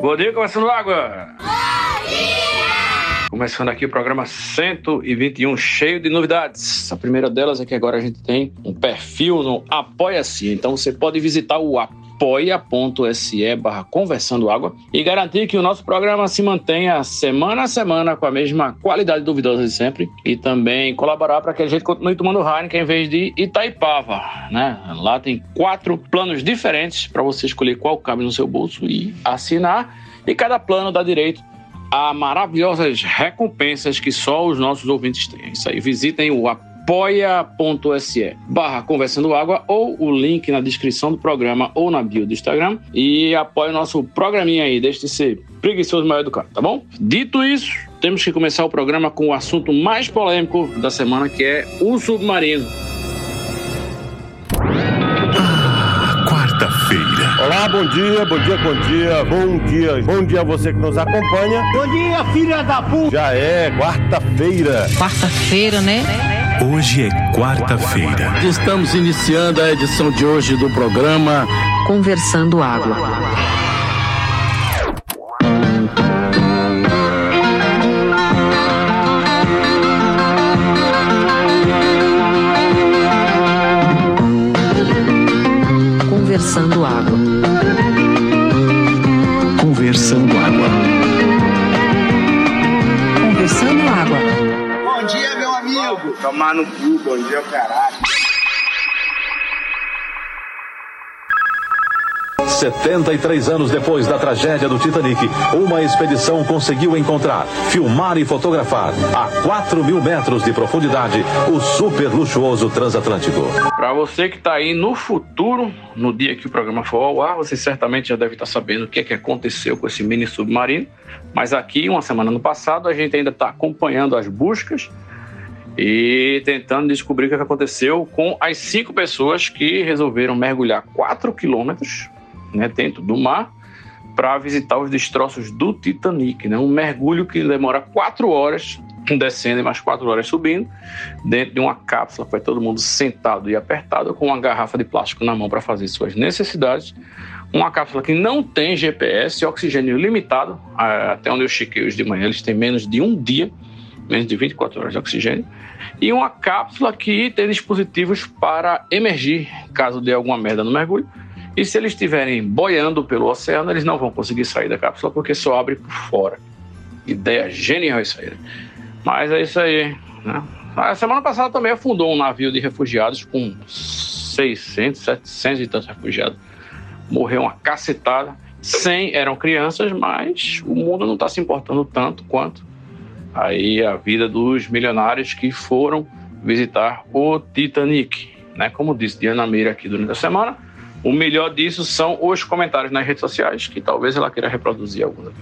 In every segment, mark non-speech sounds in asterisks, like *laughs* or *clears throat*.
Bom dia, começando água! Começando aqui o programa 121, cheio de novidades. A primeira delas é que agora a gente tem um perfil no Apoia-se. Então você pode visitar o Apoia apoia.se barra Conversando Água e garantir que o nosso programa se mantenha semana a semana com a mesma qualidade duvidosa de sempre e também colaborar para que a gente continue tomando Heineken em vez de Itaipava, né? Lá tem quatro planos diferentes para você escolher qual cabe no seu bolso e assinar e cada plano dá direito a maravilhosas recompensas que só os nossos ouvintes têm. Isso aí, visitem o apoia.se barra Conversando Água ou o link na descrição do programa ou na bio do Instagram e apoie o nosso programinha aí, deixe de ser preguiçoso mal educado, tá bom? Dito isso, temos que começar o programa com o assunto mais polêmico da semana, que é o submarino. Ah, quarta-feira. Olá, bom dia, bom dia, bom dia, bom dia, bom dia a você que nos acompanha. Bom dia, filha da puta! Já é quarta-feira. Quarta-feira, né? Hoje é quarta-feira. Estamos iniciando a edição de hoje do programa Conversando Água. Conversando Água. Conversando Água. Tomar no cu, bom dia, caralho. 73 anos depois da tragédia do Titanic, uma expedição conseguiu encontrar, filmar e fotografar a 4 mil metros de profundidade o super luxuoso transatlântico. Para você que está aí no futuro, no dia que o programa for ao ar, você certamente já deve estar sabendo o que é que aconteceu com esse mini submarino. Mas aqui, uma semana no passado, a gente ainda está acompanhando as buscas e tentando descobrir o que aconteceu com as cinco pessoas que resolveram mergulhar 4 quilômetros né, dentro do mar para visitar os destroços do Titanic. Né? Um mergulho que demora quatro horas descendo e mais quatro horas subindo, dentro de uma cápsula. Foi todo mundo sentado e apertado com uma garrafa de plástico na mão para fazer suas necessidades. Uma cápsula que não tem GPS, oxigênio limitado. ah, Até onde eu chequei hoje de manhã, eles têm menos de um dia, menos de 24 horas de oxigênio. E uma cápsula que tem dispositivos para emergir caso dê alguma merda no mergulho. E se eles estiverem boiando pelo oceano, eles não vão conseguir sair da cápsula porque só abre por fora. Ideia genial isso aí. né? Mas é isso aí. Né? A semana passada também afundou um navio de refugiados com 600, 700 e tantos refugiados. Morreu uma cacetada. 100 eram crianças, mas o mundo não está se importando tanto quanto aí a vida dos milionários que foram visitar o Titanic. Né? Como disse Diana Meira aqui durante a semana, o melhor disso são os comentários nas redes sociais, que talvez ela queira reproduzir alguns aqui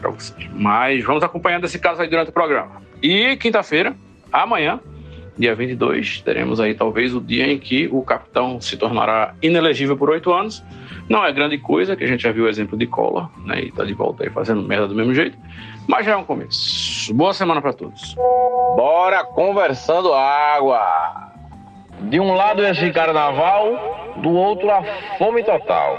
para vocês. Mas vamos acompanhando esse caso aí durante o programa. E quinta-feira, amanhã, dia 22, teremos aí talvez o dia em que o capitão se tornará inelegível por oito anos. Não é grande coisa, que a gente já viu o exemplo de Collor, né? E tá de volta aí fazendo merda do mesmo jeito. Mas já é um começo. Boa semana para todos. Bora conversando água. De um lado esse carnaval, do outro a fome total.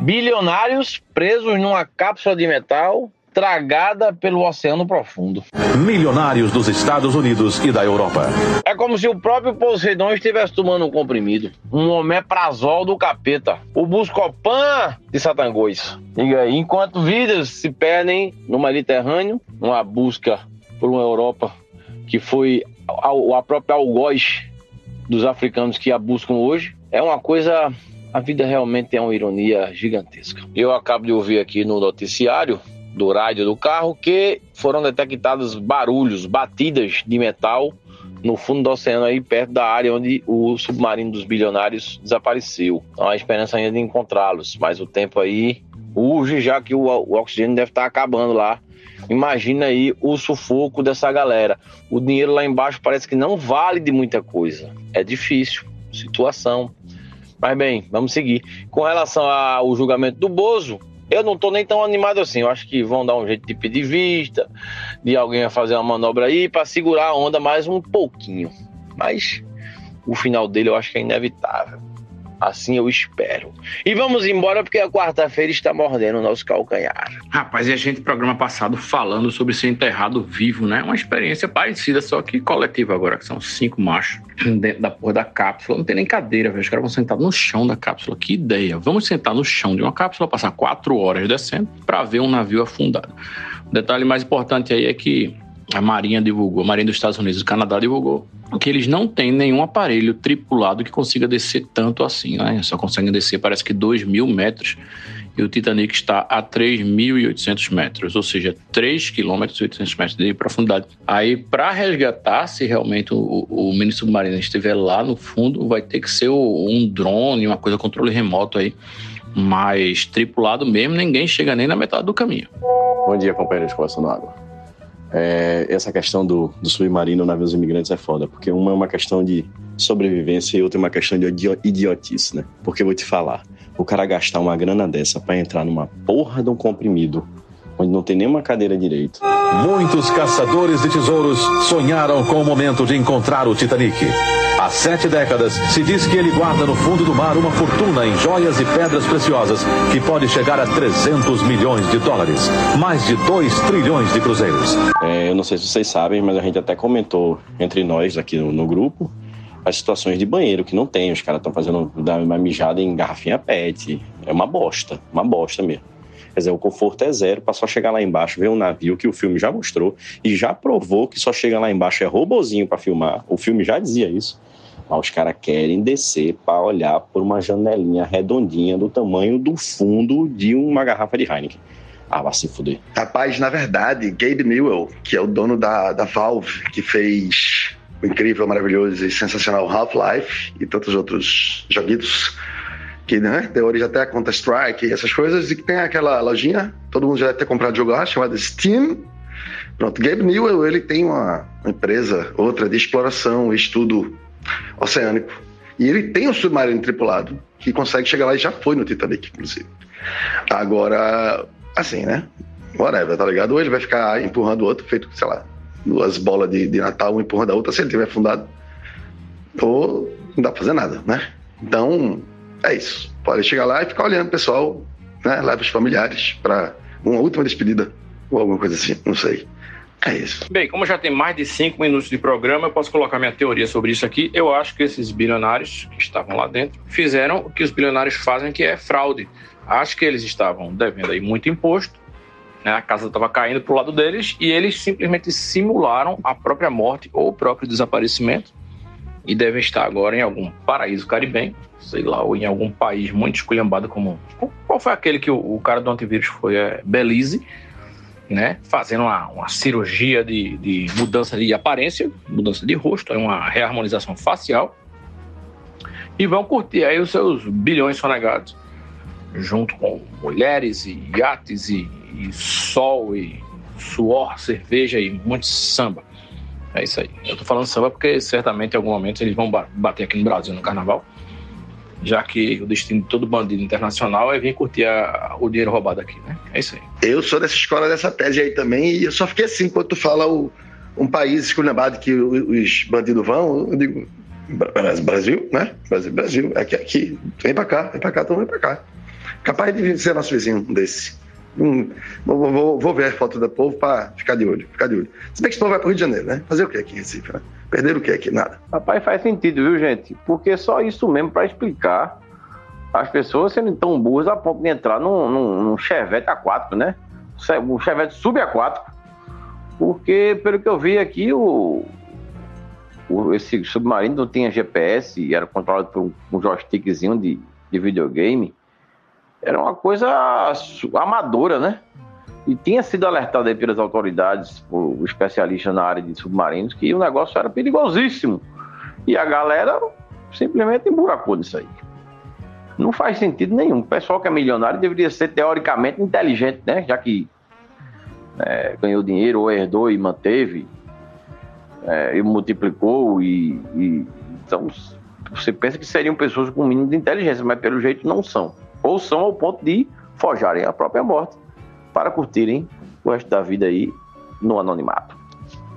Bilionários presos numa cápsula de metal tragada pelo oceano profundo. Milionários dos Estados Unidos e da Europa. É como se o próprio Poseidon estivesse tomando um comprimido. Um omeprazol do capeta. O Buscopan de Satangões. Diga aí, enquanto vidas se perdem no Mediterrâneo, numa busca por uma Europa que foi a, a própria algoz dos africanos que a buscam hoje, é uma coisa. A vida realmente é uma ironia gigantesca. Eu acabo de ouvir aqui no noticiário do rádio do carro que foram detectados barulhos, batidas de metal no fundo do oceano aí perto da área onde o submarino dos bilionários desapareceu. Então há esperança ainda de encontrá-los, mas o tempo aí urge já que o, o oxigênio deve estar acabando lá. Imagina aí o sufoco dessa galera. O dinheiro lá embaixo parece que não vale de muita coisa. É difícil, situação. Mas bem, vamos seguir. Com relação ao julgamento do Bozo, eu não tô nem tão animado assim. Eu acho que vão dar um jeito de pedir vista, de alguém fazer uma manobra aí para segurar a onda mais um pouquinho. Mas o final dele eu acho que é inevitável. Assim eu espero. E vamos embora porque a quarta-feira está mordendo o nosso calcanhar. Rapaz, e a gente, programa passado, falando sobre ser enterrado vivo, né? Uma experiência parecida, só que coletiva agora, que são cinco machos dentro da porra da cápsula. Não tem nem cadeira, velho. Os caras vão sentar no chão da cápsula. Que ideia. Vamos sentar no chão de uma cápsula, passar quatro horas descendo para ver um navio afundado. O detalhe mais importante aí é que a Marinha divulgou, a Marinha dos Estados Unidos e do Canadá divulgou que eles não têm nenhum aparelho tripulado que consiga descer tanto assim, né? Só conseguem descer, parece que 2 mil metros e o Titanic está a 3.800 metros, ou seja, 3 quilômetros e 800 metros de profundidade. Aí, para resgatar, se realmente o, o mini submarino estiver lá no fundo, vai ter que ser um drone, uma coisa controle remoto aí. Mas tripulado mesmo, ninguém chega nem na metade do caminho. Bom dia, companheiros Conversando Água. É, essa questão do, do submarino navios imigrantes é foda, porque uma é uma questão de sobrevivência e outra é uma questão de idiotice, né? Porque eu vou te falar, o cara gastar uma grana dessa para entrar numa porra de um comprimido onde não tem nenhuma cadeira direito. Muitos caçadores de tesouros sonharam com o momento de encontrar o Titanic. Há sete décadas, se diz que ele guarda no fundo do mar uma fortuna em joias e pedras preciosas que pode chegar a 300 milhões de dólares, mais de 2 trilhões de cruzeiros. É, eu não sei se vocês sabem, mas a gente até comentou entre nós aqui no, no grupo as situações de banheiro que não tem. Os caras estão fazendo uma mijada em garrafinha PET. É uma bosta, uma bosta mesmo. Quer dizer, o conforto é zero para só chegar lá embaixo, ver um navio que o filme já mostrou e já provou que só chega lá embaixo é robozinho para filmar. O filme já dizia isso. Mas os caras querem descer para olhar por uma janelinha redondinha do tamanho do fundo de uma garrafa de Heineken. Ah, vai se fuder. Rapaz, na verdade, Gabe Newell, que é o dono da, da Valve, que fez o incrível, maravilhoso e sensacional Half-Life e tantos outros joguitos, que né, deu origem até a Counter-Strike e essas coisas, e que tem aquela lojinha, todo mundo já deve ter comprado jogo lá, chamada Steam. Pronto, Gabe Newell, ele tem uma empresa, outra de exploração estudo oceânico. E ele tem um submarino tripulado que consegue chegar lá e já foi no Titanic, inclusive. Agora, assim, né? Whatever, tá ligado? Ou ele vai ficar empurrando o outro, feito, sei lá, duas bolas de, de Natal, uma empurrando a outra, se ele tiver fundado. Ou não dá pra fazer nada, né? Então, é isso. Pode chegar lá e ficar olhando o pessoal, né? Leva os familiares para uma última despedida ou alguma coisa assim, não sei. É isso. Bem, como já tem mais de cinco minutos de programa, eu posso colocar minha teoria sobre isso aqui. Eu acho que esses bilionários que estavam lá dentro fizeram o que os bilionários fazem, que é fraude. Acho que eles estavam devendo aí muito imposto, né? a casa estava caindo para o lado deles e eles simplesmente simularam a própria morte ou o próprio desaparecimento e devem estar agora em algum paraíso caribenho, sei lá, ou em algum país muito esculhambado como... Qual foi aquele que o, o cara do antivírus foi? É Belize né, fazendo uma, uma cirurgia de, de, mudança de aparência, mudança de rosto, é uma reharmonização facial, e vão curtir aí os seus bilhões sonegados, junto com mulheres e iates e, e sol e suor, cerveja e muito samba. É isso aí. Eu tô falando samba porque certamente em algum momento eles vão bater aqui no Brasil no carnaval já que o destino de todo bandido internacional é vir curtir a, o dinheiro roubado aqui, né? É isso aí. Eu sou dessa escola, dessa tese aí também, e eu só fiquei assim, quando tu fala o, um país esculhambado que os bandidos vão, eu digo, Brasil, né? Brasil, Brasil, aqui, aqui, vem pra cá, vem pra cá, então vem pra cá. Capaz de ser nosso vizinho desse. Hum, vou, vou, vou, ver a foto do povo para ficar de olho, ficar de olho. Se bem que esse povo vai pro Rio de Janeiro, né? Fazer o que aqui em Recife, né? Perder o que aqui? Nada. Rapaz, faz sentido, viu, gente? Porque só isso mesmo para explicar as pessoas sendo tão burras a ponto de entrar num, num, num chevette aquático, né? Um chevette subaquático. Porque, pelo que eu vi aqui, o, o, esse submarino não tinha GPS, era controlado por um, um joystickzinho de, de videogame. Era uma coisa amadora, né? E tinha sido alertado aí pelas autoridades, por especialistas na área de submarinos, que o negócio era perigosíssimo. E a galera simplesmente emburacou nisso aí. Não faz sentido nenhum. O pessoal que é milionário deveria ser teoricamente inteligente, né? Já que é, ganhou dinheiro ou herdou e manteve, é, e multiplicou e, e, então você pensa que seriam pessoas com mínimo de inteligência, mas pelo jeito não são. Ou são ao ponto de forjarem a própria morte para curtirem o resto da vida aí no anonimato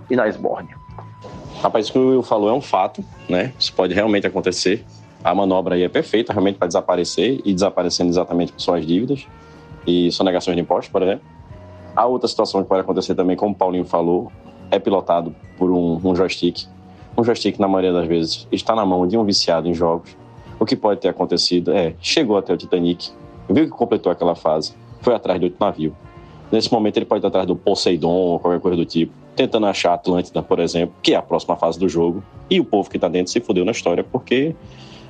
e na esbórnia. Rapaz, isso que o Will falou é um fato, né? Isso pode realmente acontecer. A manobra aí é perfeita, realmente, para desaparecer e desaparecendo exatamente com suas dívidas e sonegações de impostos, por exemplo. A outra situação que pode acontecer também, como o Paulinho falou, é pilotado por um, um joystick. Um joystick, na maioria das vezes, está na mão de um viciado em jogos. O que pode ter acontecido é, chegou até o Titanic, viu que completou aquela fase, foi atrás do outro navio. Nesse momento ele pode estar atrás do Poseidon ou qualquer coisa do tipo, tentando achar a Atlântida, por exemplo, que é a próxima fase do jogo, e o povo que está dentro se fudeu na história, porque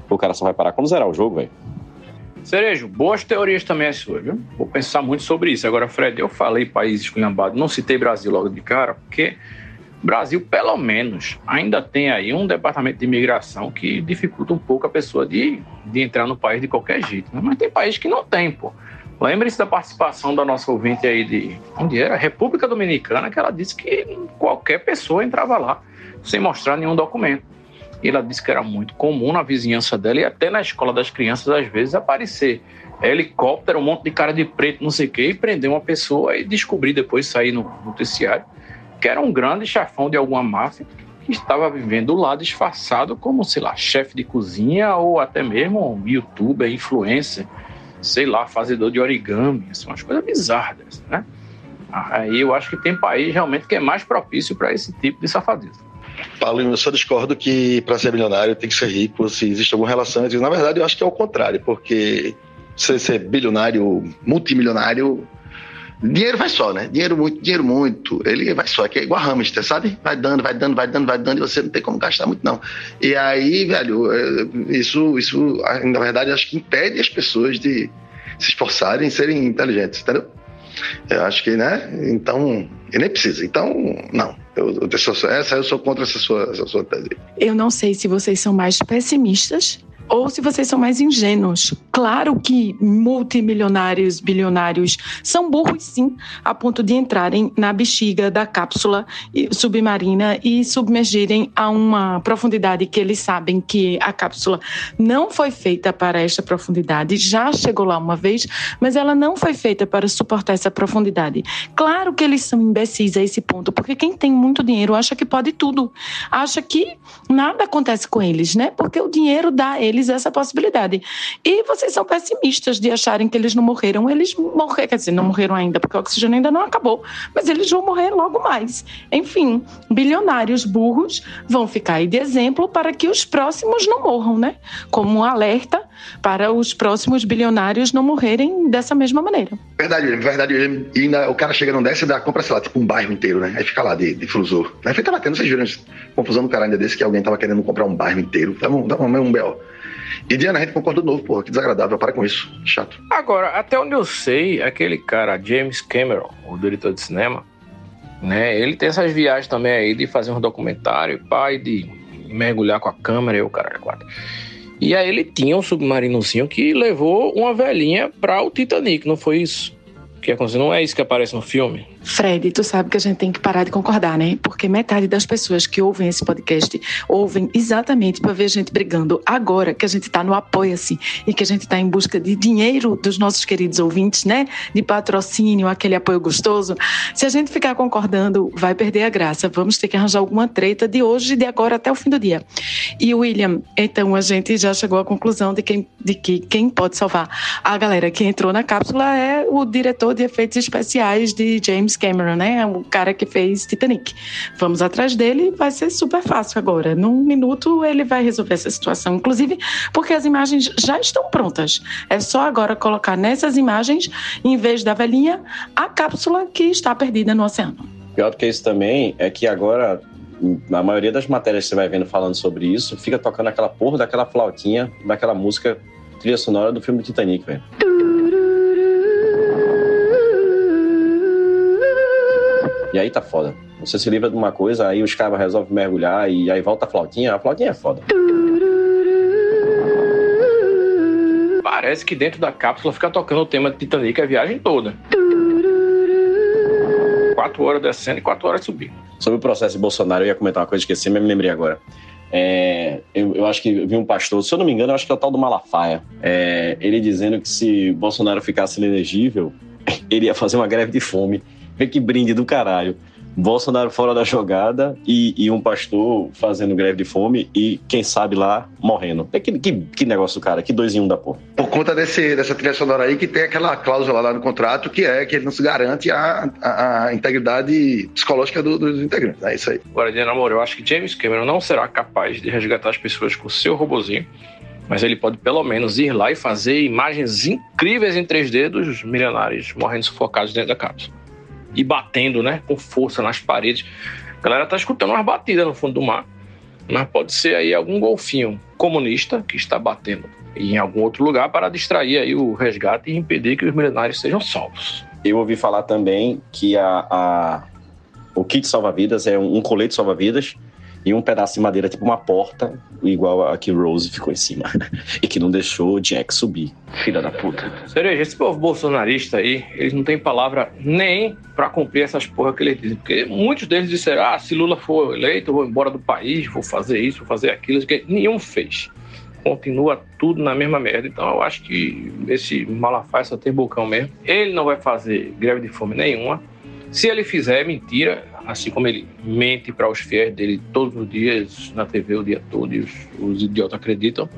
o cara só vai parar quando zerar o jogo, velho. Cerejo, boas teorias também as suas, viu? Vou pensar muito sobre isso. Agora, Fred, eu falei países esculhambados, não citei Brasil logo de cara, porque Brasil, pelo menos, ainda tem aí um departamento de imigração que dificulta um pouco a pessoa de, de entrar no país de qualquer jeito. Né? Mas tem país que não tem, pô. Lembre-se da participação da nossa ouvinte aí de onde era? República Dominicana, que ela disse que qualquer pessoa entrava lá sem mostrar nenhum documento. E ela disse que era muito comum na vizinhança dela e até na escola das crianças, às vezes, aparecer helicóptero, um monte de cara de preto, não sei o quê, e prender uma pessoa e descobrir depois, sair no noticiário, que era um grande chefão de alguma máfia que estava vivendo lá disfarçado como, sei lá, chefe de cozinha ou até mesmo um youtuber, influencer, sei lá, fazedor de origami, assim, umas coisas bizarras, né? Aí eu acho que tem país realmente que é mais propício para esse tipo de safadeza. Paulo, eu só discordo que para ser milionário tem que ser rico, se existe alguma relação. Na verdade, eu acho que é o contrário, porque você ser bilionário, multimilionário, dinheiro vai só, né? Dinheiro muito, dinheiro muito, ele vai só, que é igual hamster, sabe? Vai dando, vai dando, vai dando, vai dando, e você não tem como gastar muito, não. E aí, velho, é, isso, isso na verdade, acho que impede as pessoas de se esforçarem e serem inteligentes, entendeu? Eu acho que, né? Então, ele nem precisa. Então, não. Eu, eu, essa eu sou contra essa sua, essa sua tese. Eu não sei se vocês são mais pessimistas ou se vocês são mais ingênuos. Claro que multimilionários, bilionários são burros, sim, a ponto de entrarem na bexiga da cápsula submarina e submergirem a uma profundidade que eles sabem que a cápsula não foi feita para esta profundidade. Já chegou lá uma vez, mas ela não foi feita para suportar essa profundidade. Claro que eles são imbecis a esse ponto, porque quem tem muito dinheiro acha que pode tudo, acha que nada acontece com eles, né? Porque o dinheiro dá a eles essa possibilidade. E vocês são pessimistas de acharem que eles não morreram. Eles morreram, quer dizer, não morreram ainda, porque o oxigênio ainda não acabou, mas eles vão morrer logo mais. Enfim, bilionários burros vão ficar aí de exemplo para que os próximos não morram, né? Como um alerta para os próximos bilionários não morrerem dessa mesma maneira. Verdade, verdade. E ainda, o cara chega não desce e dá, compra, sei lá, tipo um bairro inteiro, né? Aí fica lá de, de flusor. Aí fica batendo, vocês viram confusão do cara ainda desse que alguém tava querendo comprar um bairro inteiro. Dá um, dá um, um B.O. E Diana, a gente concordou de novo, porra, que desagradável, para com isso, chato. Agora, até onde eu sei, aquele cara, James Cameron, o diretor de cinema, né, ele tem essas viagens também aí de fazer um documentário, pai, de mergulhar com a câmera e o cara quatro. E aí ele tinha um submarinozinho que levou uma velhinha para o Titanic, não foi isso? Que aconteceu? Não é isso que aparece no filme? Fred, tu sabe que a gente tem que parar de concordar, né? Porque metade das pessoas que ouvem esse podcast ouvem exatamente para ver a gente brigando agora que a gente está no Apoia-se e que a gente está em busca de dinheiro dos nossos queridos ouvintes, né? De patrocínio, aquele apoio gostoso. Se a gente ficar concordando, vai perder a graça. Vamos ter que arranjar alguma treta de hoje, de agora até o fim do dia. E William, então a gente já chegou à conclusão de, quem, de que quem pode salvar a galera que entrou na cápsula é o diretor de efeitos especiais de James Cameron, né? O cara que fez Titanic. Vamos atrás dele, vai ser super fácil agora. Num minuto ele vai resolver essa situação, inclusive porque as imagens já estão prontas. É só agora colocar nessas imagens, em vez da velhinha, a cápsula que está perdida no oceano. Pior do que isso também é que agora na maioria das matérias que você vai vendo falando sobre isso, fica tocando aquela porra daquela flautinha, daquela música trilha sonora do filme Titanic, velho. E aí tá foda. Você se livra de uma coisa, aí os caras resolvem mergulhar e aí volta a flautinha. A flautinha é foda. Parece que dentro da cápsula fica tocando o tema de Titanic a viagem toda. Quatro horas descendo e quatro horas subindo. Sobre o processo de Bolsonaro, eu ia comentar uma coisa, esqueci, mas me lembrei agora. É, eu, eu, acho que vi um pastor, se eu não me engano, eu acho que é o tal do Malafaia. É, ele dizendo que se Bolsonaro ficasse inelegível, *laughs* ele ia fazer uma greve de fome *laughs* que brinde do caralho. Bolsonaro fora da jogada e, e, um pastor fazendo greve de fome e, quem sabe, lá morrendo. É que, que, que negócio, cara, que dois em um da porra. Por conta desse, dessa trilha sonora aí que tem aquela cláusula lá no contrato que é que ele não se garante a, a, a integridade psicológica do, dos integrantes. É isso aí. Agora, Diana Amor, eu acho que James Cameron não será capaz de resgatar as pessoas com o seu robozinho mas ele pode pelo menos ir lá e fazer imagens incríveis em 3D dos milionários morrendo sufocados dentro da cápsula e batendo, né, com força nas paredes. A galera tá escutando umas batidas no fundo do mar, mas pode ser aí algum golfinho comunista que está batendo em algum outro lugar para distrair aí o resgate e impedir que os milionários sejam salvos. Eu ouvi falar também que a, a o kit salva-vidas é um, um colete salva-vidas e um pedaço de madeira, tipo uma porta, igual a que Rose ficou em cima. *laughs* e que não deixou Jack subir. Filha da puta. Cereja, esse povo bolsonarista aí, eles não têm palavra nem para cumprir essas porra que eles dizem. Porque muitos deles disseram: ah, se Lula for eleito, eu vou embora do país, vou fazer isso, vou fazer aquilo. Que nenhum fez. Continua tudo na mesma merda. Então eu acho que esse Malafaia só tem bocão mesmo. Ele não vai fazer greve de fome nenhuma. Se ele fizer, é mentira assim como ele mente para os fiéis dele todos os dias na TV o dia todo e os, os idiotas acreditam.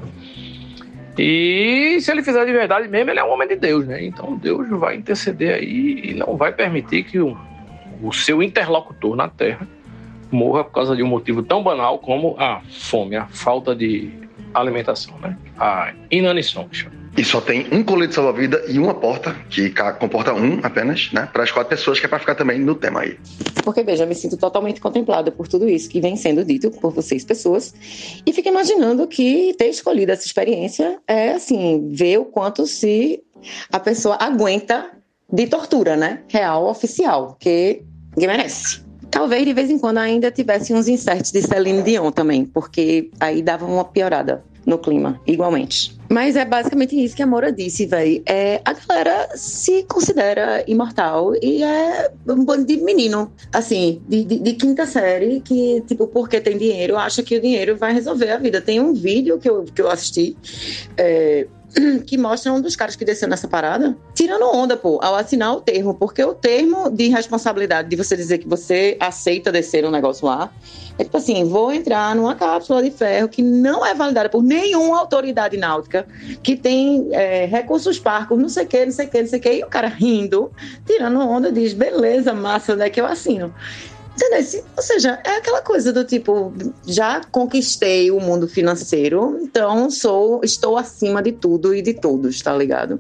E se ele fizer de verdade mesmo, ele é um homem de Deus, né? Então Deus vai interceder aí e não vai permitir que o, o seu interlocutor na Terra morra por causa de um motivo tão banal como a fome, a falta de alimentação, né? A inanição, que chama. E só tem um colete salva-vida e uma porta, que comporta um apenas, né? Para as quatro pessoas, que é para ficar também no tema aí. Porque, veja, me sinto totalmente contemplada por tudo isso que vem sendo dito por vocês, pessoas. E fico imaginando que ter escolhido essa experiência é, assim, ver o quanto se a pessoa aguenta de tortura, né? Real, oficial, que ninguém merece. Talvez de vez em quando ainda tivesse uns inserts de Celine Dion também, porque aí dava uma piorada no clima, igualmente. Mas é basicamente isso que a Moura disse, velho. É, a galera se considera imortal e é um bando de menino, assim, de, de, de, quinta série, que, tipo, porque tem dinheiro, acha que o dinheiro vai resolver a vida. Tem um vídeo que eu, que eu assisti. É, *clears throat* que mostra um dos caras que desceu nessa parada, tirando onda, pô, ao assinar o termo, porque o termo de responsabilidade de você dizer que você aceita descer um negócio lá, é tipo assim, vou entrar numa cápsula de ferro que não é validada por nenhuma autoridade náutica, que tem é, recursos parcos, não sei o que, não sei o que, não sei o que, e o cara rindo, tirando onda, diz, beleza, massa, onde é que eu assino? Entendeu? Ou seja, é aquela coisa do tipo, já conquistei o mundo financeiro, então sou, estou acima de tudo e de todos, tá ligado?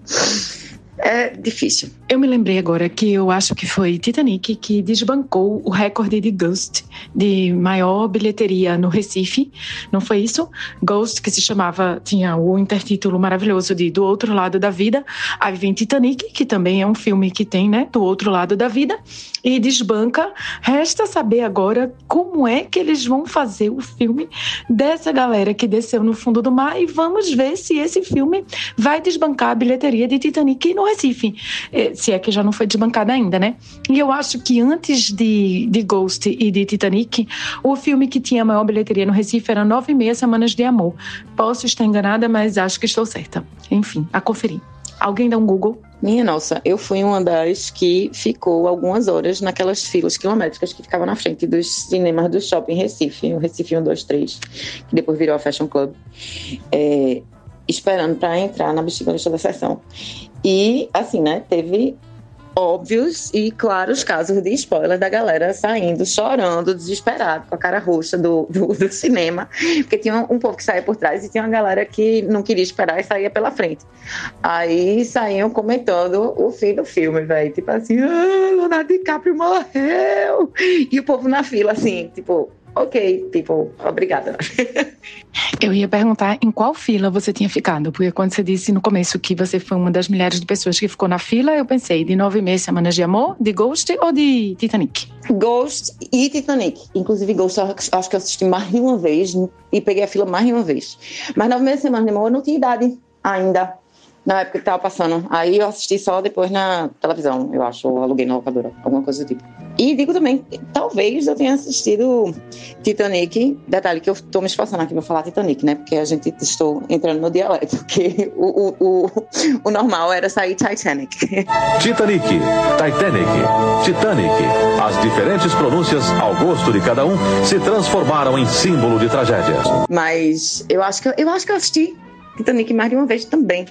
É difícil. Eu me lembrei agora que eu acho que foi Titanic que desbancou o recorde de Ghost, de maior bilheteria no Recife, não foi isso? Ghost, que se chamava, tinha o intertítulo maravilhoso de Do Outro Lado da Vida. Aí vem Titanic, que também é um filme que tem, né, Do Outro Lado da Vida, e desbanca. Resta saber agora como é que eles vão fazer o filme dessa galera que desceu no fundo do mar e vamos ver se esse filme vai desbancar a bilheteria de Titanic no Recife, eh, se é que já não foi desbancada ainda, né? E eu acho que antes de, de Ghost e de Titanic, o filme que tinha a maior bilheteria no Recife era Nove e Meia Semanas de Amor. Posso estar enganada, mas acho que estou certa. Enfim, a conferir. Alguém dá um Google? Minha nossa, eu fui uma das que ficou algumas horas naquelas filas quilométricas que ficavam na frente dos cinemas do shopping Recife, o Recife 123, que depois virou a Fashion Club, é, esperando para entrar na bexiga da sessão. E, assim, né, teve óbvios e claros casos de spoiler da galera saindo, chorando, desesperado, com a cara roxa do, do, do cinema, porque tinha um, povo que saía por trás e tinha uma galera que não queria esperar e saía pela frente. Aí saíam comentando o fim do filme, velho, tipo assim, ah, Leonardo DiCaprio morreu! E o povo na fila, assim, tipo, ok, tipo, obrigada. *laughs* Eu ia perguntar em qual fila você tinha ficado, porque quando você disse no começo que você foi uma das milhares de pessoas que ficou na fila, eu pensei de nove meses semanas de amor, de Ghost ou de Titanic? Ghost e Titanic. Inclusive, Ghost acho que eu assisti mais de uma vez e peguei a fila mais de uma vez. Mas nove meses semanas de amor eu não tinha idade ainda Na época que tava passando. Aí eu assisti só depois na televisão, eu acho, ou aluguei na locadora, alguma coisa do tipo. E digo também, talvez eu tenha assistido Titanic. Detalhe que eu tô me esforçando aqui pra falar Titanic, né? Porque a gente estou entrando no dialeto, *laughs* porque o, o, o, o normal era sair Titanic. Titanic, Titanic, Titanic. As diferentes pronúncias, ao gosto de cada um, se transformaram em símbolo de tragédias. Mas eu acho que eu acho que eu assisti Titanic mais de uma vez também.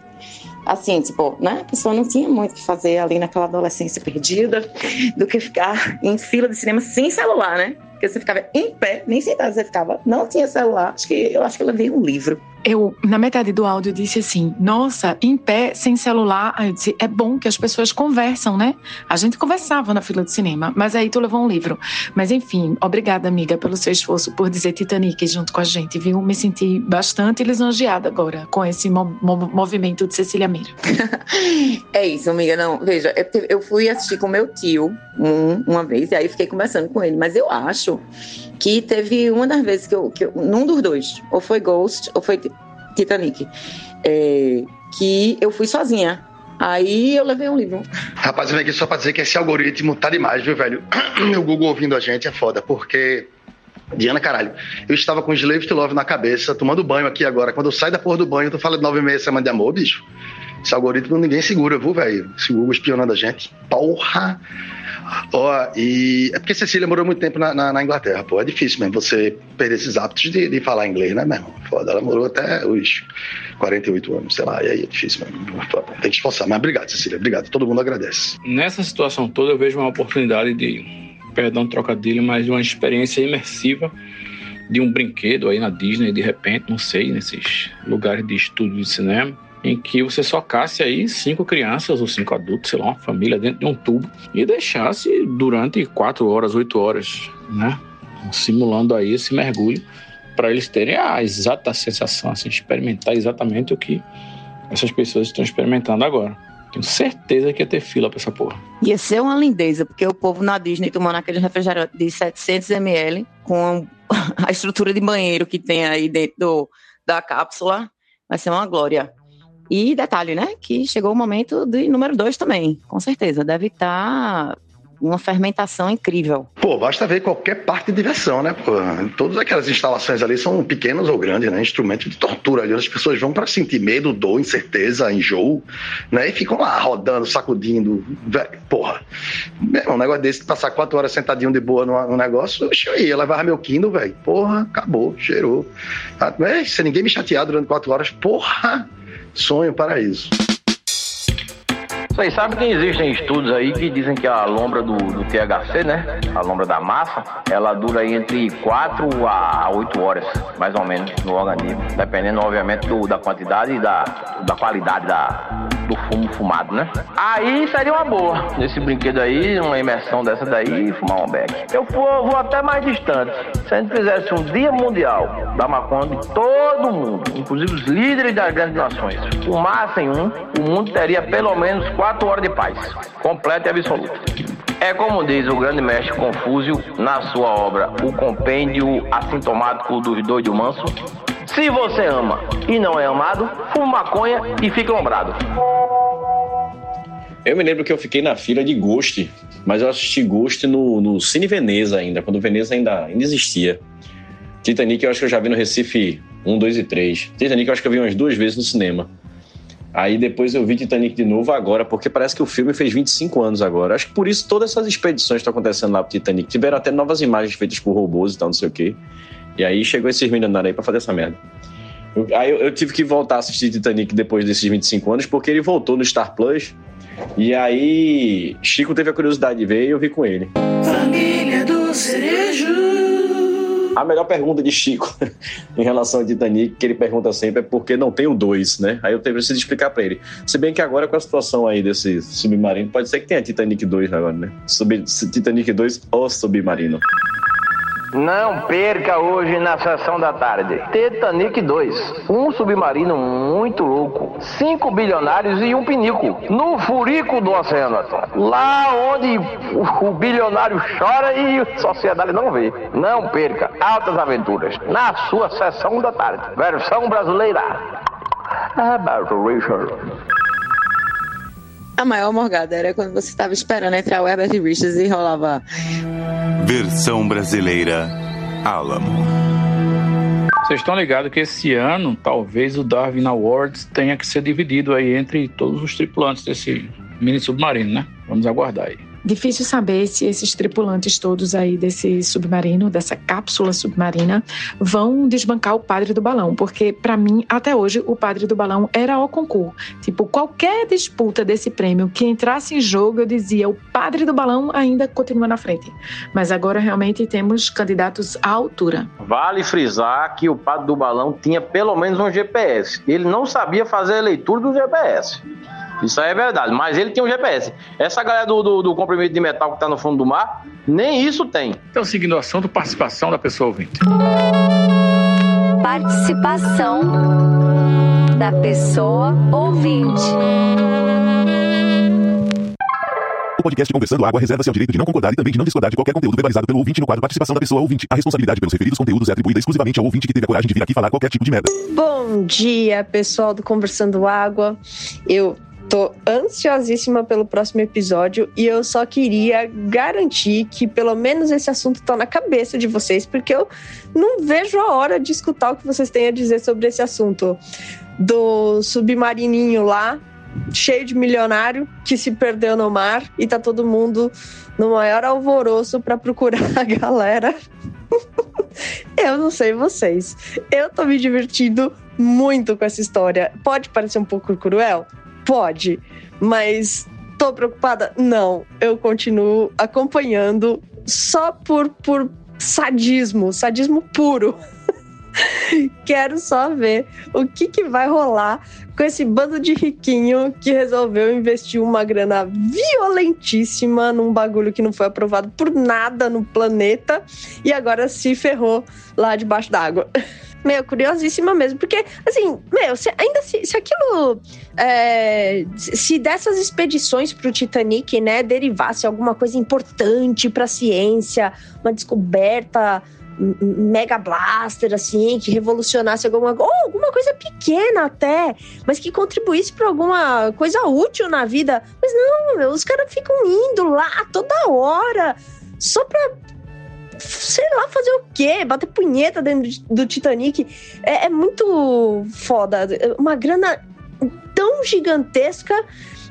Assim, tipo, né? A pessoa não tinha muito o que fazer ali naquela adolescência perdida do que ficar em fila de cinema sem celular, né? Porque você ficava em pé, nem sentado você ficava, não tinha celular. Acho que eu acho que eu levei um livro. Eu, na metade do áudio, disse assim: Nossa, em pé, sem celular. Aí eu disse: É bom que as pessoas conversam, né? A gente conversava na fila de cinema, mas aí tu levou um livro. Mas enfim, obrigada, amiga, pelo seu esforço por dizer Titanic junto com a gente, viu? Me senti bastante lisonjeada agora com esse mo mo movimento de Cecília Meira. *laughs* é isso, amiga. Não, veja, eu, eu fui assistir com meu tio um, uma vez, e aí fiquei conversando com ele, mas eu acho que teve uma das vezes que eu, que eu num dos dois, ou foi Ghost ou foi Titanic, é, que eu fui sozinha. Aí eu levei um livro. Rapaz, eu vim aqui só pra dizer que esse algoritmo tá demais, viu, velho? *clears throat* O Google ouvindo a gente é foda, porque. Diana, caralho, eu estava com Slave to Love na cabeça, tomando banho aqui agora. Quando eu saio da porra do banho, tu fala de nove meia semana de amor, bicho. Esse algoritmo ninguém segura, viu, velho? Esse Google espionando a gente. Porra! Ó, e é porque Cecília morou muito tempo na, na, na, Inglaterra, pô. É difícil mesmo você perder esses hábitos de, de falar inglês, né, meu irmão? Foda. Ela morou até os 48 anos, sei lá, e aí é difícil mesmo. Tem que esforçar. Mas obrigado, Cecília. Obrigado. Todo mundo agradece. Nessa situação toda, eu vejo uma oportunidade de, perdão, trocadilho, mas de uma experiência imersiva de um brinquedo aí na Disney, de repente, não sei, nesses lugares de estudo de cinema em que você socasse aí cinco crianças ou cinco adultos, sei lá, uma família dentro de um tubo e deixasse durante quatro horas, oito horas, né? Simulando aí esse mergulho para eles terem a exata sensação, assim, experimentar exatamente o que essas pessoas estão experimentando agora. Tenho certeza que ia ter fila para essa porra. Ia ser uma lindeza, porque o povo na Disney tomando aquele refrigerante de 700 ml com *laughs* a estrutura de banheiro que tem aí dentro do, da cápsula, vai ser uma glória. E detalhe, né? Que chegou o momento de número dois também, com certeza. Deve estar tá uma fermentação incrível. Pô, basta ver qualquer parque de diversão, né? Pô, todas aquelas instalações ali são pequenas ou grandes, né? Instrumentos de tortura ali. As pessoas vão para sentir medo, dor, incerteza, enjoo, né? E ficam lá rodando, sacudindo. Porra. Um negócio desse, passar quatro horas sentadinho de boa no, no negócio, eu ia levar meu Kindle, velho. Porra, acabou, cheirou. Ah, é, se ninguém me chatear durante quatro horas, porra sonho paraíso. Vocês sabem que existem estudos aí que dizem que a lombra do, do, THC, né? A lombra da massa, ela dura entre 4 a 8 horas, mais ou menos, no organismo. Dependendo, obviamente, do, da quantidade e da, da qualidade da, do fumo fumado, né? Aí seria uma boa, nesse brinquedo aí, uma imersão dessa daí, fumar um beck. Eu vou, vou até mais distante. Se a gente fizesse um dia mundial da maconha de todo mundo, inclusive os líderes das grandes nações, fumassem um, o mundo teria pelo menos quatro horas de paz, completa e absoluta. É como diz o grande mestre Confúcio na sua obra O Compêndio Assintomático dos Doido Manso, se você ama e não é amado, fume maconha e fique lombrado. Eu me lembro que eu fiquei na fila de Ghost, mas eu assisti Ghost no, no Cine Veneza ainda, quando Veneza ainda, ainda existia. Titanic eu acho que eu já vi no Recife 1, 2 e 3. Titanic eu acho que eu vi umas duas vezes no cinema. Aí depois eu vi Titanic de novo agora, porque parece que o filme fez 25 anos agora. Acho que por isso todas essas expedições estão acontecendo lá pro Titanic. Tiveram até novas imagens feitas por robôs e tal, não sei o quê. E aí chegou esses milionários aí pra fazer essa merda. Aí eu, eu, tive que voltar a assistir Titanic depois desses 25 anos, porque ele voltou no Star Plus. E aí Chico teve a curiosidade de ver e eu vi com ele. Família do Cerejo. A melhor pergunta de Chico *laughs* em relação ao Titanic, que ele pergunta sempre, é por que não tem o 2, né? Aí eu preciso explicar para ele. Se bem que agora com a situação aí desse submarino, pode ser que tenha Titanic 2 agora, né? Sub Titanic 2 ou submarino. Não perca hoje na sessão da tarde. Titanic 2. Um submarino muito louco. Cinco bilionários e um pinico. No furico do oceano. Lá onde o bilionário chora e a sociedade não vê. Não perca. Altas aventuras. Na sua sessão da tarde. Versão brasileira. About Richard. A maior morgada era quando você estava esperando entrar o Herbert Richards e rolava. Versão brasileira Alamo. Vocês estão ligados que esse ano, talvez o Darwin Awards tenha que ser dividido aí entre todos os tripulantes desse mini submarino, né? Vamos aguardar aí. Difícil saber se esses tripulantes todos aí desse submarino, dessa cápsula submarina, vão desbancar o padre do balão, porque para mim até hoje o padre do balão era o concurso. Tipo, qualquer disputa desse prêmio que entrasse em jogo, eu dizia, o padre do balão ainda continua na frente. Mas agora realmente temos candidatos à altura. Vale frisar que o padre do balão tinha pelo menos um GPS. Ele não sabia fazer a leitura do GPS. Isso aí é verdade, mas ele tinha um GPS. Essa galera do, do, do comprimido de metal que está no fundo do mar, nem isso tem. Então, seguindo o assunto, participação da pessoa ouvinte. Participação da pessoa ouvinte. O podcast Conversando Água reserva-se ao direito de não concordar e também de não discordar de qualquer conteúdo verbalizado pelo ouvinte no quadro Participação da Pessoa Ouvinte. A responsabilidade pelos referidos conteúdos é atribuída exclusivamente ao ouvinte que teve a coragem de vir aqui falar qualquer tipo de merda. Bom dia, pessoal do Conversando Água. Eu tô ansiosíssima pelo próximo episódio e eu só queria garantir que pelo menos esse assunto tá na cabeça de vocês, porque eu não vejo a hora de escutar o que vocês têm a dizer sobre esse assunto. Do submarininho lá, cheio de milionário que se perdeu no mar e tá todo mundo no maior alvoroço para procurar *laughs* a galera. eu não sei vocês. Eu tô me divertindo muito com essa história. Pode parecer um pouco cruel? Pode. Mas tô preocupada? Não. Eu continuo acompanhando só por, por sadismo, sadismo puro. *laughs* Quero só ver o que, que vai rolar com esse bando de riquinho que resolveu investir uma grana violentíssima num bagulho que não foi aprovado por nada no planeta e agora se ferrou lá debaixo d'água. *laughs* Meu, curiosíssima mesmo, porque, assim, meu, se, ainda se, se aquilo. É, se dessas expedições pro Titanic, né, derivasse alguma coisa importante pra ciência, uma descoberta mega blaster, assim, que revolucionasse alguma ou alguma coisa pequena até, mas que contribuísse para alguma coisa útil na vida. Mas não, meu, os caras ficam indo lá toda hora só pra sei lá, fazer o quê? Bater punheta dentro do Titanic. É, é muito foda. Uma grana tão gigantesca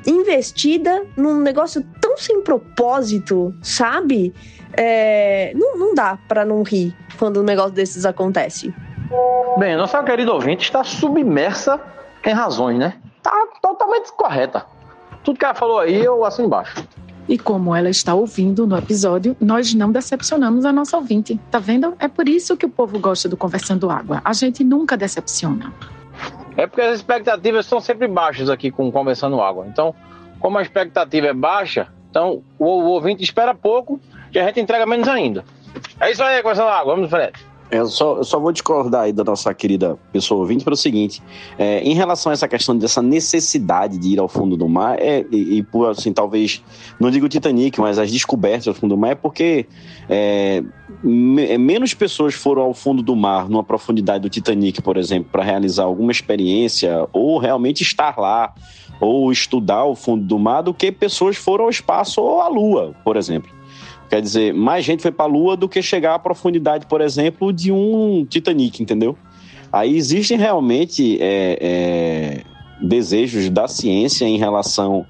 investida num negócio tão sem propósito, sabe? É, não, não dá para não rir quando um negócio desses acontece. Bem, nossa querida ouvinte está submersa em razões, né? Tá totalmente correta. Tudo que ela falou aí, eu assino embaixo. E como ela está ouvindo no episódio, nós não decepcionamos a nossa ouvinte. Tá vendo? É por isso que o povo gosta do Conversando Água. A gente nunca decepciona. É porque as expectativas são sempre baixas aqui com Conversando Água. Então, como a expectativa é baixa, então o, ouvinte espera pouco e a gente entrega menos ainda. É isso aí, Conversando Água. Vamos, Fred. Eu só, eu só vou discordar aí da nossa querida pessoa ouvinte pelo seguinte: é, em relação a essa questão dessa necessidade de ir ao fundo do mar, é, e, e por assim, talvez, não digo Titanic, mas as descobertas ao fundo do mar, é porque é, me, é, menos pessoas foram ao fundo do mar, numa profundidade do Titanic, por exemplo, para realizar alguma experiência, ou realmente estar lá, ou estudar o fundo do mar, do que pessoas foram ao espaço ou à lua, por exemplo. Quer dizer, mais gente foi para a Lua do que chegar à profundidade, por exemplo, de um Titanic, entendeu? Aí existem realmente é, é, desejos da ciência em relação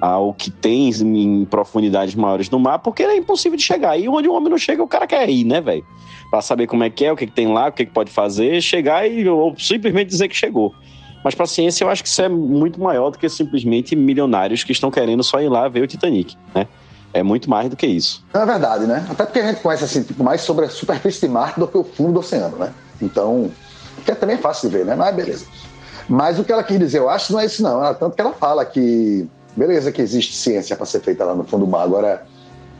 ao que tem em profundidades maiores no mar, porque é impossível de chegar. E onde o homem não chega, o cara quer ir, né, velho? Para saber como é que é, o que, que tem lá, o que, que pode fazer, chegar e ou simplesmente dizer que chegou. Mas para a ciência eu acho que isso é muito maior do que simplesmente milionários que estão querendo só ir lá ver o Titanic, né? É muito mais do que isso. É verdade, né? Até porque a gente conhece assim, tipo, mais sobre a superfície de Marte do que o fundo do oceano, né? Então, que é também fácil de ver, né? Mas beleza. Mas o que ela quis dizer, eu acho, não é isso não. Ela, tanto que ela fala que, beleza, que existe ciência para ser feita lá no fundo do mar. Agora,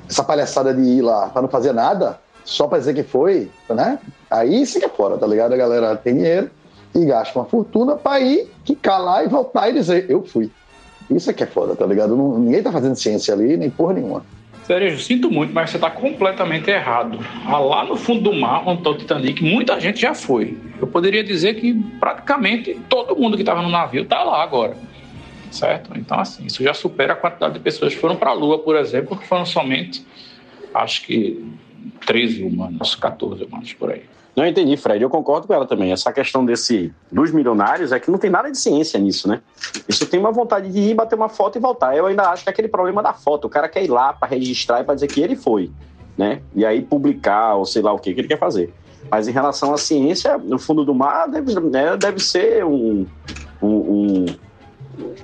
essa palhaçada de ir lá para não fazer nada, só para dizer que foi, né? Aí sim que é fora, tá ligado? A galera tem dinheiro e gasta uma fortuna para ir, ficar lá e voltar e dizer, eu fui. Isso é que é foda, tá ligado? Não, ninguém tá fazendo ciência ali, nem porra nenhuma. Cerejo, sinto muito, mas você está completamente errado. Ah, lá no fundo do mar, onde está o Titanic, muita gente já foi. Eu poderia dizer que praticamente todo mundo que estava no navio está lá agora. certo? Então, assim, isso já supera a quantidade de pessoas que foram para a Lua, por exemplo, que foram somente, acho que 13 humanos, 14 humanos por aí. Não entendi, Fred. Eu concordo com ela também. Essa questão desse dos milionários é que não tem nada de ciência nisso, né? Isso tem uma vontade de ir bater uma foto e voltar. Eu ainda acho que é aquele problema da foto. O cara quer ir lá para registrar e para dizer que ele foi, né? E aí publicar ou sei lá o que, que ele quer fazer. Mas em relação à ciência, no fundo do mar deve, né, deve ser um, um,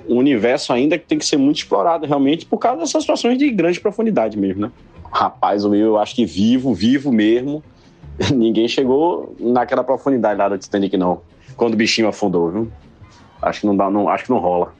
um, universo ainda que tem que ser muito explorado realmente por causa dessas situações de grande profundidade mesmo, né? Rapaz, o meu eu acho que vivo, vivo mesmo *laughs* ninguém chegou naquela profundidade lá do Titanic, não. Quando o bichinho afundou, viu? Acho que não dá, não, acho que não rola.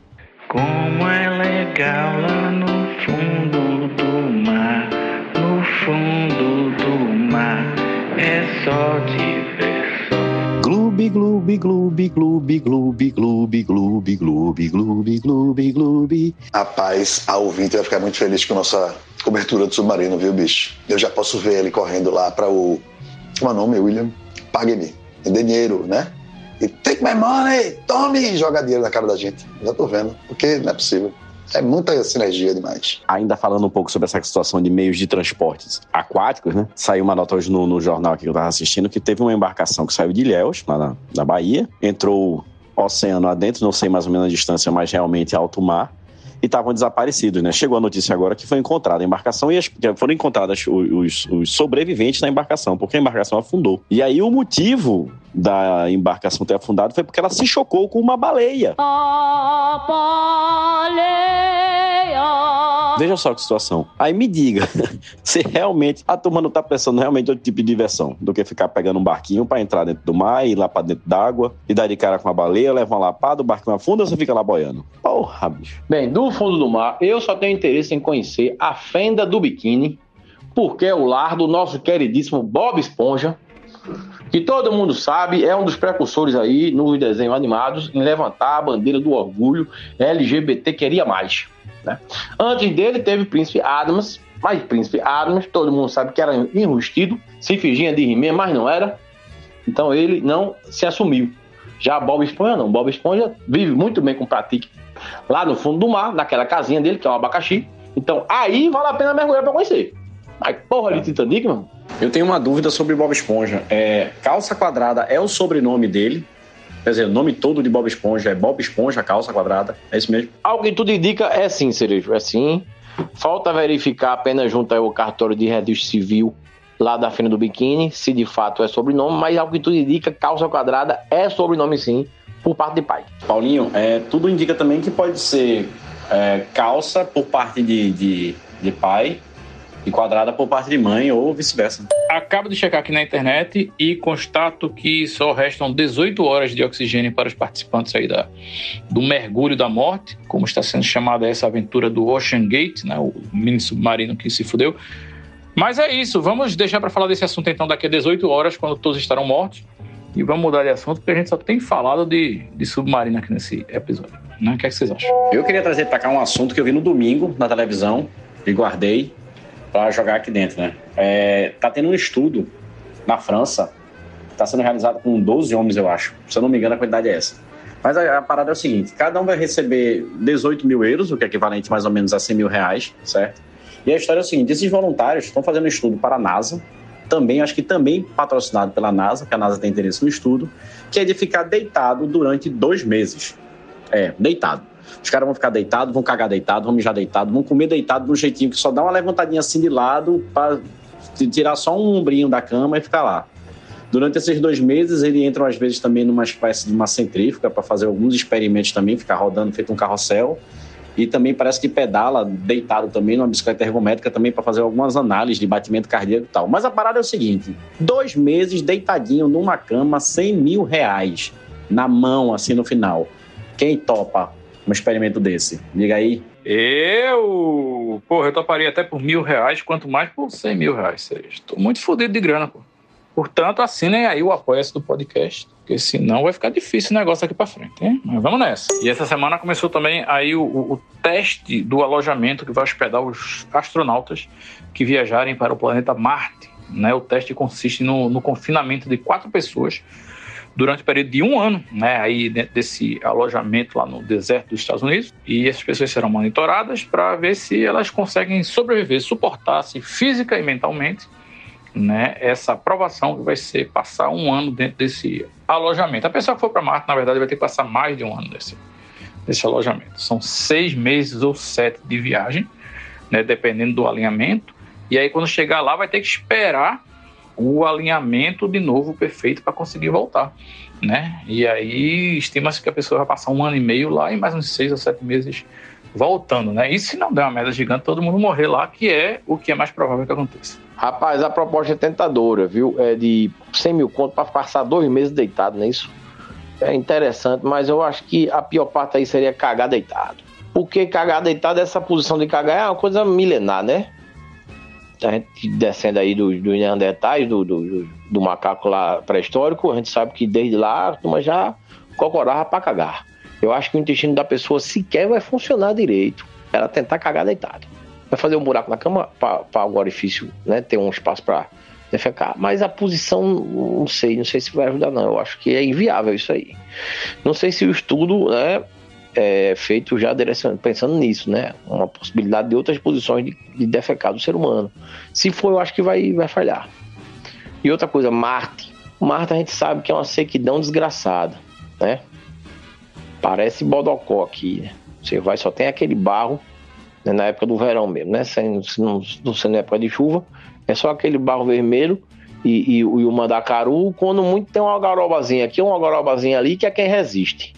Como é legal lá no fundo do mar, no fundo do mar, é só diversão. Gloob, gloob, gloob, gloob, gloob, gloob, gloob, gloob, gloob, gloob, gloob. Rapaz, a ouvinte vai ficar muito feliz com a nossa cobertura do submarino, viu, bicho? Eu já posso ver ele correndo lá para o é o nome, William? Pague-me, me dê dinheiro, né? E take my money, tome e joga dinheiro na cara da gente. Já tô vendo, porque não é possível. É muita sinergia demais. Ainda falando um pouco sobre essa situação de meios de transportes aquáticos, né? Saiu uma nota hoje no, no jornal aqui que eu estava assistindo que teve uma embarcação que saiu de Ilhéus, lá na, na Bahia, entrou oceano adentro, não sei mais ou menos a distância, mas realmente alto mar, e estavam desaparecidos, né? Chegou a notícia agora que foi encontrada a embarcação e as, foram encontradas os, os, sobreviventes na embarcação, porque a embarcação afundou. E aí o motivo da embarcação ter afundado foi porque ela se chocou com uma baleia. A baleia Veja só que situação. Aí me diga *laughs* se realmente a turma não tá pensando realmente outro tipo de diversão do que ficar pegando um barquinho para entrar dentro do mar, ir lá para dentro d'água e dar de cara com a baleia, levar uma lapada, o barquinho afunda ou você fica lá boiando? Porra, bicho. Bem, do fundo do mar, eu só tenho interesse em conhecer a fenda do biquíni, porque é o lar do nosso queridíssimo Bob Esponja, que todo mundo sabe é um dos precursores aí nos desenhos animados em levantar a bandeira do orgulho LGBT queria mais. Né? Antes dele teve Príncipe Adams, mas Príncipe Adams, todo mundo sabe que era enrustido, se fingia de he mas não era. Então ele não se assumiu. Já Bob Esponja não. Bob Esponja vive muito bem com Pratique lá no fundo do mar, naquela casinha dele, que é um abacaxi. Então aí vale a pena mergulhar para conhecer. Mas porra de Titanic, mano. Eu tenho uma dúvida sobre Bob Esponja. É, calça quadrada é o sobrenome dele? Quer dizer, o nome todo de Bob Esponja é Bob Esponja Calça Quadrada. É isso mesmo? Algo que tudo indica é sim, Cerejo. É sim. Falta verificar apenas junto ao cartório de registro civil lá da Feira do Biquíni, se de fato é sobrenome, mas algo que tudo indica, calça quadrada é sobrenome sim, por parte de pai. Paulinho, é, tudo indica também que pode ser é, calça por parte de, de, de pai e quadrada por parte de mãe ou vice-versa. Acabo de checar aqui na internet e constato que só restam 18 horas de oxigênio para os participantes aí da, do mergulho da morte, como está sendo chamada essa aventura do Ocean Gate, né, o mini submarino que se fudeu. Mas é isso, vamos deixar para falar desse assunto então daqui a 18 horas, quando todos estarão mortos. E vamos mudar de assunto, porque a gente só tem falado de, de submarino aqui nesse episódio. Né? O que, é que vocês acham? Eu queria trazer para cá um assunto que eu vi no domingo na televisão e guardei para jogar aqui dentro, né? É, tá tendo um estudo na França, está sendo realizado com 12 homens, eu acho. Se eu não me engano, a quantidade é essa. Mas a, a, parada é o seguinte: cada um vai receber 18 mil euros, o que é equivalente mais ou menos a 100 mil reais, certo? E a história é o seguinte: esses voluntários estão fazendo um estudo para a NASA, também, acho que também patrocinado pela NASA, que a NASA tem interesse no estudo, que é de ficar deitado durante dois meses. É, deitado. Os caras vão ficar deitados, vão cagar deitado, vão mijar deitado, vão comer deitado de um jeitinho que só dá uma levantadinha assim de lado para tirar só um ombrinho da cama e ficar lá. Durante esses dois meses, ele entra às vezes também numa espécie de uma centrífuga para fazer alguns experimentos também, ficar rodando feito um carrossel. E também parece que pedala deitado também numa bicicleta ergométrica também para fazer algumas análises de batimento cardíaco e tal. Mas a parada é o seguinte: dois meses deitadinho numa cama, 100 mil reais na mão, assim no final. Quem topa um experimento desse? Diga aí. Eu, porra, eu toparia até por mil reais, quanto mais por cem mil reais. Estou muito fodido de grana, pô. Portanto, assinem aí o apoio do podcast, porque senão vai ficar difícil o negócio aqui para frente, hein? Mas vamos nessa. E essa semana começou também aí o, o, teste do alojamento que vai hospedar os astronautas que viajarem para o planeta Marte. Né? O teste consiste no, no confinamento de quatro pessoas durante o período de um ano, né, aí dentro desse alojamento lá no deserto dos Estados Unidos, e essas pessoas serão monitoradas para ver se elas conseguem sobreviver, suportar-se física e mentalmente, né, essa aprovação que vai ser passar um ano dentro desse alojamento. A pessoa que for para Marte, na verdade, vai ter que passar mais de um ano nesse, nesse alojamento. São seis meses ou sete de viagem, né, dependendo do alinhamento, e aí quando chegar lá vai ter que esperar o alinhamento de novo perfeito para conseguir voltar, né? E aí estima-se que a pessoa vai passar um ano e meio lá e mais uns seis ou sete meses voltando, né? E se não der uma merda gigante, todo mundo morrer lá, que é o que é mais provável que aconteça. Rapaz, a proposta é tentadora, viu? É de 100 mil conto para passar dois meses deitado, não é isso? É interessante, mas eu acho que a pior parte aí seria cagar deitado. Porque cagar deitado, essa posição de cagar é uma coisa milenar, né? A gente descendo aí dos do Neandertais, do, do, do, macaco lá pré-histórico, a gente sabe que desde lá a turma já cocorava para cagar. Eu acho que o intestino da pessoa sequer vai funcionar direito. Ela tentar cagar deitado. Vai fazer um buraco na cama para o orifício, né? Ter um espaço para defecar. Mas a posição, não sei, não sei se vai ajudar, não. Eu acho que é inviável isso aí. Não sei se o estudo, né? É, feito já pensando nisso, né? Uma possibilidade de outras posições de, de defecar do ser humano. Se for, eu acho que vai, vai falhar. E outra coisa, Marte. Marte a gente sabe que é uma sequidão desgraçada, né? Parece Bodocó aqui. Né? Você vai, só tem aquele barro né, na época do verão mesmo, né? Não, não sendo época de chuva, é só aquele barro vermelho e, e, e o mandacaru. Quando muito tem uma garobazinha aqui, uma garobazinha ali, que é quem resiste.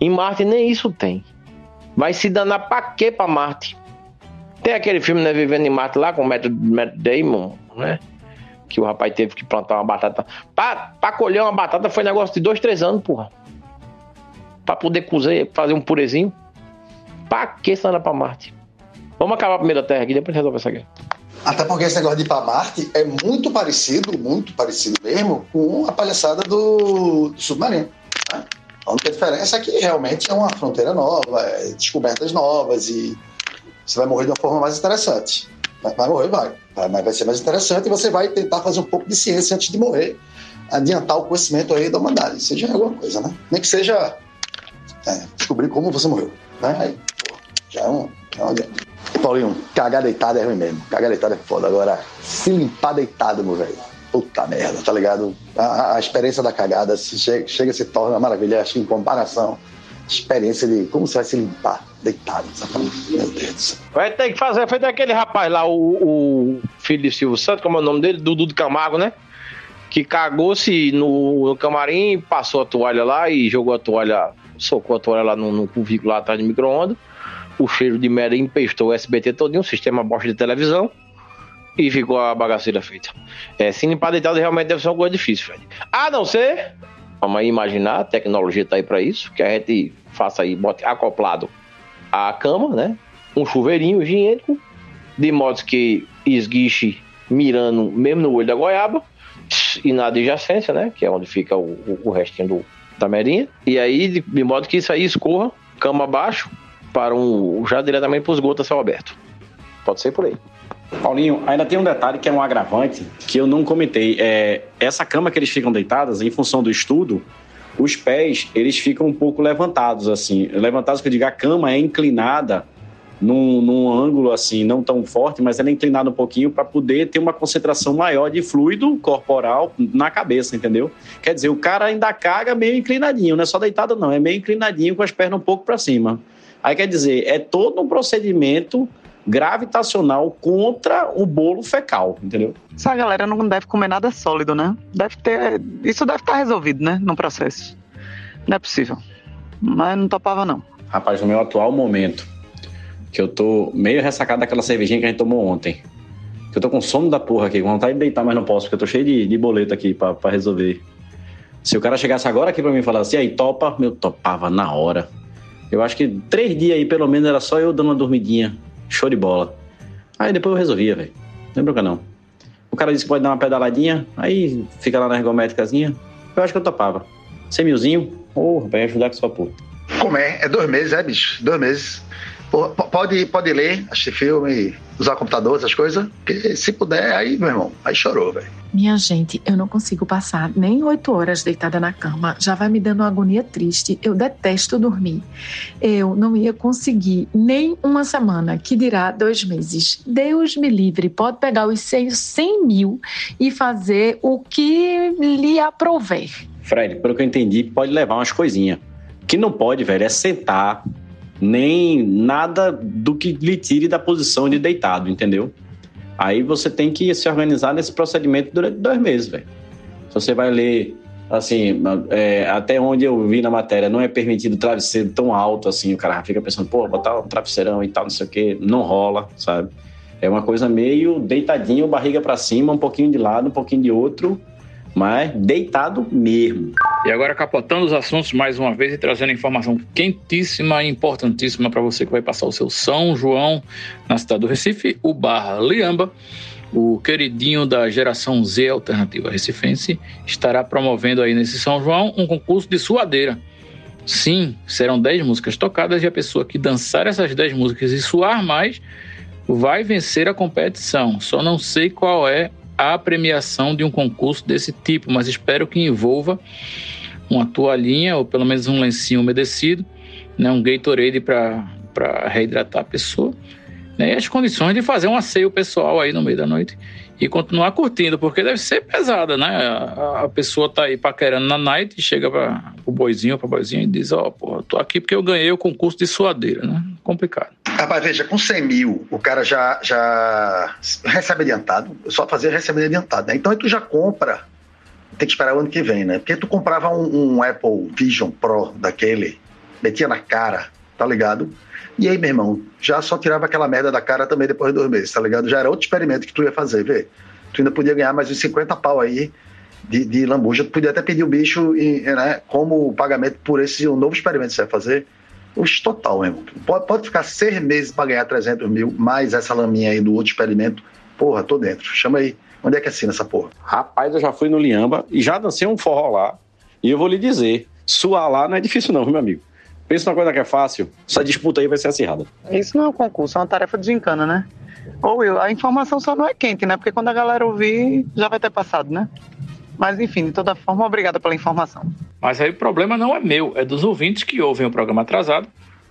Em Marte nem isso tem. Vai se danar pra quê pra Marte? Tem aquele filme, né, Vivendo em Marte lá com o Matt, Matt Damon, né? Que o rapaz teve que plantar uma batata. Pra, pra colher uma batata foi negócio de dois, três anos, porra. Pra poder cozer, fazer um purezinho. Pra que se danar pra Marte? Vamos acabar a primeira Terra aqui, depois resolve essa guerra. Até porque esse negócio de ir para Marte é muito parecido, muito parecido mesmo, com a palhaçada do, do submarino. Né? A única diferença é que realmente é uma fronteira nova, é descobertas novas e você vai morrer de uma forma mais interessante. Vai morrer, vai. Mas vai ser mais interessante e você vai tentar fazer um pouco de ciência antes de morrer, adiantar o conhecimento aí da humanidade. Seja alguma coisa, né? Nem que seja é, descobrir como você morreu. Né? Aí, pô, já é um, já é um. Paulinho, cagar deitado é ruim mesmo. Cagar deitado é foda. Agora, se limpar deitado, meu velho puta merda, tá ligado? A, a experiência da cagada se chega, chega se torna uma maravilha, acho que em comparação, experiência de como você vai se limpar deitado, sabe? Meu Deus do céu. Vai ter que fazer, foi daquele rapaz lá, o, o filho de Silvio Santos, como é o nome dele? Dudu de Camargo, né? Que cagou-se no, no, camarim, passou a toalha lá e jogou a toalha, socou a toalha lá no, no currículo lá atrás do micro-ondas. O cheiro de merda empestou o SBT todinho, um sistema bosta de televisão e ficou a bagaceira feita. É, se limpar deitado realmente deve ser uma coisa difícil, Fred. A não ser, vamos imaginar, a tecnologia tá aí para isso, que a gente faça aí, bote acoplado à cama, né? Um chuveirinho higiênico, de modo que esguiche mirando mesmo no olho da goiaba, e na adjacência, né? Que é onde fica o, o, restinho do, da merinha. E aí, de, de modo que isso aí escorra, cama abaixo, para um, já diretamente para os gotas céu aberto. Pode ser por aí. Paulinho, ainda tem um detalhe que é um agravante que eu não comentei. É, essa cama que eles ficam deitadas, em função do estudo, os pés eles ficam um pouco levantados, assim. Levantados, que eu digo, a cama é inclinada num, num ângulo assim, não tão forte, mas ela é inclinada um pouquinho para poder ter uma concentração maior de fluido corporal na cabeça, entendeu? Quer dizer, o cara ainda caga meio inclinadinho, não é só deitado, não, é meio inclinadinho com as pernas um pouco para cima. Aí quer dizer, é todo um procedimento gravitacional contra o bolo fecal, entendeu? Essa galera não deve comer nada sólido, né? Deve ter. Isso deve estar resolvido, né? No processo. Não é possível. Mas não topava, não. Rapaz, no meu atual momento, que eu tô meio ressacado daquela cervejinha que a gente tomou ontem. Que eu tô com sono da porra aqui, com vontade de deitar, mas não posso, porque eu tô cheio de, de boleto aqui pra, pra resolver. Se o cara chegasse agora aqui pra mim e falasse, e aí, topa? Meu, topava na hora. Eu acho que três dias aí, pelo menos, era só eu dando uma dormidinha Show de bola. Aí depois eu resolvia, velho. Não bronca não. O cara disse que pode dar uma pedaladinha, aí fica lá na ergométricazinha. Eu acho que eu topava. 100 milzinho, porra, vai ajudar com sua puta. Como é? É dois meses, é, bicho? Dois meses. Pode, pode ler, assistir filme, usar computador, essas coisas. Porque se puder, aí, meu irmão, aí chorou, velho. Minha gente, eu não consigo passar nem oito horas deitada na cama. Já vai me dando uma agonia triste. Eu detesto dormir. Eu não ia conseguir nem uma semana, que dirá dois meses. Deus me livre, pode pegar os seus 100 mil e fazer o que lhe aprover. Fred, pelo que eu entendi, pode levar umas coisinhas. O que não pode, velho, é sentar, nem nada do que lhe tire da posição de deitado, entendeu? Aí você tem que se organizar nesse procedimento durante dois meses, velho. Você vai ler, assim, é, até onde eu vi na matéria, não é permitido travesseiro tão alto assim, o cara fica pensando, pô, botar um travesseirão e tal, não sei o quê, não rola, sabe? É uma coisa meio deitadinho, barriga para cima, um pouquinho de lado, um pouquinho de outro, mas deitado mesmo. E agora capotando os assuntos mais uma vez e trazendo informação quentíssima e importantíssima para você que vai passar o seu São João na cidade do Recife, o Barra Liamba, o queridinho da geração Z alternativa recifense, estará promovendo aí nesse São João um concurso de suadeira. Sim, serão 10 músicas tocadas e a pessoa que dançar essas 10 músicas e suar mais vai vencer a competição. Só não sei qual é a premiação de um concurso desse tipo, mas espero que envolva uma toalhinha ou pelo menos um lencinho umedecido, né, um Gatorade para reidratar a pessoa, né, e as condições de fazer um asseio pessoal aí no meio da noite e continuar curtindo, porque deve ser pesada, né? A, a pessoa tá aí paquerando na night e chega para o boizinho, para boizinho e diz: Ó, oh, tô aqui porque eu ganhei o concurso de suadeira, né? Complicado. Rapaz, veja, com 100 mil, o cara já, já recebe adiantado, só fazer receber adiantado, né? Então aí tu já compra, tem que esperar o ano que vem, né? Porque tu comprava um, um Apple Vision Pro daquele, metia na cara, tá ligado? E aí, meu irmão, já só tirava aquela merda da cara também depois de dois meses, tá ligado? Já era outro experimento que tu ia fazer, vê? Tu ainda podia ganhar mais uns 50 pau aí de, de lambuja. Tu podia até pedir o bicho e, né, como pagamento por esse um novo experimento que você vai fazer. Oxe, total, meu irmão. Pode, pode ficar seis meses para ganhar 300 mil, mais essa laminha aí do outro experimento. Porra, tô dentro. Chama aí. Onde é que assina essa porra? Rapaz, eu já fui no Liamba e já dancei um forró lá. E eu vou lhe dizer, suar lá não é difícil não, meu amigo? Pensa numa coisa que é fácil, essa disputa aí vai ser acirrada. Isso não é um concurso, é uma tarefa desencana, né? Ô Will, a informação só não é quente, né? Porque quando a galera ouvir, já vai ter passado, né? Mas enfim, de toda forma, obrigada pela informação. Mas aí o problema não é meu, é dos ouvintes que ouvem o programa atrasado,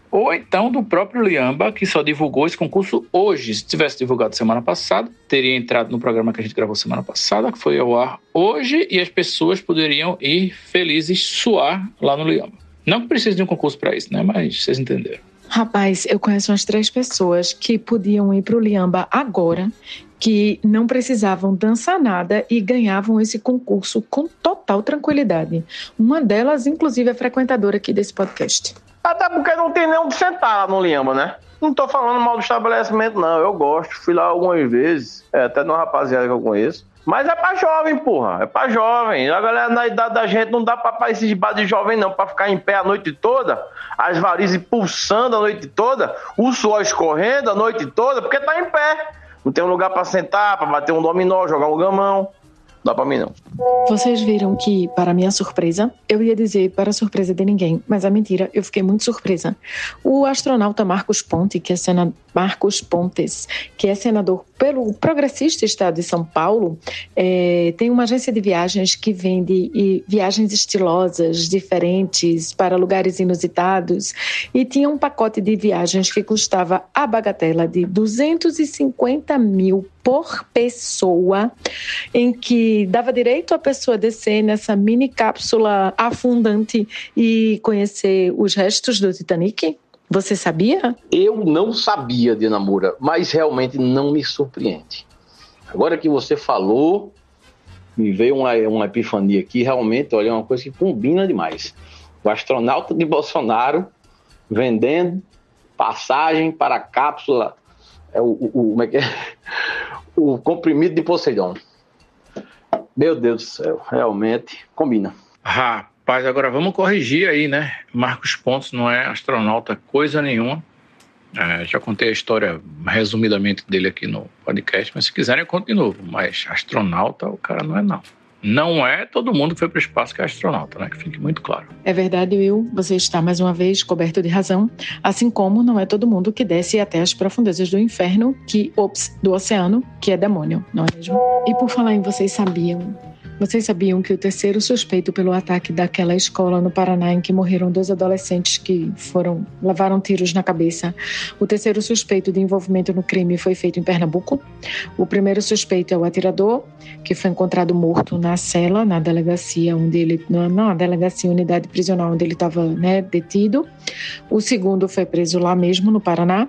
ou então do próprio Liamba, que só divulgou esse concurso hoje. Se tivesse divulgado semana passada, teria entrado no programa que a gente gravou semana passada, que foi ao ar hoje, e as pessoas poderiam ir felizes suar lá no Liamba. Não que precise de um concurso para isso, né? Mas vocês entenderam. Rapaz, eu conheço umas três pessoas que podiam ir para o Liamba agora, que não precisavam dançar nada e ganhavam esse concurso com total tranquilidade. Uma delas, inclusive, é frequentadora aqui desse podcast. Até porque não tem nem onde sentar lá no Liamba, né? Não tô falando mal do estabelecimento, não. Eu gosto, fui lá algumas vezes, é, até de uma rapaziada que eu conheço. Mas é pra jovem, porra. É pra jovem. A galera na idade da gente não dá pra, pra esse bar de jovem, não. Pra ficar em pé a noite toda, as varizes pulsando a noite toda, o suor escorrendo a noite toda, porque tá em pé. Não tem um lugar pra sentar, pra bater um dominó, jogar um gamão. Dá pra mim, não. Vocês viram que, para minha surpresa, eu ia dizer para surpresa de ninguém, mas a mentira, eu fiquei muito surpresa. O astronauta Marcos Ponte, que é sena... Marcos Pontes, que é senador pelo progressista estado de São Paulo, é, tem uma agência de viagens que vende viagens estilosas, diferentes, para lugares inusitados, e tinha um pacote de viagens que custava a bagatela de 250 mil por pessoa, em que dava direito a pessoa descer nessa mini cápsula afundante e conhecer os restos do Titanic? Você sabia? Eu não sabia, Diana Moura, mas realmente não me surpreende. Agora que você falou, me veio uma, uma epifania aqui, realmente, olha, é uma coisa que combina demais. O astronauta de Bolsonaro vendendo passagem para a cápsula, é o, o, é que é? *laughs* o comprimido de Poseidon. Meu Deus do céu, realmente combina. Rapaz, agora vamos corrigir aí, né? Marcos Pontes não é astronauta coisa nenhuma. É, já contei a história resumidamente dele aqui no podcast, mas se quiserem eu conto de novo. Mas astronauta o cara não é não. não é todo mundo que foi para o espaço que é astronauta, né? Que fique muito claro. É verdade, Will. Você está mais uma vez coberto de razão. Assim como não é todo mundo que desce até as profundezas do inferno, que, ops, do oceano, que é demônio, não é mesmo? E por falar em vocês sabiam, vocês sabiam que o terceiro suspeito pelo ataque daquela escola no Paraná em que morreram dois adolescentes que foram levaram tiros na cabeça? O terceiro suspeito de envolvimento no crime foi feito em Pernambuco. O primeiro suspeito é o atirador, que foi encontrado morto na cela, na delegacia onde ele na delegacia unidade prisional onde ele estava né, detido. O segundo foi preso lá mesmo no Paraná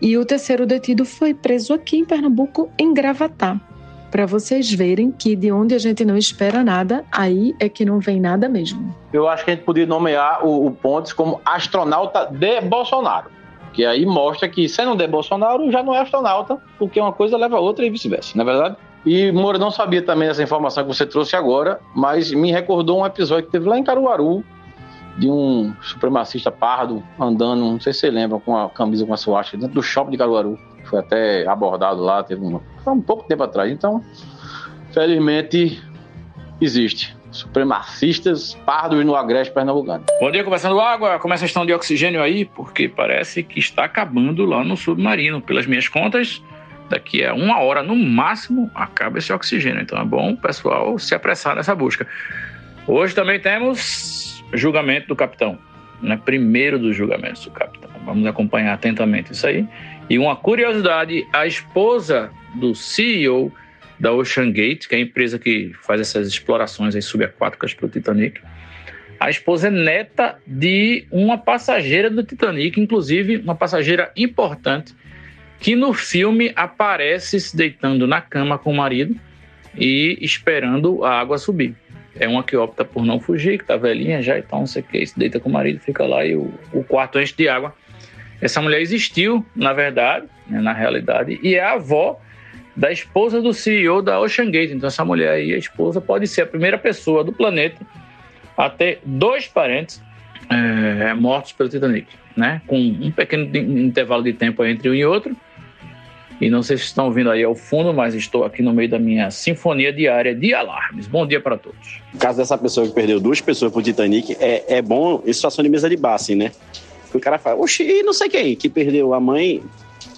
e o terceiro detido foi preso aqui em Pernambuco em Gravatá para vocês verem que de onde a gente não espera nada, aí é que não vem nada mesmo. Eu acho que a gente podia nomear o, o Pontes como astronauta de Bolsonaro. Que aí mostra que sendo de Bolsonaro já não é astronauta, porque uma coisa leva a outra e vice-versa, não é verdade? E Moura não sabia também dessa informação que você trouxe agora, mas me recordou um episódio que teve lá em Caruaru, de um supremacista pardo andando, não sei se você lembra, com a camisa com a suástica dentro do shopping de Caruaru. Foi até abordado lá, teve foi um pouco tempo atrás. Então, felizmente, existe. Supremacistas pardos no agreste pernambucano. Bom dia, conversando água. Como é a questão de oxigênio aí? Porque parece que está acabando lá no submarino. Pelas minhas contas, daqui a uma hora no máximo acaba esse oxigênio. Então é bom o pessoal se apressar nessa busca. Hoje também temos julgamento do capitão. Né? Primeiro dos julgamentos do capitão. Vamos acompanhar atentamente isso aí. E uma curiosidade: a esposa do CEO da Ocean Gate, que é a empresa que faz essas explorações subaquáticas para o Titanic, a esposa é neta de uma passageira do Titanic, inclusive uma passageira importante, que no filme aparece se deitando na cama com o marido e esperando a água subir. É uma que opta por não fugir, que tá velhinha já, então não sei o que, se deita com o marido, fica lá e o, o quarto enche de água. Essa mulher existiu, na verdade, né, na realidade, e é a avó da esposa do CEO da Ocean Gate. Então, essa mulher aí, a esposa, pode ser a primeira pessoa do planeta a ter dois parentes é, mortos pelo Titanic, né? Com um pequeno intervalo de tempo entre um e outro. E não sei se estão ouvindo aí ao fundo, mas estou aqui no meio da minha sinfonia diária de alarmes. Bom dia para todos. No caso dessa pessoa que perdeu duas pessoas pro Titanic, é, é bom em situação de mesa de bar, assim, né? O cara fala, oxi, e não sei quem, que perdeu a mãe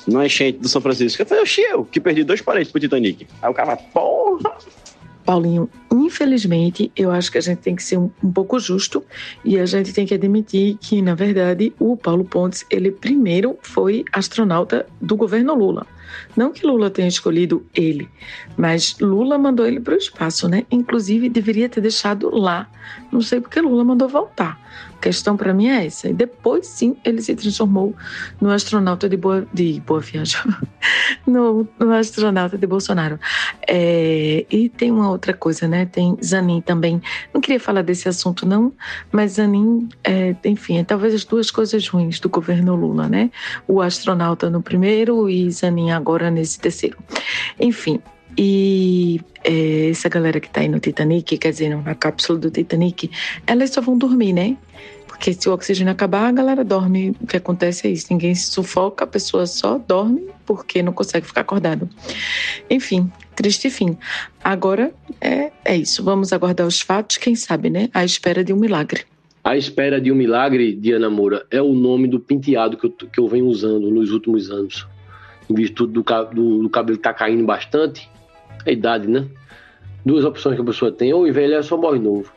na enchente do São Francisco. Eu falei, oxi, eu, que perdi dois parentes pro Titanic. Aí o cara porra. Paulinho, infelizmente, eu acho que a gente tem que ser um, um, pouco justo e a gente tem que admitir que, na verdade, o Paulo Pontes, ele primeiro foi astronauta do governo Lula. Não que Lula tenha escolhido ele, mas Lula mandou ele para o espaço, né? Inclusive, deveria ter deixado lá. Não sei porque Lula mandou voltar questão para mim é essa. E depois, sim, ele se transformou no astronauta de Boa, de boa Viagem, *laughs* no, no, astronauta de Bolsonaro. É, e tem uma outra coisa, né? Tem Zanin também. Não queria falar desse assunto, não, mas Zanin, é, enfim, é talvez as duas coisas ruins do governo Lula, né? O astronauta no primeiro e Zanin agora nesse terceiro. Enfim, e é, essa galera que tá aí no Titanic, quer dizer, na cápsula do Titanic, elas só vão dormir, né? Porque se o oxigênio acabar, a galera dorme. O que acontece é isso: ninguém se sufoca, a pessoa só dorme porque não consegue ficar acordado. Enfim, triste fim. Agora é, é isso. Vamos aguardar os fatos, quem sabe, né? À espera de um milagre. A espera de um milagre, Diana Moura, é o nome do penteado que eu, que eu venho usando nos últimos anos. Em virtude do, do, do cabelo estar tá caindo bastante, a idade, né? Duas opções que a pessoa tem: ou envelhece ou morre novo.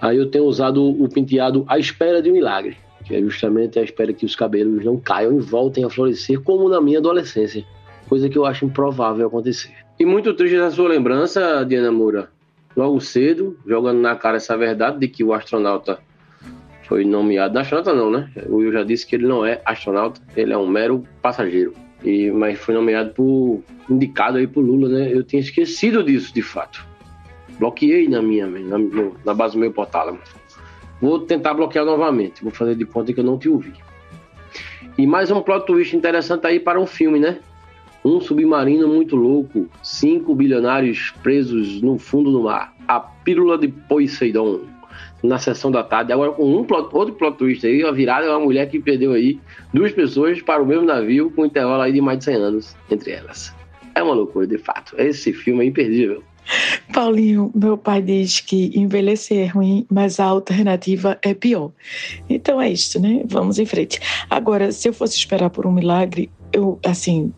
Aí eu tenho usado o penteado à espera de um milagre, que é justamente a espera que os cabelos não caiam e voltem a florescer, como na minha adolescência, coisa que eu acho improvável acontecer. E muito triste essa sua lembrança, Diana Moura, logo cedo, jogando na cara essa verdade de que o astronauta foi nomeado. Astronauta não, né? Eu já disse que ele não é astronauta, ele é um mero passageiro. E, mas foi nomeado por. indicado aí por Lula, né? Eu tinha esquecido disso, de fato. Bloqueei na minha, na, na base do meu hipotálamo. Vou tentar bloquear novamente. Vou fazer de conta que eu não te ouvi. E mais um plot twist interessante aí para um filme, né? Um submarino muito louco, cinco bilionários presos no fundo do mar. A Pílula de Poseidon, na sessão da tarde. Agora com um plot, outro plot twist aí, a virada é uma mulher que perdeu aí duas pessoas para o mesmo navio com um intervalo aí de mais de 100 anos entre elas. É uma loucura, de fato. Esse filme é imperdível. Paulinho, meu pai diz que envelhecer é ruim, mas a alternativa é pior. Então é isso, né? Vamos em frente. Agora, se eu fosse esperar por um milagre, eu, assim,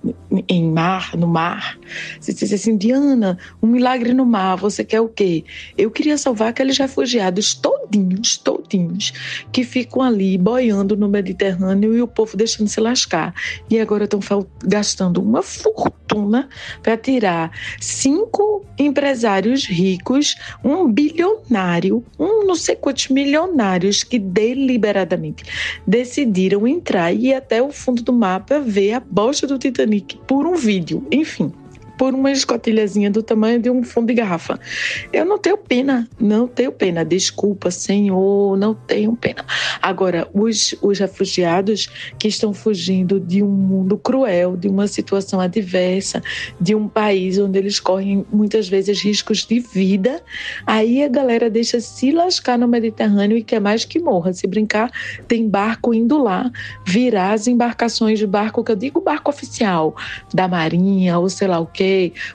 em mar, no mar, se dissesse assim, Diana, um milagre no mar, você quer o quê? Eu queria salvar aqueles refugiados todinhos, todinhos, que ficam ali boiando no Mediterrâneo e o povo deixando se lascar. E agora estão gastando uma fortuna para tirar cinco empresários ricos, um bilionário, um não sei quantos milionários que deliberadamente decidiram entrar e ir até o fundo do mar para ver a bosta do Titanic por um vídeo. Enfim, por uma escotilhazinha do tamanho de um fundo de garrafa. Eu não tenho pena, não tenho pena. Desculpa, Senhor, não tenho pena. Agora, os, os refugiados que estão fugindo de um mundo cruel, de uma situação adversa, de um país onde eles correm muitas vezes riscos de vida, aí a galera deixa se lascar no Mediterrâneo e quer mais que morra. Se brincar, tem barco indo lá virar as embarcações de barco, que eu digo barco oficial, da Marinha ou sei lá o que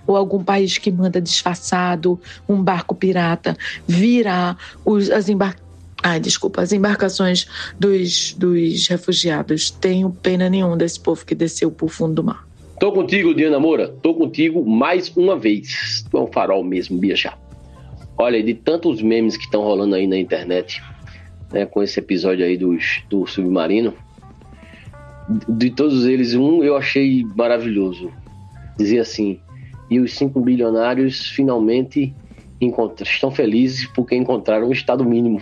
ou algum país que manda disfarçado um barco pirata virar os, as embarcações. Ai, desculpa, as embarcações dos, dos refugiados. Tenho pena nenhuma desse povo que desceu pro fundo do mar. Tô contigo, Diana Moura. Tô contigo mais uma vez. Tu é um farol mesmo, bicha. Olha, de tantos memes que estão rolando aí na internet, né, com esse episódio aí dos, do submarino, de todos eles, um eu achei maravilhoso dizia assim: e os cinco bilionários finalmente estão felizes porque encontraram o estado mínimo.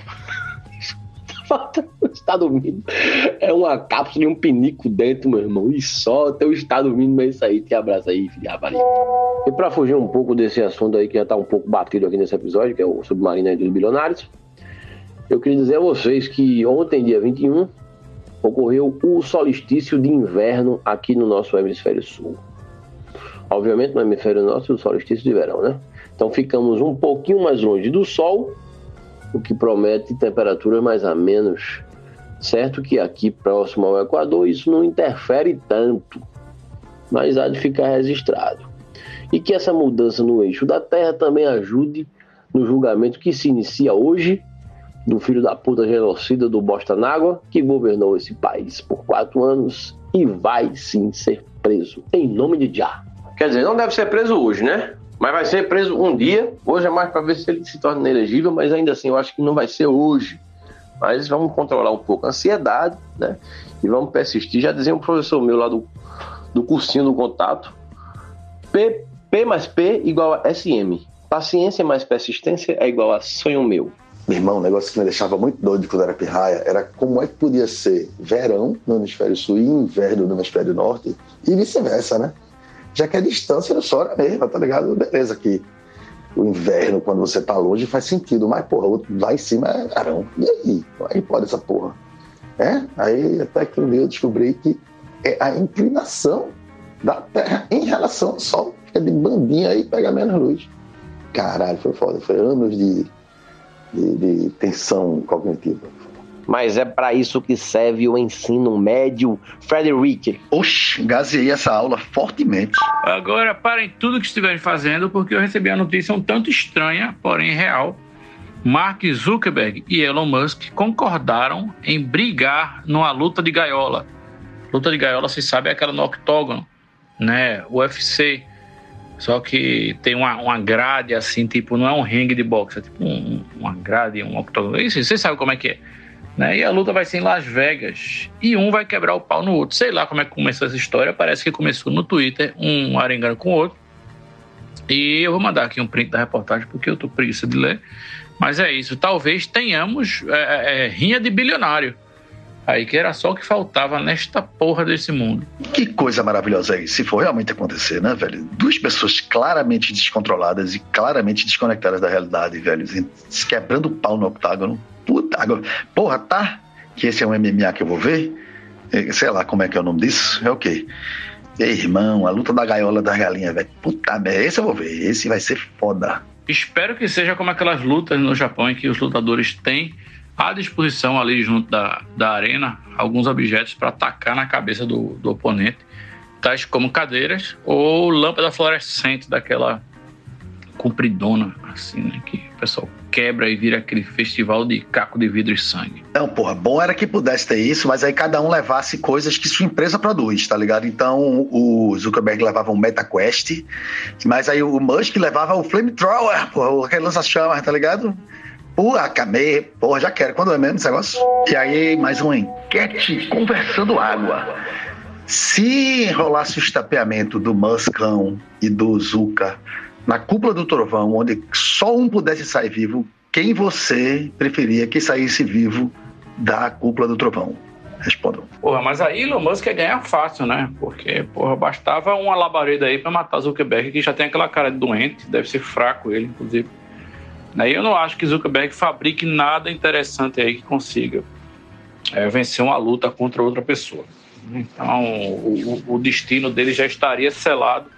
*laughs* o estado mínimo é uma cápsula e um pinico dentro, meu irmão. E só teu estado mínimo é isso aí. Te abraça aí, rapariga. E para fugir um pouco desse assunto aí que já tá um pouco batido aqui nesse episódio, que é o submarino dos bilionários, eu queria dizer a vocês que ontem, dia 21, ocorreu o solstício de inverno aqui no nosso hemisfério sul. Obviamente no hemisfério norte o solstício de verão, né? Então ficamos um pouquinho mais longe do Sol, o que promete temperaturas mais a menos. Certo que aqui próximo ao Equador isso não interfere tanto, mas há de ficar registrado. E que essa mudança no eixo da Terra também ajude no julgamento que se inicia hoje do filho da puta genocida do Bosta Nágua, que governou esse país por quatro anos e vai sim ser preso, em nome de Já. Quer dizer, não deve ser preso hoje, né? Mas vai ser preso um dia. Hoje é mais para ver se ele se torna inelegível, mas ainda assim eu acho que não vai ser hoje. Mas vamos controlar um pouco a ansiedade, né? E vamos persistir. Já dizia um professor meu lá do, do cursinho do contato: P, P mais P igual a SM. Paciência mais persistência é igual a sonho meu. Meu irmão, um negócio que me deixava muito doido quando era pirraia era como é que podia ser verão no hemisfério sul e inverno no hemisfério norte e vice-versa, né? Já que a distância não só era mesma, tá ligado? Beleza, que o inverno, quando você tá longe, faz sentido, mas, porra, lá em cima é verão. E aí? Como é pode essa porra? É? Aí até que um dia eu descobri que é a inclinação da Terra em relação ao Sol. Fica de bandinha aí pega menos luz. Caralho, foi foda. Foi anos de, de, de tensão cognitiva. Mas é para isso que serve o ensino médio, Frederick. Oxi, gazeei essa aula fortemente. Agora parem tudo que estiverem fazendo, porque eu recebi a notícia um tanto estranha, porém real. Mark Zuckerberg e Elon Musk concordaram em brigar numa luta de gaiola. Luta de gaiola, vocês sabem, é aquela no octógono, né? UFC. Só que tem uma, uma grade assim, tipo, não é um ringue de boxe, é tipo um, uma grade, um octógono. Isso, vocês sabem como é que é. Né? E a luta vai ser em Las Vegas. E um vai quebrar o pau no outro. Sei lá como é que começou essa história. Parece que começou no Twitter, um arengando com o outro. E eu vou mandar aqui um print da reportagem, porque eu tô preguiça de ler. Mas é isso. Talvez tenhamos é, é, é rinha de bilionário. Aí que era só o que faltava nesta porra desse mundo. Que coisa maravilhosa aí, se for realmente acontecer, né, velho? Duas pessoas claramente descontroladas e claramente desconectadas da realidade, velho, se quebrando pau no octágono puta, agora, porra, tá? Que esse é um MMA que eu vou ver? É, sei lá como é que é o nome disso. É o quê? Ei, irmão, a luta da gaiola das galinhas, velho. Puta merda, esse eu vou ver. Esse vai ser foda. Espero que seja como aquelas lutas no Japão em que os lutadores têm à disposição ali junto da, da arena alguns objetos para atacar na cabeça do, do oponente, tais como cadeiras ou lâmpada fluorescente daquela compridona, assim, né? Que o pessoal quebra e vira aquele festival de caco de vidro e sangue. Não, porra, bom era que pudesse ter isso, mas aí cada um levasse coisas que sua empresa produz, tá ligado? Então o Zuckerberg levava um MetaQuest, mas aí o Musk levava o Flamethrower, porra, aquele lança-chamas, tá ligado? Porra, acabei, porra, já quero. Quando é mesmo esse negócio? E aí, mais uma enquete conversando água. Se rolasse o estapeamento do Muskão e do Zuka na cúpula do trovão, onde só um pudesse sair vivo, quem você preferia que saísse vivo da cúpula do trovão? Respondam. Porra, mas aí Elon Musk ia ganhar fácil, né? Porque, porra, bastava uma labareda aí pra matar Zuckerberg, que já tem aquela cara de doente, deve ser fraco ele, inclusive. Aí eu não acho que Zuckerberg fabrique nada interessante aí que consiga é, vencer uma luta contra outra pessoa. Então, o, o destino dele já estaria selado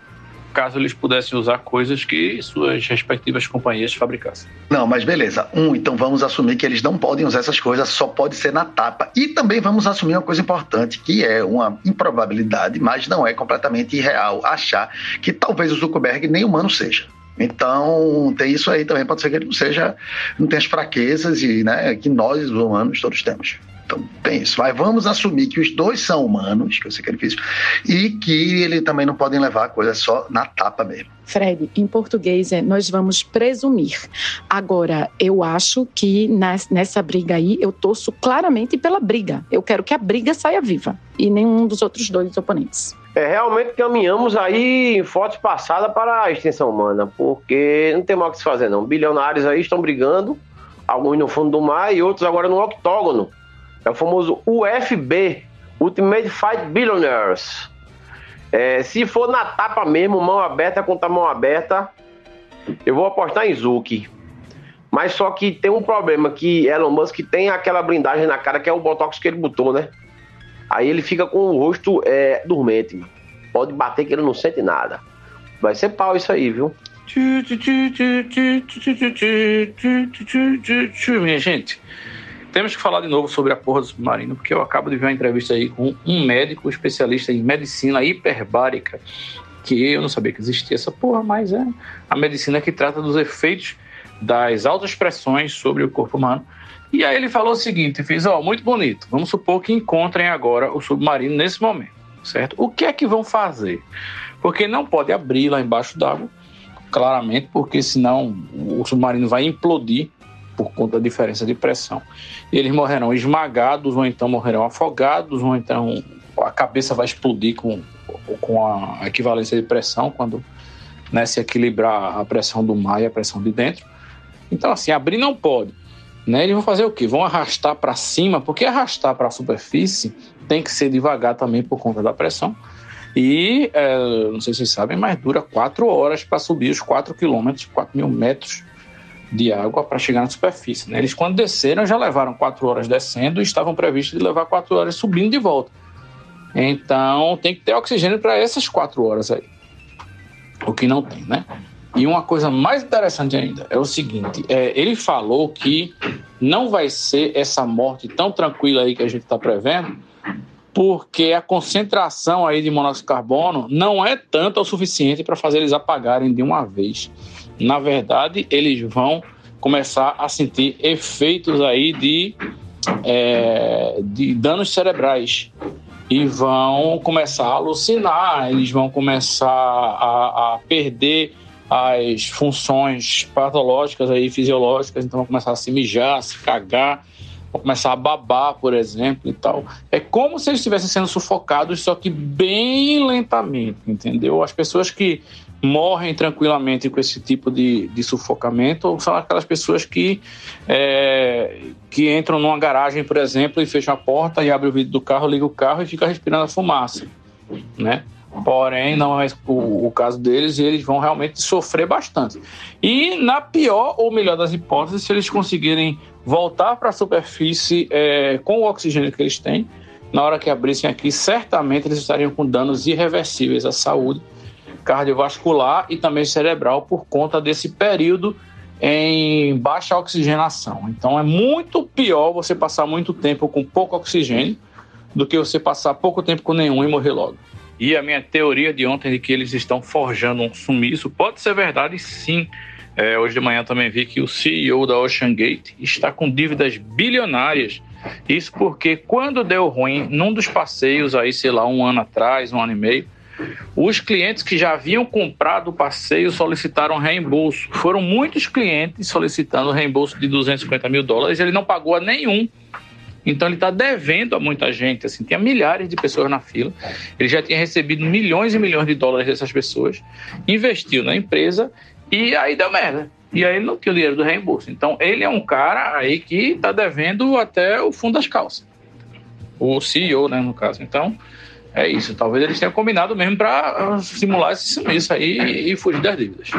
caso eles pudessem usar coisas que suas respectivas companhias fabricassem. Não, mas beleza. Um, então vamos assumir que eles não podem usar essas coisas, só pode ser na tapa. E também vamos assumir uma coisa importante, que é uma improbabilidade, mas não é completamente irreal achar que talvez o Zuckerberg nem humano seja. Então, tem isso aí também. Pode ser que ele não seja, não tenha as fraquezas e, né, que nós, humanos, todos temos. Então, tem isso. Mas vamos assumir que os dois são humanos, que eu sei que é difícil, e que ele também não podem levar a coisa só na tapa mesmo. Fred, em português é nós vamos presumir. Agora, eu acho que nessa briga aí, eu torço claramente pela briga. Eu quero que a briga saia viva e nenhum dos outros dois oponentes. É, realmente caminhamos aí em fotos passadas para a extinção humana, porque não tem mal o que se fazer não. Bilionários aí estão brigando, alguns no fundo do mar e outros agora no octógono. É o famoso UFB, Ultimate Fight Billionaires. É, se for na tapa mesmo, mão aberta contra mão aberta, eu vou apostar em Zuki. Mas só que tem um problema que Elon Musk tem aquela blindagem na cara que é o botox que ele botou, né? Aí ele fica com o rosto é, dormente. Pode bater que ele não sente nada. Vai ser pau isso aí, viu? Minha gente, temos que falar de novo sobre a porra do submarino, porque eu acabo de ver uma entrevista aí com um médico especialista em medicina hiperbárica, que eu não sabia que existia essa porra, mas é a medicina que trata dos efeitos das altas pressões sobre o corpo humano e aí ele falou o seguinte, fez, ó, muito bonito, vamos supor que encontrem agora o submarino nesse momento, certo? O que é que vão fazer? Porque não pode abrir lá embaixo d'água, claramente, porque senão o submarino vai implodir por conta da diferença de pressão. E eles morrerão esmagados, ou então morrerão afogados, ou então a cabeça vai explodir com, com a equivalência de pressão, quando né, se equilibrar a pressão do mar e a pressão de dentro. Então, assim, abrir não pode. Né? Eles vão fazer o quê? Vão arrastar para cima, porque arrastar para a superfície tem que ser devagar também por conta da pressão. E, é, não sei se vocês sabem, mas dura quatro horas para subir os 4 quilômetros, 4 mil metros de água para chegar na superfície. Né? Eles, quando desceram, já levaram quatro horas descendo e estavam previstos de levar quatro horas subindo de volta. Então, tem que ter oxigênio para essas quatro horas aí. O que não tem, né? E uma coisa mais interessante ainda é o seguinte: é, ele falou que não vai ser essa morte tão tranquila aí que a gente está prevendo, porque a concentração aí de monóxido de carbono não é tanto o suficiente para fazer eles apagarem de uma vez. Na verdade, eles vão começar a sentir efeitos aí de, é, de danos cerebrais e vão começar a alucinar, eles vão começar a, a perder as funções patológicas aí, fisiológicas, então vão começar a se mijar, a se cagar, vão começar a babar, por exemplo, e tal. É como se eles estivessem sendo sufocados, só que bem lentamente, entendeu? As pessoas que morrem tranquilamente com esse tipo de, de sufocamento são aquelas pessoas que, é, que entram numa garagem, por exemplo, e fecham a porta e abrem o vidro do carro, liga o carro e fica respirando a fumaça, né? Porém, não é o, o, caso deles e eles vão realmente sofrer bastante. E, na pior ou melhor das hipóteses, se eles conseguirem voltar para a superfície é, com o oxigênio que eles têm, na hora que abrissem aqui, certamente eles estariam com danos irreversíveis à saúde cardiovascular e também cerebral por conta desse período em baixa oxigenação. Então, é muito pior você passar muito tempo com pouco oxigênio do que você passar pouco tempo com nenhum e morrer logo. E a minha teoria de ontem de que eles estão forjando um sumiço pode ser verdade, sim. É, hoje de manhã também vi que o CEO da Ocean Gate está com dívidas bilionárias. Isso porque quando deu ruim num dos passeios aí, sei lá, um ano atrás, um ano e meio, os clientes que já haviam comprado o passeio solicitaram reembolso. Foram muitos clientes solicitando reembolso de 250 mil dólares. Ele não pagou a nenhum. Então ele está devendo a muita gente. Assim, tinha milhares de pessoas na fila. Ele já tinha recebido milhões e milhões de dólares dessas pessoas, investiu na empresa e aí deu merda. E aí ele não tinha o dinheiro do reembolso. Então ele é um cara aí que está devendo até o fundo das calças. O CEO, né, no caso. Então é isso. Talvez eles tenham combinado mesmo para simular esse sumiço aí e fugir das dívidas.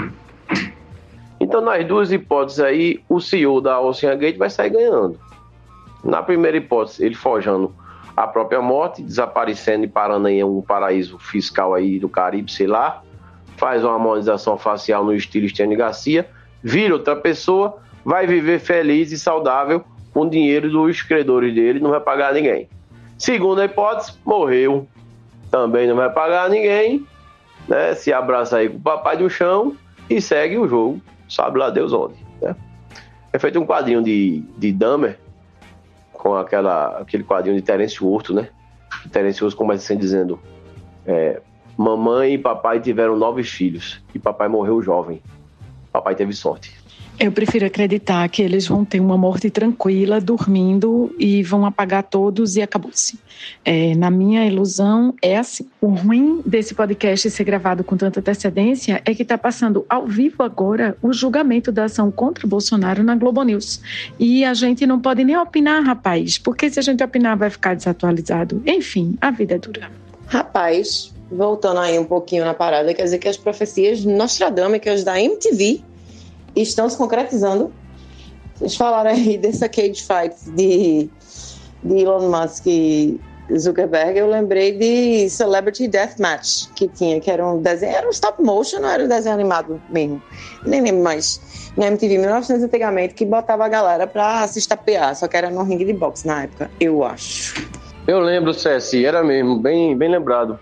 Então, nas duas hipóteses aí, o CEO da Ocean Gate vai sair ganhando. Na primeira hipótese, ele forjando a própria morte, desaparecendo e parando em um paraíso fiscal aí do Caribe, sei lá, faz uma harmonização facial no estilo Stênio Garcia, vira outra pessoa, vai viver feliz e saudável com o dinheiro dos credores dele, não vai pagar ninguém. Segunda hipótese, morreu, também não vai pagar ninguém, né? Se abraça aí com o papai do chão e segue o jogo, sabe lá Deus onde, né? É feito um quadrinho de, de Dahmer, com aquela, aquele quadrinho de Terence Urto, né? Terence Urto começa assim dizendo: é, Mamãe e papai tiveram nove filhos e papai morreu jovem. Papai teve sorte. Eu prefiro acreditar que eles vão ter uma morte tranquila, dormindo e vão apagar todos e acabou-se. É, na minha ilusão, é assim. O ruim desse podcast ser gravado com tanta antecedência é que está passando ao vivo agora o julgamento da ação contra Bolsonaro na Globo News. E a gente não pode nem opinar, rapaz, porque se a gente opinar vai ficar desatualizado. Enfim, a vida é dura. Rapaz, voltando aí um pouquinho na parada, quer dizer que as profecias nostradâmicas da MTV estão se concretizando. Vocês falaram aí dessa cage fight de, de Elon Musk e Zuckerberg, eu lembrei de Celebrity Deathmatch, que tinha, que era um desenho, era um stop motion, não era um desenho animado mesmo. Nem lembro mais. Na MTV 1900 antigamente, que botava a galera pra se estapear, só que era no ringue de boxe na época, eu acho. Eu lembro, Cessi, era mesmo, bem, bem lembrado.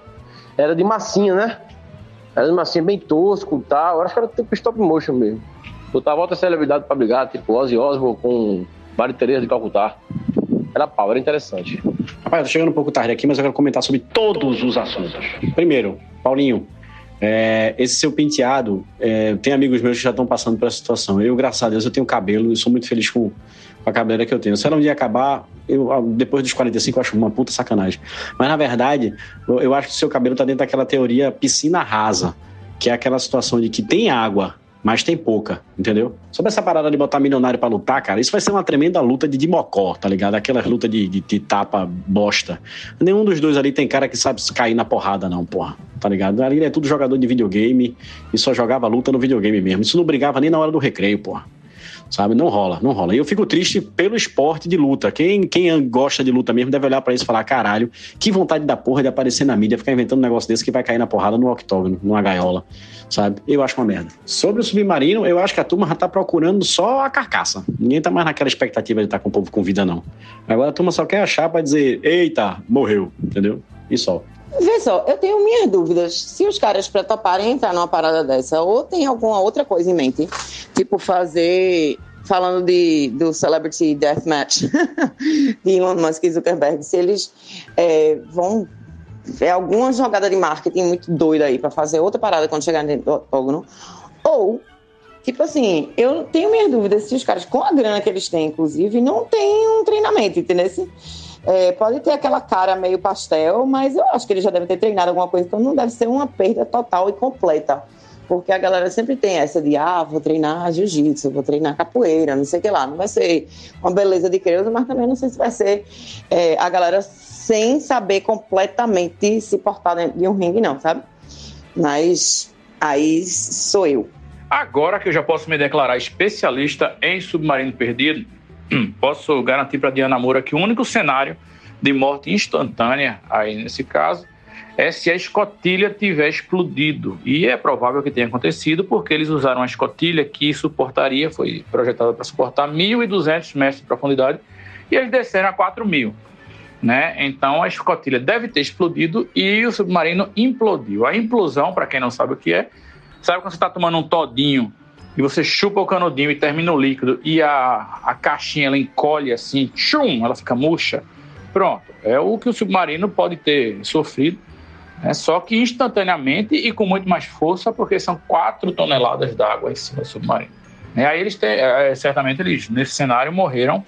Era de massinha, né? Era de massinha bem tosco e tal. Eu acho que era tipo stop motion mesmo. Botava outra celebridade pra brigar, tipo Ozzy Osbourne com Maria Tereza de Calcutá. Era pau, era interessante. Rapaz, eu tô chegando um pouco tarde aqui, mas eu quero comentar sobre todos os assuntos. Primeiro, Paulinho, é, esse seu penteado, é, tem amigos meus que já estão passando por essa situação. Eu, graças a Deus, eu tenho cabelo e sou muito feliz com, com a cabeleira que eu tenho. Se ela um dia acabar, eu, depois dos 45, eu acho uma puta sacanagem. Mas, na verdade, eu, eu acho que o seu cabelo tá dentro daquela teoria piscina rasa, que é aquela situação de que tem água, mas tem pouca, entendeu? Sobre essa parada de botar milionário para lutar, cara, isso vai ser uma tremenda luta de dimocó, tá ligado? Aquelas lutas de, de, de, tapa bosta. Nenhum dos dois ali tem cara que sabe cair na porrada, não, porra. Tá ligado? Ali é tudo jogador de videogame e só jogava luta no videogame mesmo. Isso não brigava nem na hora do recreio, porra sabe? Não rola, não rola. E eu fico triste pelo esporte de luta. Quem, quem gosta de luta mesmo deve olhar para isso e falar: caralho, que vontade da porra de aparecer na mídia, ficar inventando um negócio desse que vai cair na porrada no octógono, numa gaiola, sabe? Eu acho uma merda. Sobre o submarino, eu acho que a turma já tá procurando só a carcaça. Ninguém tá mais naquela expectativa de estar tá com o povo com vida, não. Agora a turma só quer achar para dizer: eita, morreu, entendeu? E só. Vê só, eu tenho minhas dúvidas. Se os caras para toparem entrar numa parada dessa, ou tem alguma outra coisa em mente, tipo fazer falando de, do Celebrity Deathmatch *laughs* de Elon Musk e Zuckerberg, se eles é, vão é alguma jogada de marketing muito doida aí para fazer outra parada quando chegar no octógono, ou tipo assim, eu tenho minhas dúvidas se os caras com a grana que eles têm, inclusive, não têm um treinamento, entendeu? É, pode ter aquela cara meio pastel, mas eu acho que ele já deve ter treinado alguma coisa, então não deve ser uma perda total e completa. Porque a galera sempre tem essa de, ah, vou treinar jiu-jitsu, vou treinar capoeira, não sei o que lá. Não vai ser uma beleza de Creuza, mas também não sei se vai ser é, a galera sem saber completamente se portar de um ringue, não, sabe? Mas aí sou eu. Agora que eu já posso me declarar especialista em submarino perdido, posso garantir para Diana Moura que o único cenário de morte instantânea, aí nesse caso, é se a escotilha tiver explodido. E é provável que tenha acontecido porque eles usaram uma escotilha que suportaria, foi projetada para suportar 1.200 metros de profundidade, e eles desceram a 4.000. né? Então a escotilha deve ter explodido e o submarino implodiu. A implosão, para quem não sabe o que é, sabe quando você está tomando um todinho e você chupa o canudinho e termina o líquido e a, a caixinha ela encolhe assim, tchum, ela fica murcha. Pronto, é o que o submarino pode ter sofrido, né? só que instantaneamente e com muito mais força, porque são 4 toneladas d'água em cima do submarino. E aí eles têm, é, certamente eles nesse cenário morreram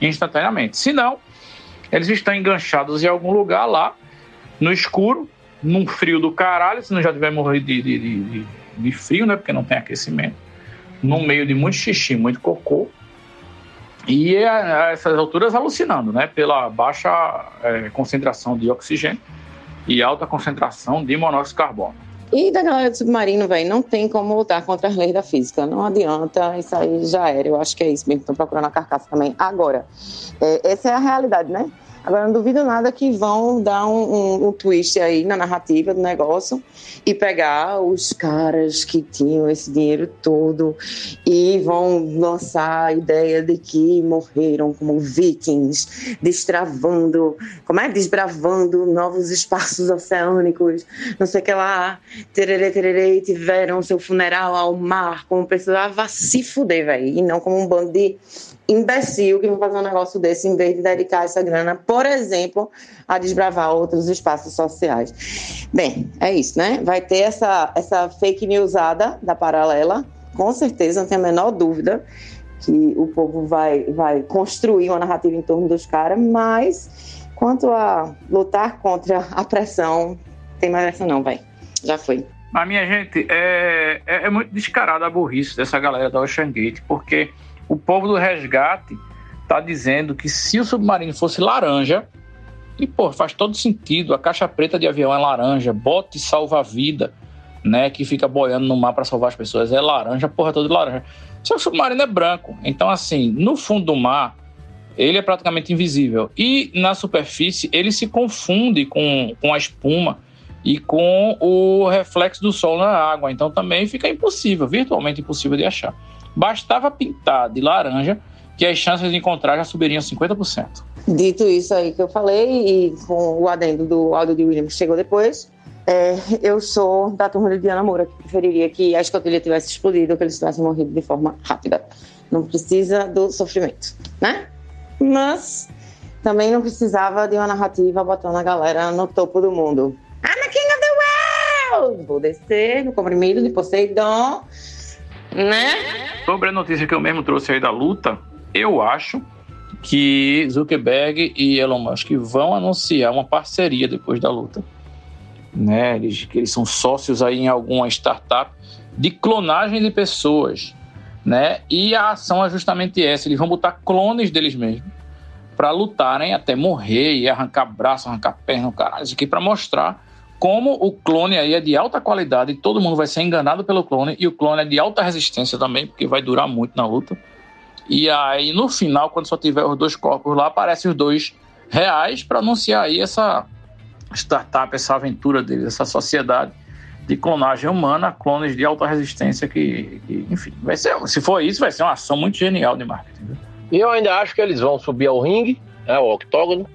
instantaneamente. Se não, eles estão enganchados em algum lugar lá, no escuro, num frio do caralho, se não já tiver morrido de, de, de, de frio, né? Porque não tem aquecimento. No meio de muito xixi, muito cocô. E a, a essas alturas alucinando, né? Pela baixa é, concentração de oxigênio e alta concentração de monóxido de carbono. E da galera do submarino, velho, não tem como lutar contra as leis da física. Não adianta, isso aí já era. Eu acho que é isso mesmo. Estão procurando a carcaça também. Agora, é, essa é a realidade, né? Agora, não duvido nada que vão dar um, um, um, twist aí na narrativa do negócio e pegar os caras que tinham esse dinheiro todo e vão lançar a ideia de que morreram como vikings, destravando, como é? Desbravando novos espaços oceânicos, não sei o que lá, tererê, tererê, tiveram seu funeral ao mar como pessoa. Ah, se fuder, velho, e não como um bando de imbecil que vai fazer um negócio desse em vez de dedicar essa grana, por exemplo, a desbravar outros espaços sociais. Bem, é isso, né? Vai ter essa, essa fake newsada da paralela, com certeza, não tenho a menor dúvida que o povo vai, vai construir uma narrativa em torno dos caras, mas quanto a lutar contra a pressão, tem mais essa não, vai. Já foi. Mas, minha gente, é, é, é muito descarada a burrice dessa galera da Ocean Gate, porque o povo do resgate está dizendo que se o submarino fosse laranja, e pô, faz todo sentido, a caixa preta de avião é laranja, bote salva-vida, né, que fica boiando no mar para salvar as pessoas, é laranja, porra toda laranja. Só que o submarino é branco, então assim, no fundo do mar, ele é praticamente invisível. E na superfície, ele se confunde com, com a espuma e com o reflexo do sol na água, então também fica impossível, virtualmente impossível de achar. Bastava pintar de laranja que as chances de encontrar já subiriam 50%. Dito isso aí que eu falei, e com o adendo do áudio de William que chegou depois, é, eu sou da turma de Diana Moura, que preferiria que a escotilha tivesse explodido ou que eles tivessem morrido de forma rápida. Não precisa do sofrimento, né? Mas também não precisava de uma narrativa botando a galera no topo do mundo. I'm the king of the world! Vou descer no comprimido de Poseidon né? Sobre a notícia que eu mesmo trouxe aí da luta, eu acho que Zuckerberg e Elon Musk vão anunciar uma parceria depois da luta. Né? Eles, eles são sócios aí em alguma startup de clonagem de pessoas. Né? E a ação é justamente essa: eles vão botar clones deles mesmos para lutarem até morrer e arrancar braço, arrancar perna, caralho, isso aqui para mostrar como o clone aí é de alta qualidade, todo mundo vai ser enganado pelo clone, e o clone é de alta resistência também, porque vai durar muito na luta. E aí, no final, quando só tiver os dois corpos lá, aparecem os dois reais para anunciar aí essa startup, essa aventura deles, essa sociedade de clonagem humana, clones de alta resistência que, que, enfim, vai ser, se for isso, vai ser uma ação muito genial de marketing. E eu ainda acho que eles vão subir ao ringue, né, o octógono,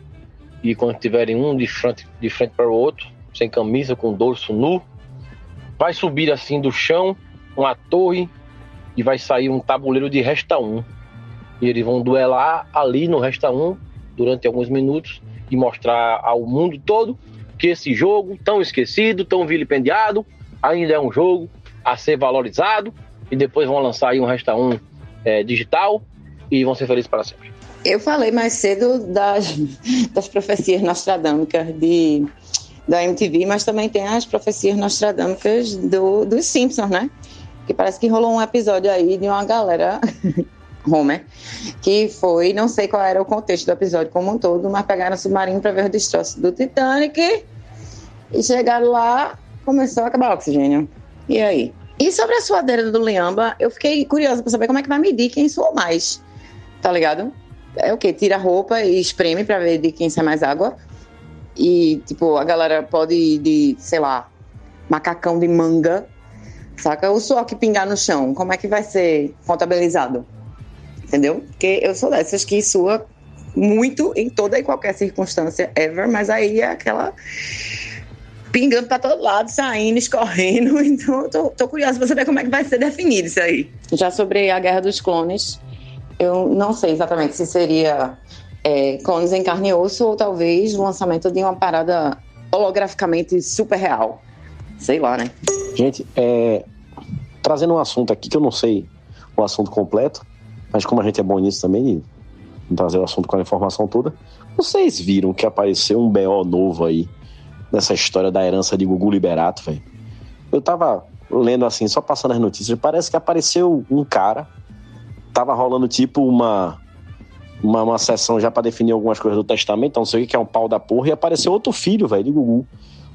e quando tiverem um de frente, de frente para o outro, sem camisa, com dorso nu. Vai subir assim do chão uma torre e vai sair um tabuleiro de resta 1. E eles vão duelar ali no resta 1 durante alguns minutos e mostrar ao mundo todo que esse jogo, tão esquecido, tão vilipendiado, ainda é um jogo a ser valorizado. E depois vão lançar aí um resta 1 é, digital e vão ser felizes para sempre. Eu falei mais cedo das, das profecias nostradâmicas de da MTV, mas também tem as profecias nostradâmicas do, dos Simpsons, né? Que parece que rolou um episódio aí de uma galera, *laughs* Homer, que foi, não sei qual era o contexto do episódio como um todo, mas pegaram o submarino para ver o destroço do Titanic e chegaram lá, começou a acabar o oxigênio. E aí? E sobre a suadeira do Liamba, eu fiquei curiosa para saber como é que vai medir quem suou mais, tá ligado? É o quê? Tira a roupa e espreme para ver de quem sai mais água? E, tipo, a galera pode ir de, sei lá, macacão de manga, saca? O suor que pingar no chão, como é que vai ser contabilizado? Entendeu? Porque eu sou dessas que sua muito em toda e qualquer circunstância ever, mas aí é aquela pingando para todo lado, saindo, escorrendo. *laughs* Então, tô, tô curiosa para saber como é que vai ser definido isso aí. Já sobre a Guerra dos Clones, eu não sei exatamente se seria é, clones em carne e osso ou talvez o lançamento de uma parada holograficamente super real. Sei lá, né? Gente, é, trazendo um assunto aqui que eu não sei o assunto completo, mas como a gente é bom nisso também, trazer o assunto com a informação toda, vocês viram que apareceu um BO novo aí nessa história da herança de Gugu Liberato, velho? Eu tava lendo assim, só passando as notícias, parece que apareceu um cara, tava rolando tipo uma uma, uma sessão já para definir algumas coisas do testamento, não sei o que é um pau da porra, e apareceu outro filho, velho, de Gugu.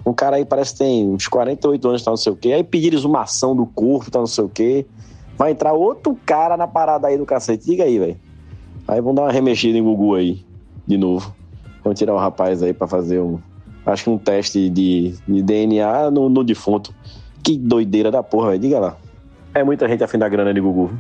Um cara aí parece que tem uns 48 anos, tá não sei o quê. Aí pediram exumação do corpo, tá não sei o quê. Vai entrar outro cara na parada aí do cacete. Diga aí, velho. Aí vão dar uma remexida em Gugu aí, de novo. Vão tirar o rapaz aí para fazer um. Acho que um teste de, de DNA no, no defunto. Que doideira da porra, velho. Diga lá. É muita gente afim da grana de Gugu.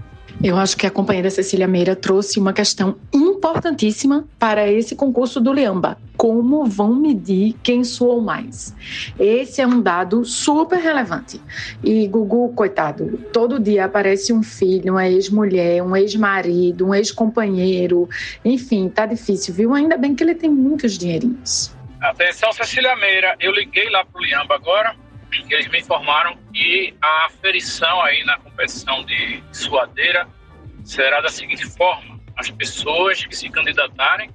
Eu acho que a companheira Cecília Meira trouxe uma questão importantíssima para esse concurso do Liamba. Como vão medir quem suou mais? Esse é um dado super relevante. E Gugu, coitado, todo dia aparece um filho, uma ex-mulher, um ex-marido, um ex-companheiro. Enfim, tá difícil, viu? Ainda bem que ele tem muitos dinheirinhos. Atenção, Cecília Meira. Eu liguei lá pro Liamba agora eles me informaram que a aferição aí na competição de suadeira será da seguinte forma: as pessoas que se candidatarem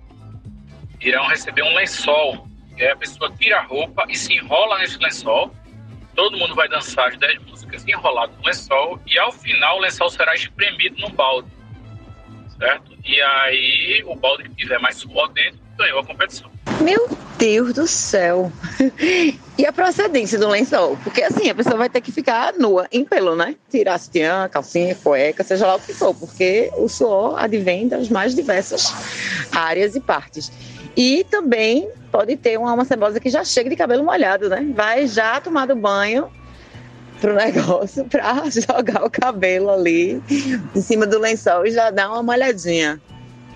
irão receber um lençol. E aí a pessoa tira a roupa e se enrola nesse lençol. Todo mundo vai dançar as 10 músicas enrolado no lençol e ao final o lençol será espremido no balde. Certo? E aí o balde que tiver mais suor dentro ganhou a competição. Meu Deus do céu. *laughs* E a procedência do lençol? Porque assim, a pessoa vai ter que ficar nua, em pelo, né? Tirar sutiã, calcinha, cueca, seja lá o que for, porque o suor advém das mais diversas áreas e partes. E também pode ter uma alma cebosa que já chega de cabelo molhado, né? Vai já tomar do banho pro negócio *laughs* para jogar o cabelo ali em cima do lençol e já dar uma molhadinha.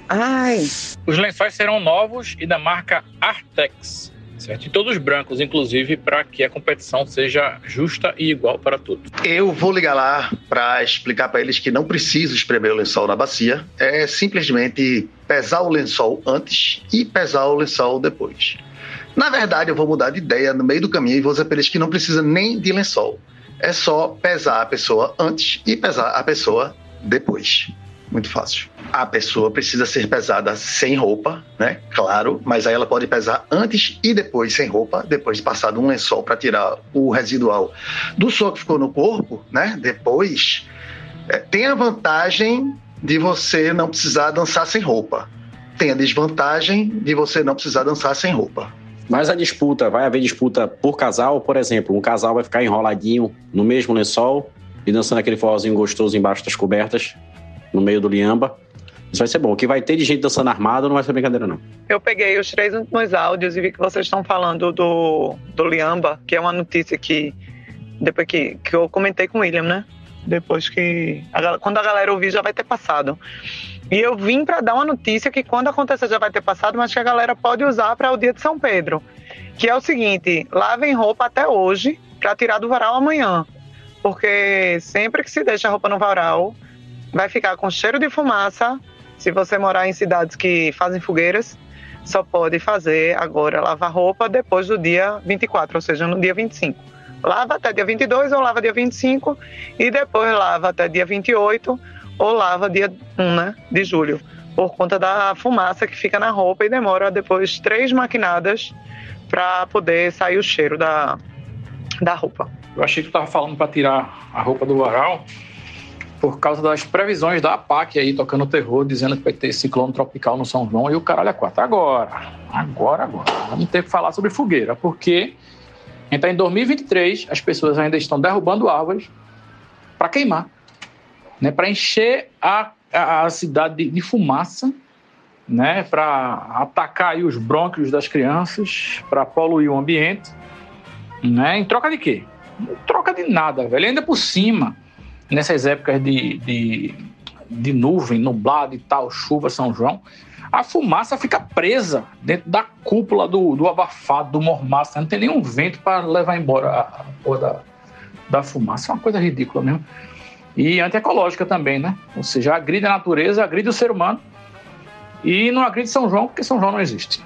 Ai. Os lençóis serão novos e da marca Artex, certo? E todos brancos, inclusive, para que a competição seja justa e igual para todos. Eu vou ligar lá para explicar para eles que não preciso espremer o lençol na bacia, é simplesmente pesar o lençol antes e pesar o lençol depois. Na verdade, eu vou mudar de ideia no meio do caminho e vou dizer para eles que não precisa nem de lençol. É só pesar a pessoa antes e pesar a pessoa depois. Muito fácil. A pessoa precisa ser pesada sem roupa, né? Claro, mas aí ela pode pesar antes e depois sem roupa, depois de passado um lençol para tirar o residual do suor que ficou no corpo, né? Depois é, tem a vantagem de você não precisar dançar sem roupa. Tem a desvantagem de você não precisar dançar sem roupa. Mas a disputa, vai haver disputa por casal, por exemplo, um casal vai ficar enroladinho no mesmo lençol e dançando aquele forrozinho gostoso embaixo das cobertas, no meio do liamba. Isso vai ser bom. O que vai ter de gente dançando armado não vai ser brincadeira, não. Eu peguei os três últimos áudios e vi que vocês estão falando do, do Liamba, que é uma notícia que depois que, que eu comentei com o William, né? Depois que. A, quando a galera ouvir, já vai ter passado. E eu vim para dar uma notícia que quando acontecer já vai ter passado, mas que a galera pode usar para o dia de São Pedro. Que é o seguinte: lavem roupa até hoje para tirar do varal amanhã. Porque sempre que se deixa a roupa no varal, vai ficar com cheiro de fumaça. Se você morar em cidades que fazem fogueiras, só pode fazer agora lavar roupa depois do dia 24, ou seja, no dia 25. Lava até dia 22 ou lava dia 25 e depois lava até dia 28 ou lava dia 1 né, de julho, por conta da fumaça que fica na roupa e demora depois três maquinadas para poder sair o cheiro da, da roupa. Eu achei que tu estava falando para tirar a roupa do varal por causa das previsões da APAC aí tocando terror, dizendo que vai ter ciclone tropical no São João e o caralho é quatro. Agora, agora, agora. Vamos ter que falar sobre fogueira, porque então em 2023 as pessoas ainda estão derrubando árvores para queimar, né? Para encher a, a, a cidade de, de fumaça, né? Para atacar aí os brônquios das crianças, para poluir o ambiente, né? Em troca de quê? Em troca de nada, velho. Ainda por cima nessas épocas de, de, de nuvem, nublado e tal, chuva, São João, a fumaça fica presa dentro da cúpula do, do abafado, do mormaço. Não tem nenhum vento para levar embora a, a porra da, da fumaça. É uma coisa ridícula mesmo. E antiecológica também, né? Ou seja, agride a natureza, agride o ser humano. E não agride São João, porque São João não existe.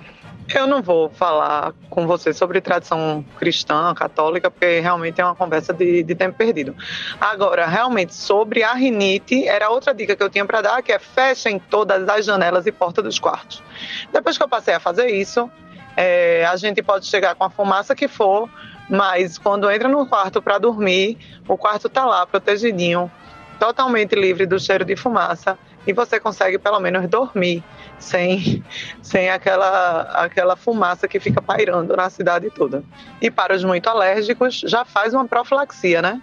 Eu não vou falar com você sobre tradição cristã, católica, porque realmente é uma conversa de, de tempo perdido. Agora, realmente, sobre a rinite, era outra dica que eu tinha para dar, que é fechem todas as janelas e portas dos quartos. Depois que eu passei a fazer isso, é, a gente pode chegar com a fumaça que for, mas quando entra no quarto para dormir, o quarto está lá protegidinho, totalmente livre do cheiro de fumaça e você consegue pelo menos dormir sem, sem aquela, aquela fumaça que fica pairando na cidade toda. E para os muito alérgicos, já faz uma profilaxia, né?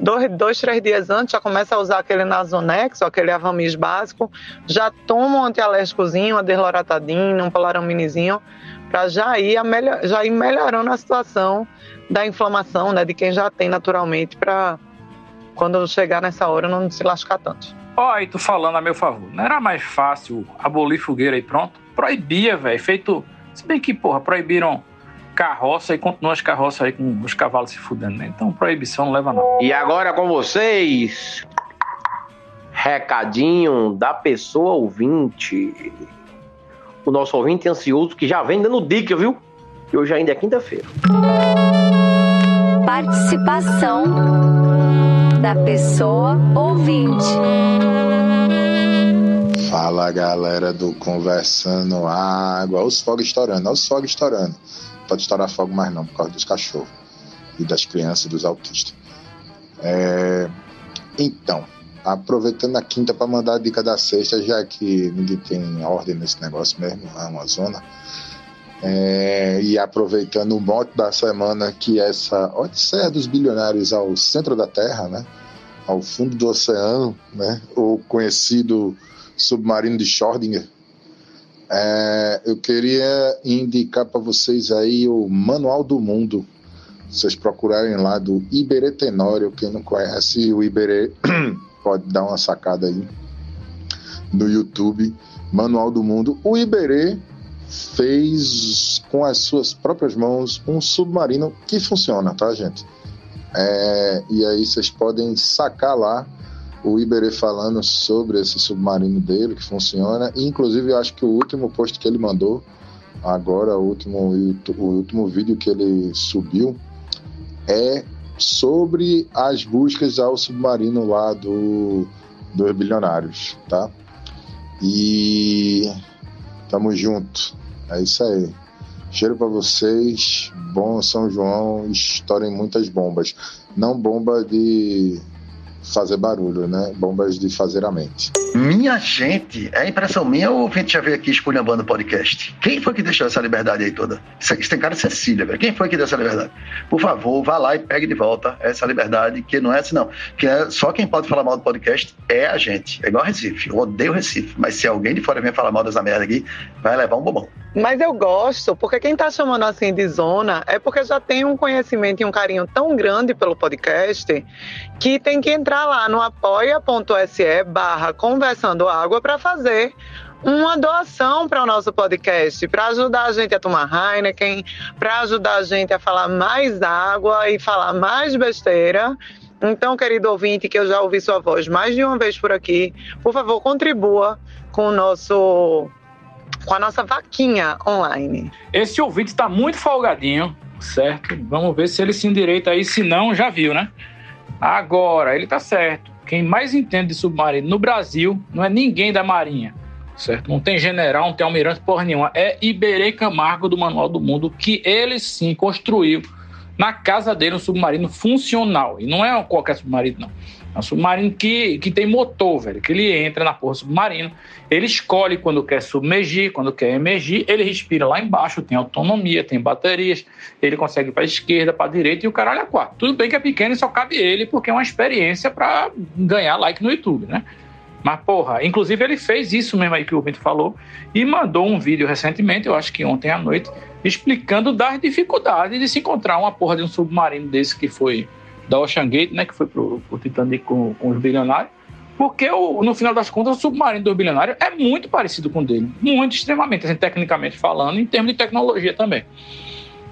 Dois, dois, três dias antes já começa a usar aquele Nasonex, aquele Avamis básico, já toma um antialérgicozinho, uma desloratadina, um polaraminizinho, para já ir, já ir melhorando a situação da inflamação, né, de quem já tem naturalmente, para quando chegar nessa hora não se lascar tanto. Ó, aí tu falando a meu favor, não era mais fácil abolir fogueira e pronto? Proibia, velho, feito... Se bem que, porra, proibiram carroça e continuam as carroças aí com os cavalos se fudendo, né? Então proibição não leva nada. E agora com vocês, recadinho da pessoa ouvinte. O nosso ouvinte ansioso que já vem dando dica, viu? E hoje ainda é quinta-feira. Participação da pessoa ouvinte. Fala galera do Conversando Água, os fogos estourando, os fogos estourando. Pode estourar fogo mais não, por causa dos cachorros e das crianças e dos autistas. É... Então, aproveitando a quinta para mandar a dica da sexta, já que ninguém tem ordem nesse negócio mesmo, é uma zona. É, e aproveitando o mote da semana, que é essa Odisseia dos Bilionários ao centro da Terra, né? ao fundo do oceano, né? o conhecido submarino de Schrödinger. É, eu queria indicar para vocês aí o Manual do Mundo. Vocês procurarem lá do Iberê Tenório. Quem não conhece o Iberê *coughs* pode dar uma sacada aí no YouTube. Manual do Mundo. O Iberê fez com as suas próprias mãos um submarino que funciona, tá, gente? É, e aí vocês podem sacar lá o Iberê falando sobre esse submarino dele que funciona. E, inclusive, eu acho que o último post que ele mandou, agora, o último, o último vídeo que ele subiu, é sobre as buscas ao submarino lá do dos bilionários, tá? E tamo junto. É isso aí. Cheiro para vocês. Bom São João. Estourem muitas bombas. Não bomba de fazer barulho, né? Bombas de fazer a mente. Minha gente, é impressão minha ou o ouvinte já veio aqui esculhambando o podcast? Quem foi que deixou essa liberdade aí toda? Isso, isso tem cara de Cecília, velho. Quem foi que deu essa liberdade? Por favor, vá lá e pegue de volta essa liberdade, que não é assim não. Que é só quem pode falar mal do podcast é a gente. É igual Recife. Eu odeio Recife. Mas se alguém de fora vem falar mal dessa merda aqui, vai levar um bobão. Mas eu gosto, porque quem tá chamando assim de zona é porque já tem um conhecimento e um carinho tão grande pelo podcast que tem que entrar lá no apoia.se barra conversando água para fazer uma doação para o nosso podcast, para ajudar a gente a tomar Heineken, para ajudar a gente a falar mais água e falar mais besteira. Então, querido ouvinte, que eu já ouvi sua voz mais de uma vez por aqui, por favor, contribua com o nosso com a nossa vaquinha online. Esse ouvinte está muito folgadinho, certo? Vamos ver se ele se endireita aí, se não, já viu, né? Agora, ele tá certo. Quem mais entende de submarino no Brasil não é ninguém da Marinha, certo? Não tem general, não tem almirante porra nenhuma. É Iberê Camargo do Manual do Mundo, que ele sim construiu na casa dele um submarino funcional. E não é qualquer submarino, não. É um submarino que, que tem motor, velho. Que ele entra na porra submarino, ele escolhe quando quer submergir, quando quer emergir, ele respira lá embaixo, tem autonomia, tem baterias, ele consegue para esquerda, para direita e o caralho é quatro. Tudo bem que é pequeno e só cabe ele, porque é uma experiência para ganhar like no YouTube, né? Mas, porra, inclusive ele fez isso mesmo aí que o Bento falou e mandou um vídeo recentemente, eu acho que ontem à noite, explicando das dificuldades de se encontrar uma porra de um submarino desse que foi da Ocean Gate, né, que foi pro, pro Titanic com, com os bilionários, Porque, o, no final das contas, o submarino do bilionário é muito parecido com o dele. Muito, extremamente, assim, tecnicamente falando, em termos de tecnologia também.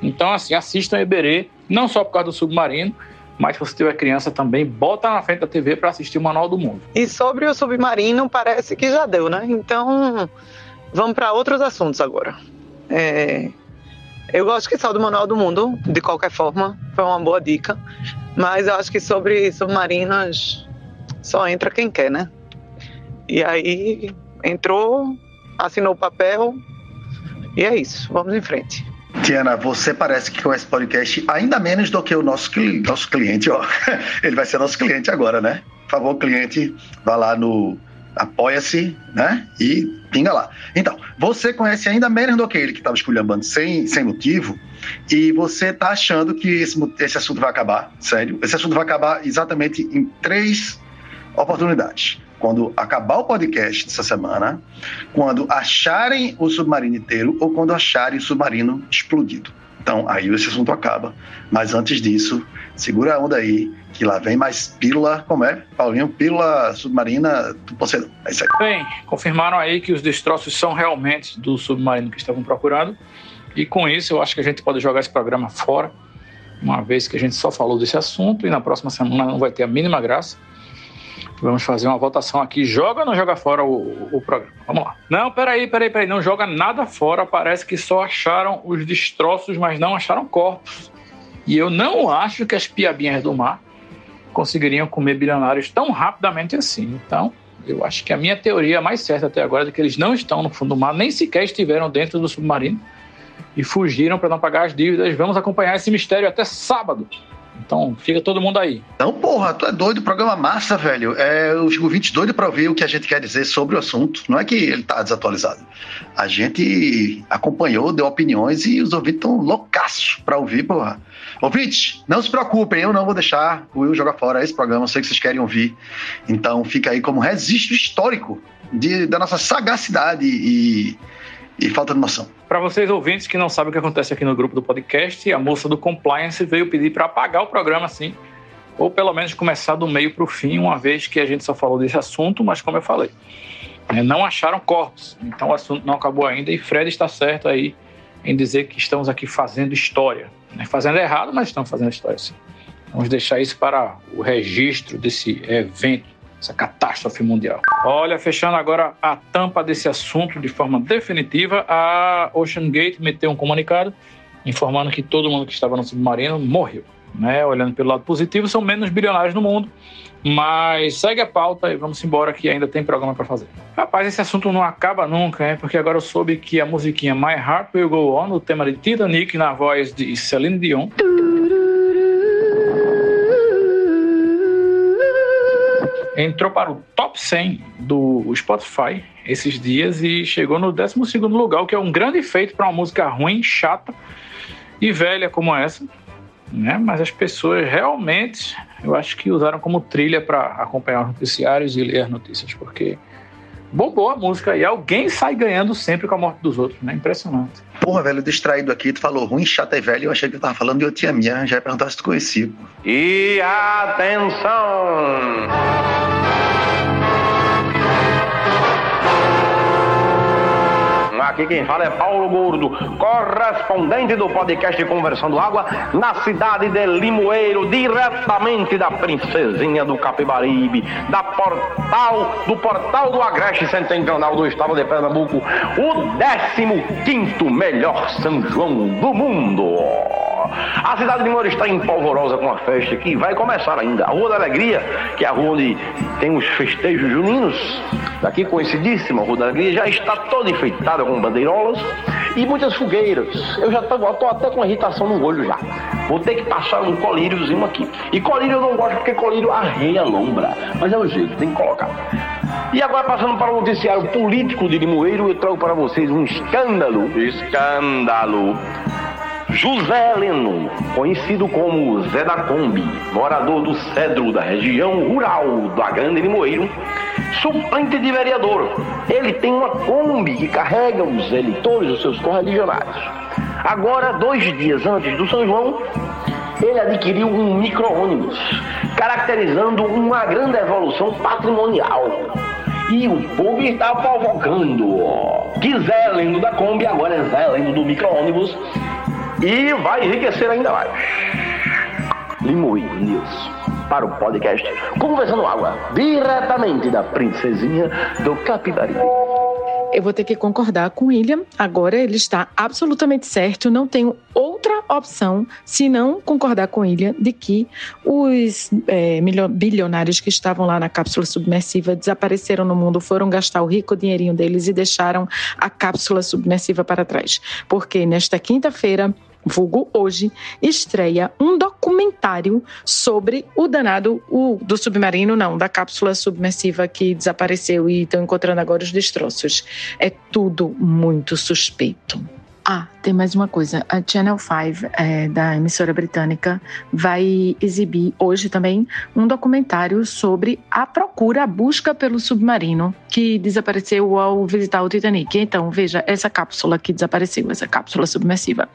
Então, assim, assistam Eberê, não só por causa do submarino, mas se você tiver criança também, bota na frente da TV para assistir o Manual do Mundo. E sobre o submarino, parece que já deu, né? Então, vamos para outros assuntos agora. É, Eu gosto que saiu do Manual do Mundo, de qualquer forma, foi uma boa dica. Mas eu acho que sobre submarinos só entra quem quer, né? E aí entrou, assinou o papel e é isso. Vamos em frente. Tiana, você parece que conhece podcast ainda menos do que o nosso, cli- nosso cliente, ó. *laughs* Ele vai ser nosso cliente agora, né? Por favor, cliente, vá lá no Apoia-se, né? E pinga lá. Então, você conhece ainda menos do que ele que estava esculhambando sem, sem motivo, e você tá achando que esse, esse assunto vai acabar, sério. Esse assunto vai acabar exatamente em três oportunidades. Quando acabar o podcast dessa semana, quando acharem o submarino inteiro ou quando acharem o submarino explodido. Então, aí esse assunto acaba. Mas antes disso, segura a onda aí, que lá vem mais pílula, como é? Paulinho, pílula submarina do Poseidon. É isso aí. Bem, confirmaram aí que os destroços são realmente do submarino que estavam procurando. E com isso, eu acho que a gente pode jogar esse programa fora, uma vez que a gente só falou desse assunto e na próxima semana não vai ter a mínima graça. Vamos fazer uma votação aqui. Joga ou não joga fora o, o programa? Vamos lá. Não, peraí, peraí, peraí. Não joga nada fora. Parece que só acharam os destroços, mas não acharam corpos. E eu não acho que as piabinhas do mar conseguiriam comer bilionários tão rapidamente assim. Então, eu acho que a minha teoria mais certa até agora é que eles não estão no fundo do mar, nem sequer estiveram dentro do submarino e fugiram para não pagar as dívidas. Vamos acompanhar esse mistério até sábado. Então, fica todo mundo aí. Então, porra, tu é doido, programa massa, velho. É, os ouvintes doido pra ouvir o que a gente quer dizer sobre o assunto. Não é que ele tá desatualizado. A gente acompanhou, deu opiniões e os ouvintes estão loucaços pra ouvir, porra. Ouvintes, não se preocupem, eu não vou deixar o Will jogar fora esse programa, eu sei que vocês querem ouvir. Então, fica aí como registro histórico de, da nossa sagacidade e, e falta de noção. Para vocês ouvintes que não sabem o que acontece aqui no grupo do podcast, a moça do compliance veio pedir para apagar o programa assim, ou pelo menos começar do meio para o fim, uma vez que a gente só falou desse assunto, mas como eu falei, né, não acharam corpos, então o assunto não acabou ainda e Fred está certo aí em dizer que estamos aqui fazendo história, né, fazendo errado, mas estamos fazendo história sim. Vamos deixar isso para o registro desse evento essa catástrofe mundial. Olha, fechando agora a tampa desse assunto de forma definitiva, a Ocean Gate meteu um comunicado informando que todo mundo que estava no submarino morreu. Né? Olhando pelo lado positivo, são menos bilionários no mundo, mas segue a pauta e vamos embora que ainda tem programa para fazer. Rapaz, esse assunto não acaba nunca, hein? porque agora eu soube que a musiquinha My Heart Will Go On, o tema de Titanic, na voz de Celine Dion, entrou para o top 100 do Spotify esses dias e chegou no 12 lugar, o que é um grande feito para uma música ruim, chata e velha como essa. Né? Mas as pessoas realmente, eu acho que usaram como trilha para acompanhar os noticiários e ler as notícias, porque bombou a música e alguém sai ganhando sempre com a morte dos outros, né? Impressionante. Porra, velho, distraído aqui, tu falou ruim, chata e velho, eu achei que tu tava falando de uma tia minha, já ia perguntar se tu conhecia. E atenção! Aqui quem fala é Paulo Gordo, correspondente do podcast Conversando Água, na cidade de Limoeiro, diretamente da Princesinha do Capibaribe, da portal, do portal do Agreste Setentrional do estado de Pernambuco, o 15 melhor São João do mundo. A cidade de Limoeiro está em polvorosa com a festa que vai começar ainda. A Rua da Alegria, que é a rua onde tem os festejos juninos, daqui conhecidíssima, a Rua da Alegria, já está toda enfeitada com bandeirolas e muitas fogueiras. Eu já estou até com irritação no olho já. Vou ter que passar um colíriozinho aqui. E colírio eu não gosto porque colírio arreia a lombra. Mas é o jeito, tem que colocar. E agora passando para o noticiário político de Limoeiro, eu trago para vocês um escândalo. Escândalo. José Heleno, conhecido como Zé da Kombi, morador do Cedro da região rural da Grande Limoeiro, suplente de vereador. Ele tem uma Kombi que carrega os eleitores, os seus correligionários. Agora, dois dias antes do São João, ele adquiriu um micro-ônibus, caracterizando uma grande evolução patrimonial. E o povo está provocando. Que Zé Lendo da Kombi agora é Zé Lendo do micro-ônibus e vai enriquecer ainda mais. Limoeiro News para o podcast Conversando Água, diretamente da princesinha do Capibaribe. Eu vou ter que concordar com o William. Agora ele está absolutamente certo. Não tenho outra opção se não concordar com o William de que os é, bilionários que estavam lá na cápsula submersiva desapareceram no mundo, foram gastar o rico dinheirinho deles e deixaram a cápsula submersiva para trás. Porque nesta quinta-feira vulgo hoje, estreia um documentário sobre o danado o, do submarino, não, da cápsula submersiva que desapareceu e estão encontrando agora os destroços. É tudo muito suspeito. Ah, tem mais uma coisa. A Channel 5, é, da emissora britânica, vai exibir hoje também um documentário sobre a procura, a busca pelo submarino que desapareceu ao visitar o Titanic. Então, veja, essa cápsula que desapareceu, essa cápsula submersiva.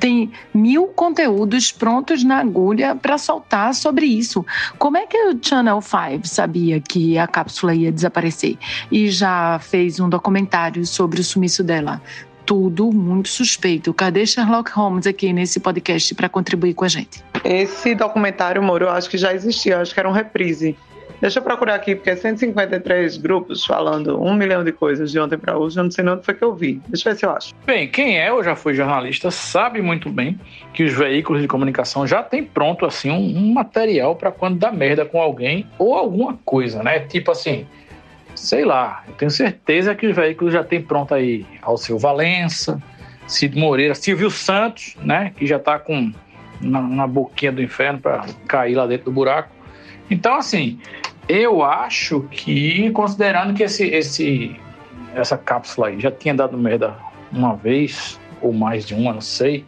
Tem mil conteúdos prontos na agulha para soltar sobre isso. Como é que o Channel 5 sabia que a cápsula ia desaparecer e já fez um documentário sobre o sumiço dela? Tudo muito suspeito. Cadê Sherlock Holmes aqui nesse podcast para contribuir com a gente? Esse documentário, Moro, eu acho que já existia, eu acho que era um reprise. Deixa eu procurar aqui, porque é 153 grupos falando um milhão de coisas de ontem para hoje, eu não sei onde foi que eu vi. Deixa eu ver se eu acho. Bem, quem é ou já foi jornalista sabe muito bem que os veículos de comunicação já têm pronto assim um, um material para quando dá merda com alguém ou alguma coisa, né? Tipo assim, sei lá, eu tenho certeza que os veículos já tem pronto aí Alceu Valença, Cid Moreira, Silvio Santos, né, que já está com na, na, boquinha do inferno para cair lá dentro do buraco. Então, assim, eu acho que, considerando que esse, esse, essa cápsula aí já tinha dado merda uma vez, ou mais de uma, não sei,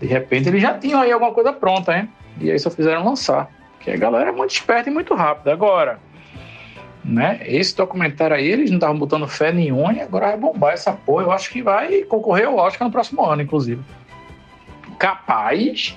de repente eles já tinham aí alguma coisa pronta, hein? E aí só fizeram lançar. Porque a galera é muito esperta e muito rápida. Agora, né? Esse documentário aí, eles não estavam botando fé nenhuma e agora vai bombar essa porra. Eu acho que vai concorrer ao Oscar no próximo ano, inclusive. Capaz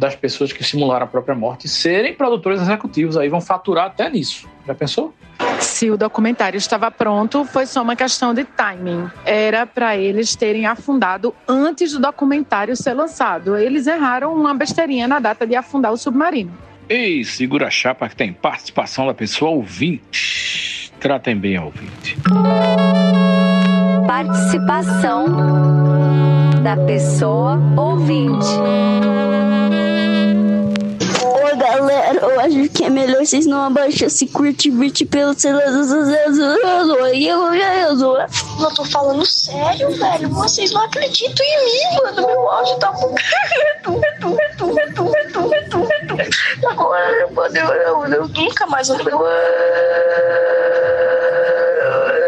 das pessoas que simularam a própria morte serem produtores executivos aí, vão faturar até nisso. Já pensou? Se o documentário estava pronto, foi só uma questão de timing. Era para eles terem afundado antes do documentário ser lançado. Eles erraram uma besteirinha na data de afundar o submarino. Ei, segura a chapa que tem participação da pessoa ouvinte. Tratem bem a ouvinte. Participação da pessoa ouvinte. Ô galera, eu acho que é melhor vocês não abaixar esse curtir pelo celular. Eu tô falando sério, velho. Vocês não acreditam em mim, mano. Meu áudio tá retu. Agora, mano, eu, eu, eu nunca mais vou. Eu,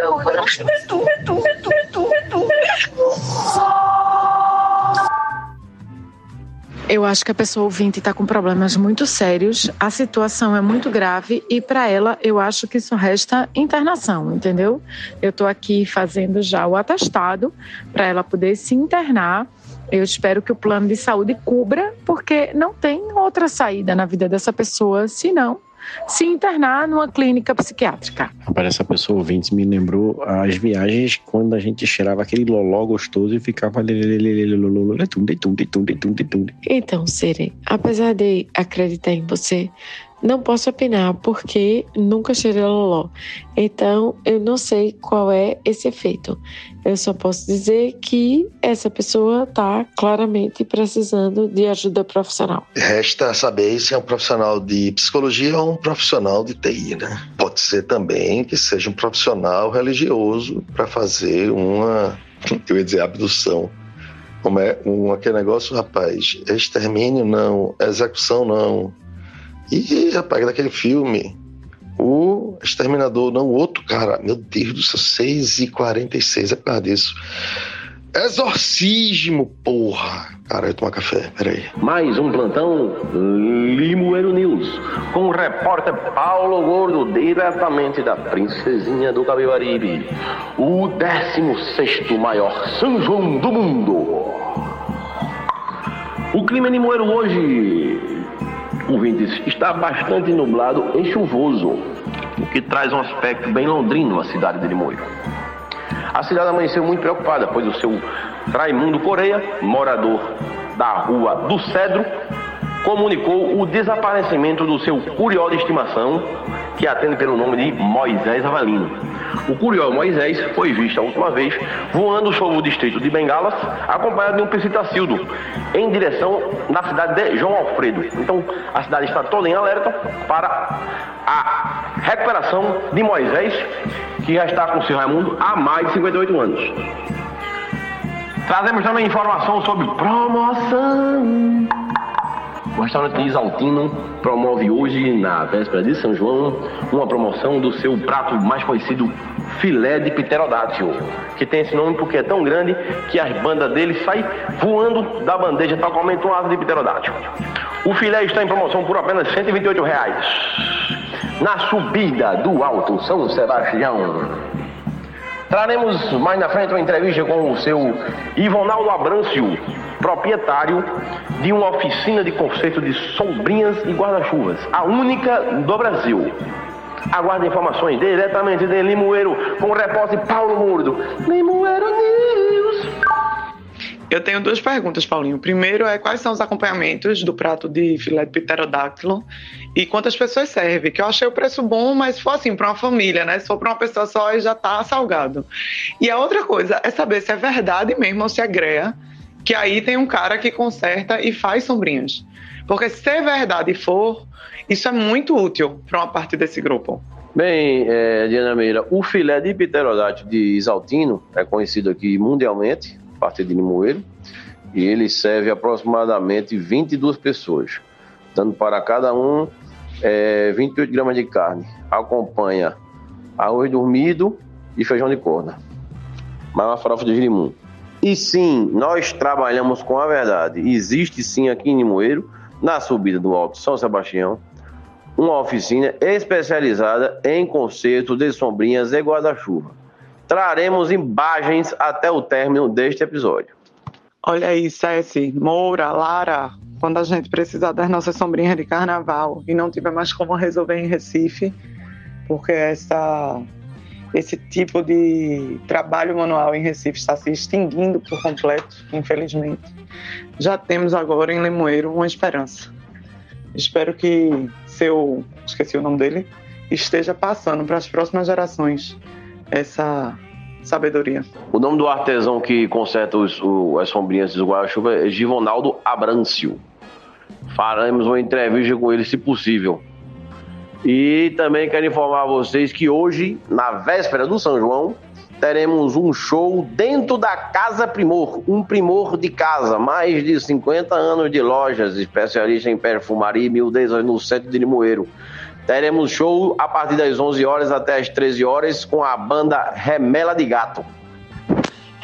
eu, retu, retu, retu, retu, retu, Eu acho que a pessoa ouvinte está com problemas muito sérios, a situação é muito grave e para ela eu acho que só resta internação, entendeu? Eu estou aqui fazendo já o atestado para ela poder se internar. Eu espero que o plano de saúde cubra, porque não tem outra saída na vida dessa pessoa senão se internar numa clínica psiquiátrica. Rapaz, essa pessoa ouvinte me lembrou as viagens quando a gente cheirava aquele loló gostoso e ficava. Então, Sere, apesar de acreditar em você, não posso opinar porque nunca cheirei loló. Então, eu não sei qual é esse efeito. Eu só posso dizer que essa pessoa está claramente precisando de ajuda profissional. Resta saber se é um profissional de psicologia ou um profissional de TI, né? Pode ser também que seja um profissional religioso para fazer uma, *laughs* eu ia dizer, abdução. Como é um, aquele negócio, rapaz, extermínio não, execução não, e, rapaz, daquele filme, o Exterminador, não, o outro cara, meu Deus do céu, 6h46, é por causa disso. Exorcismo, porra! Cara, eu tomar café, peraí. Mais um plantão Limoeiro News, com o repórter Paulo Gordo, diretamente da Princesinha do Cabibaribe, o 16 maior São João do mundo. O clima Limoeiro hoje, ouvintes, está bastante nublado e chuvoso, o que traz um aspecto bem londrino à cidade de Limoeiro. A cidade amanheceu muito preocupada, pois o seu Raimundo Correia, morador da rua do Cedro, comunicou o desaparecimento do seu curió de estimação, que atende pelo nome de Moisés Avalino. O curió Moisés foi visto a última vez voando sobre o distrito de Bengalas, acompanhado de um psitacildo, em direção na cidade de João Alfredo. Então, a cidade está toda em alerta para a recuperação de Moisés, que já está com o seu Raimundo há mais de 58 anos. Trazemos também informação sobre promoção. O restaurante Isaltino promove hoje, na véspera de São João, uma promoção do seu prato mais conhecido, filé de pterodátil, que tem esse nome porque é tão grande que as bandas dele saem voando da bandeja tal como um asa de pterodátil. O filé está em promoção por apenas 128 reais. Na subida do Alto São Sebastião. Traremos mais na frente uma entrevista com o seu Ivonaldo Abrâncio, proprietário de uma oficina de conceito de sombrinhas e guarda-chuvas, a única do Brasil. Aguarde informações diretamente de Limoeiro com o repórter Paulo Murdo. Limoeiro News. Eu tenho duas perguntas, Paulinho. Primeiro é quais são os acompanhamentos do prato de filé de pterodáctilo e quantas pessoas serve? Que eu achei o preço bom, mas se for assim para uma família, né? Se for para uma pessoa só, já tá salgado. E a outra coisa é saber se é verdade mesmo ou se é greia, que aí tem um cara que conserta e faz sombrinhas. Porque se é verdade for, isso é muito útil para uma parte desse grupo. Bem, é, Diana Meira, o filé de pterodáctilo de Isaltino é conhecido aqui mundialmente, a partir de Limoeiro, e ele serve aproximadamente 22 pessoas, dando para cada um é, 28 gramas de carne. Acompanha arroz dormido e feijão de corda, mais uma farofa de girimum. E sim, nós trabalhamos com a verdade. Existe sim aqui em Limoeiro, na subida do Alto São Sebastião, uma oficina especializada em conserto de sombrinhas e guarda-chuva. Traremos imagens até o término deste episódio. Olha aí, Ceci, Moura, Lara, quando a gente precisar das nossas sombrinhas de carnaval e não tiver mais como resolver em Recife, porque essa, esse tipo de trabalho manual em Recife está se extinguindo por completo, infelizmente. Já temos agora em Limoeiro uma esperança. Espero que seu, esqueci o nome dele, esteja passando para as próximas gerações essa sabedoria. O nome do artesão que conserta os, o, as sombrinhas do guarda-chuva é Givonaldo Abrâncio. Faremos uma entrevista com ele, se possível. E também quero informar vocês que hoje, na véspera do São João, teremos um show dentro da Casa Primor, um primor de casa, mais de 50 anos de lojas, especialista em perfumaria e miudez no centro de Limoeiro. Teremos show a partir das 11 horas até as 13 horas com a banda Remela de Gato.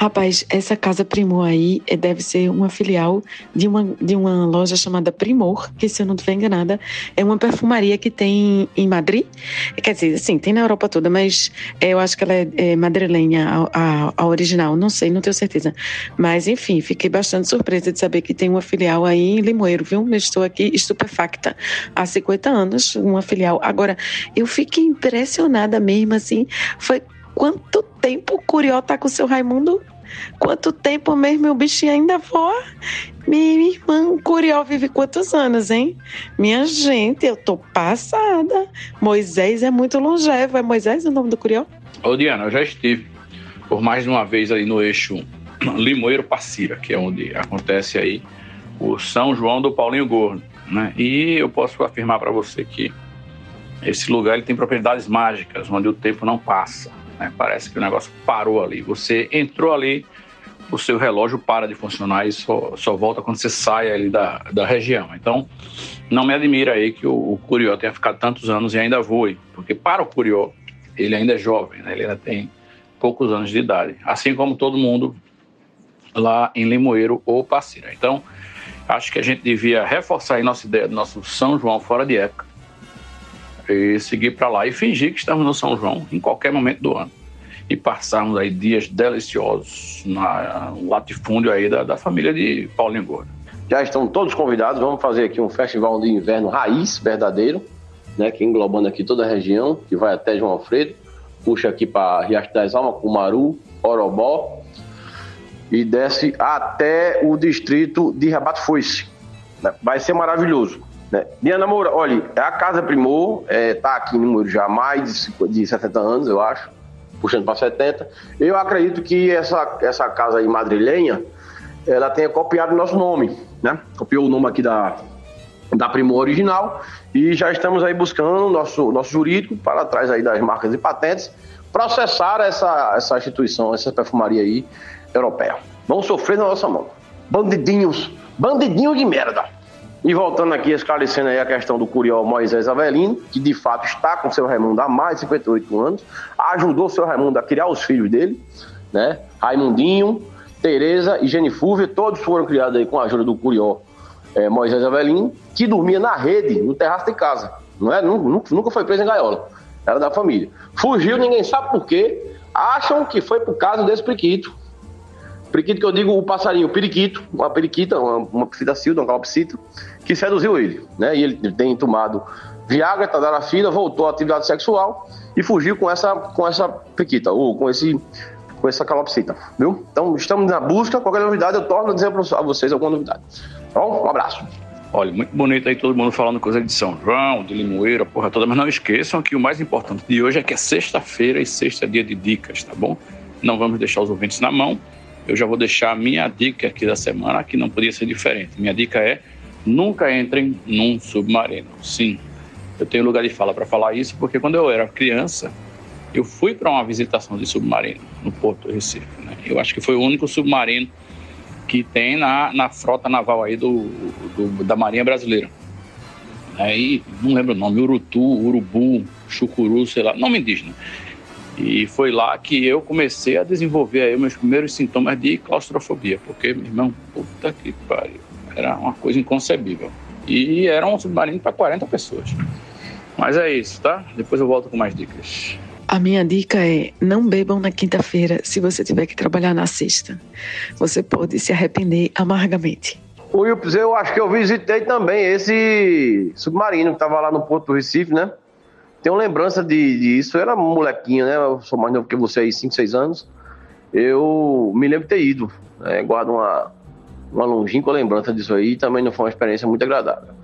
Rapaz, essa Casa Primor aí eh, deve ser uma filial de uma, de uma loja chamada Primor, que se eu não estiver enganada, é uma perfumaria que tem em Madrid. Quer dizer, sim, tem na Europa toda, mas eh, eu acho que ela é, é madrilenha, a, a, a, original, não sei, não tenho certeza. Mas, enfim, fiquei bastante surpresa de saber que tem uma filial aí em Limoeiro, viu? Estou aqui estupefacta. Há 50 anos, uma filial. Agora, eu fiquei impressionada mesmo, assim, foi quanto tempo o Curió tá com o seu Raimundo? Quanto tempo mesmo o bichinho ainda voa? Minha irmã, o Curió vive quantos anos, hein? Minha gente, eu tô passada. Moisés é muito longevo. É Moisés o nome do Curió? Ô, Diana, eu já estive por mais de uma vez aí no eixo Limoeiro-Passira, que é onde acontece aí o São João do Paulinho Gordo, né? E eu posso afirmar para você que esse lugar ele tem propriedades mágicas, onde o tempo não passa. Né? Parece que o negócio parou ali. Você entrou ali, o seu relógio para de funcionar e só, só volta quando você sai ali da, da região. Então, não me admira aí que o, o Curió tenha ficado tantos anos e ainda voe, porque para o Curió, ele ainda é jovem, né? ele ainda tem poucos anos de idade, assim como todo mundo lá em Limoeiro ou Passira. Então, acho que a gente devia reforçar aí nossa ideia do nosso São João fora de época e seguir para lá e fingir que estamos no São João em qualquer momento do ano e passarmos aí dias deliciosos no latifúndio aí da, da família de Paulinho Gordo. Já estão todos convidados. Vamos fazer aqui um festival de inverno raiz, verdadeiro, né? Que englobando aqui toda a região, que vai até João Alfredo, puxa aqui para Riacho das Almas, Cumaru, Orobó e desce até o distrito de Rabato Foice. Vai ser maravilhoso. Né? Diana Moura, olha, é a Casa Primor, é, tá aqui em número já há mais de, 50 de 70 anos, eu acho, puxando para 70. Eu acredito que essa, essa casa aí madrilenha, ela tenha copiado o nosso nome, né? Copiou o nome aqui da, da Primor original e já estamos aí buscando nosso, nosso jurídico para trás aí das marcas e patentes processar essa, essa instituição, essa perfumaria aí europeia. Vão sofrer na nossa mão. Bandidinhos, bandidinhos de merda. E voltando aqui, esclarecendo aí a questão do Curió Moisés Avelino, que de fato está com seu Raimundo há mais de 58 anos, ajudou seu Raimundo a criar os filhos dele, né? Raimundinho, Tereza e Genifúvia, todos foram criados aí com a ajuda do Curió eh, Moisés Avelino, que dormia na rede, no terraço de casa. Não é? Nunca, nunca foi preso em gaiola. Era da família. Fugiu, ninguém sabe por quê. Acham que foi por causa desse priquito. Periquito que eu digo o passarinho, o periquito, uma periquita, uma, uma psitacilda, uma calopsita, que seduziu ele, né? E ele tem tomado Viagra, Tadalafila, voltou à atividade sexual e fugiu com essa, com essa periquita, ou com esse com essa calopsita, viu? Então estamos na busca, qualquer novidade eu torno a dizer a vocês alguma novidade. Tá bom? Um abraço. Olha, muito bonito aí todo mundo falando coisa de São João, de Limoeiro, a porra toda, mas não esqueçam que o mais importante de hoje é que é sexta-feira e sexta é dia de dicas, tá bom? Não vamos deixar os ouvintes na mão. Eu já vou deixar a minha dica aqui da semana, que não podia ser diferente. Minha dica é: nunca entrem num submarino. Sim, eu tenho lugar de fala para falar isso, porque quando eu era criança, eu fui para uma visitação de submarino no Porto Recife. Né? Eu acho que foi o único submarino que tem na, na frota naval aí do, do da Marinha Brasileira. Aí, não lembro o nome, Urutu, Urubu, Chucuru, sei lá, nome indígena. E foi lá que eu comecei a desenvolver aí meus primeiros sintomas de claustrofobia, porque, meu irmão, puta que pariu, era uma coisa inconcebível. E era um submarino para 40 pessoas. Mas é isso, tá? Depois eu volto com mais dicas. A minha dica é: não bebam na quinta-feira se você tiver que trabalhar na sexta. Você pode se arrepender amargamente. O Wilps, eu acho que eu visitei também esse submarino que estava lá no Porto do Recife, né? Tenho lembrança de, disso. Eu era molequinho, né? Eu sou mais novo que você aí, 5, 6 anos. Eu me lembro de ter ido. Né? Guardo uma, uma longínqua lembrança disso aí. Também não foi uma experiência muito agradável.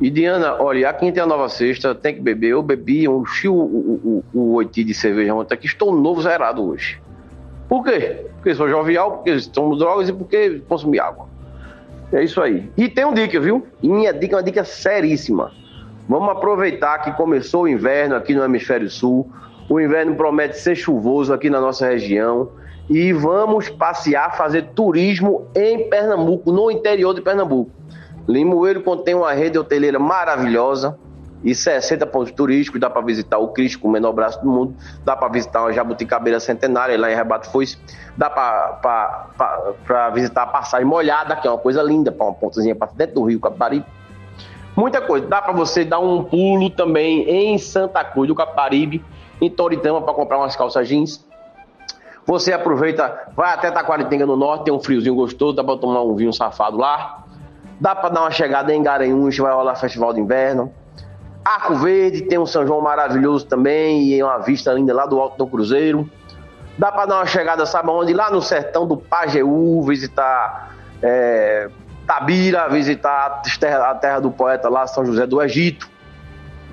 E Diana, olha, aqui tem a nova sexta, tem que beber. Eu bebi, eu enchi o, o, o, oiti de cerveja ontem aqui, estou novo zerado hoje. Por quê? Porque sou jovial, porque tomo drogas e porque consumi água. É isso aí. E tem uma dica, viu? E minha dica é uma dica seríssima. Vamos aproveitar que começou o inverno aqui no hemisfério sul. O inverno promete ser chuvoso aqui na nossa região. E vamos passear, fazer turismo em Pernambuco, no interior de Pernambuco. Limoeiro contém uma rede hoteleira maravilhosa e 60 pontos turísticos. Dá para visitar o Cristo, o menor braço do mundo. Dá para visitar uma jabuticabeira centenária lá em Rebato Foice. Dá para visitar a passagem molhada, que é uma coisa linda, para uma pontazinha para dentro do rio Caparibe. Muita coisa. Dá para você dar um pulo também em Santa Cruz do Caparibe, em Toritama, para comprar umas calças jeans. Você aproveita, vai até Taquaritinga no norte, tem um friozinho gostoso, dá para tomar um vinho safado lá. Dá para dar uma chegada em Garanhuns, vai rolar festival de inverno. Arco Verde tem um São João maravilhoso também e uma vista linda lá do Alto do Cruzeiro. Dá para dar uma chegada, sabe onde? Lá no sertão do Pajeú, visitar é, Tabira, visitar a terra, a do poeta lá, São José do Egito.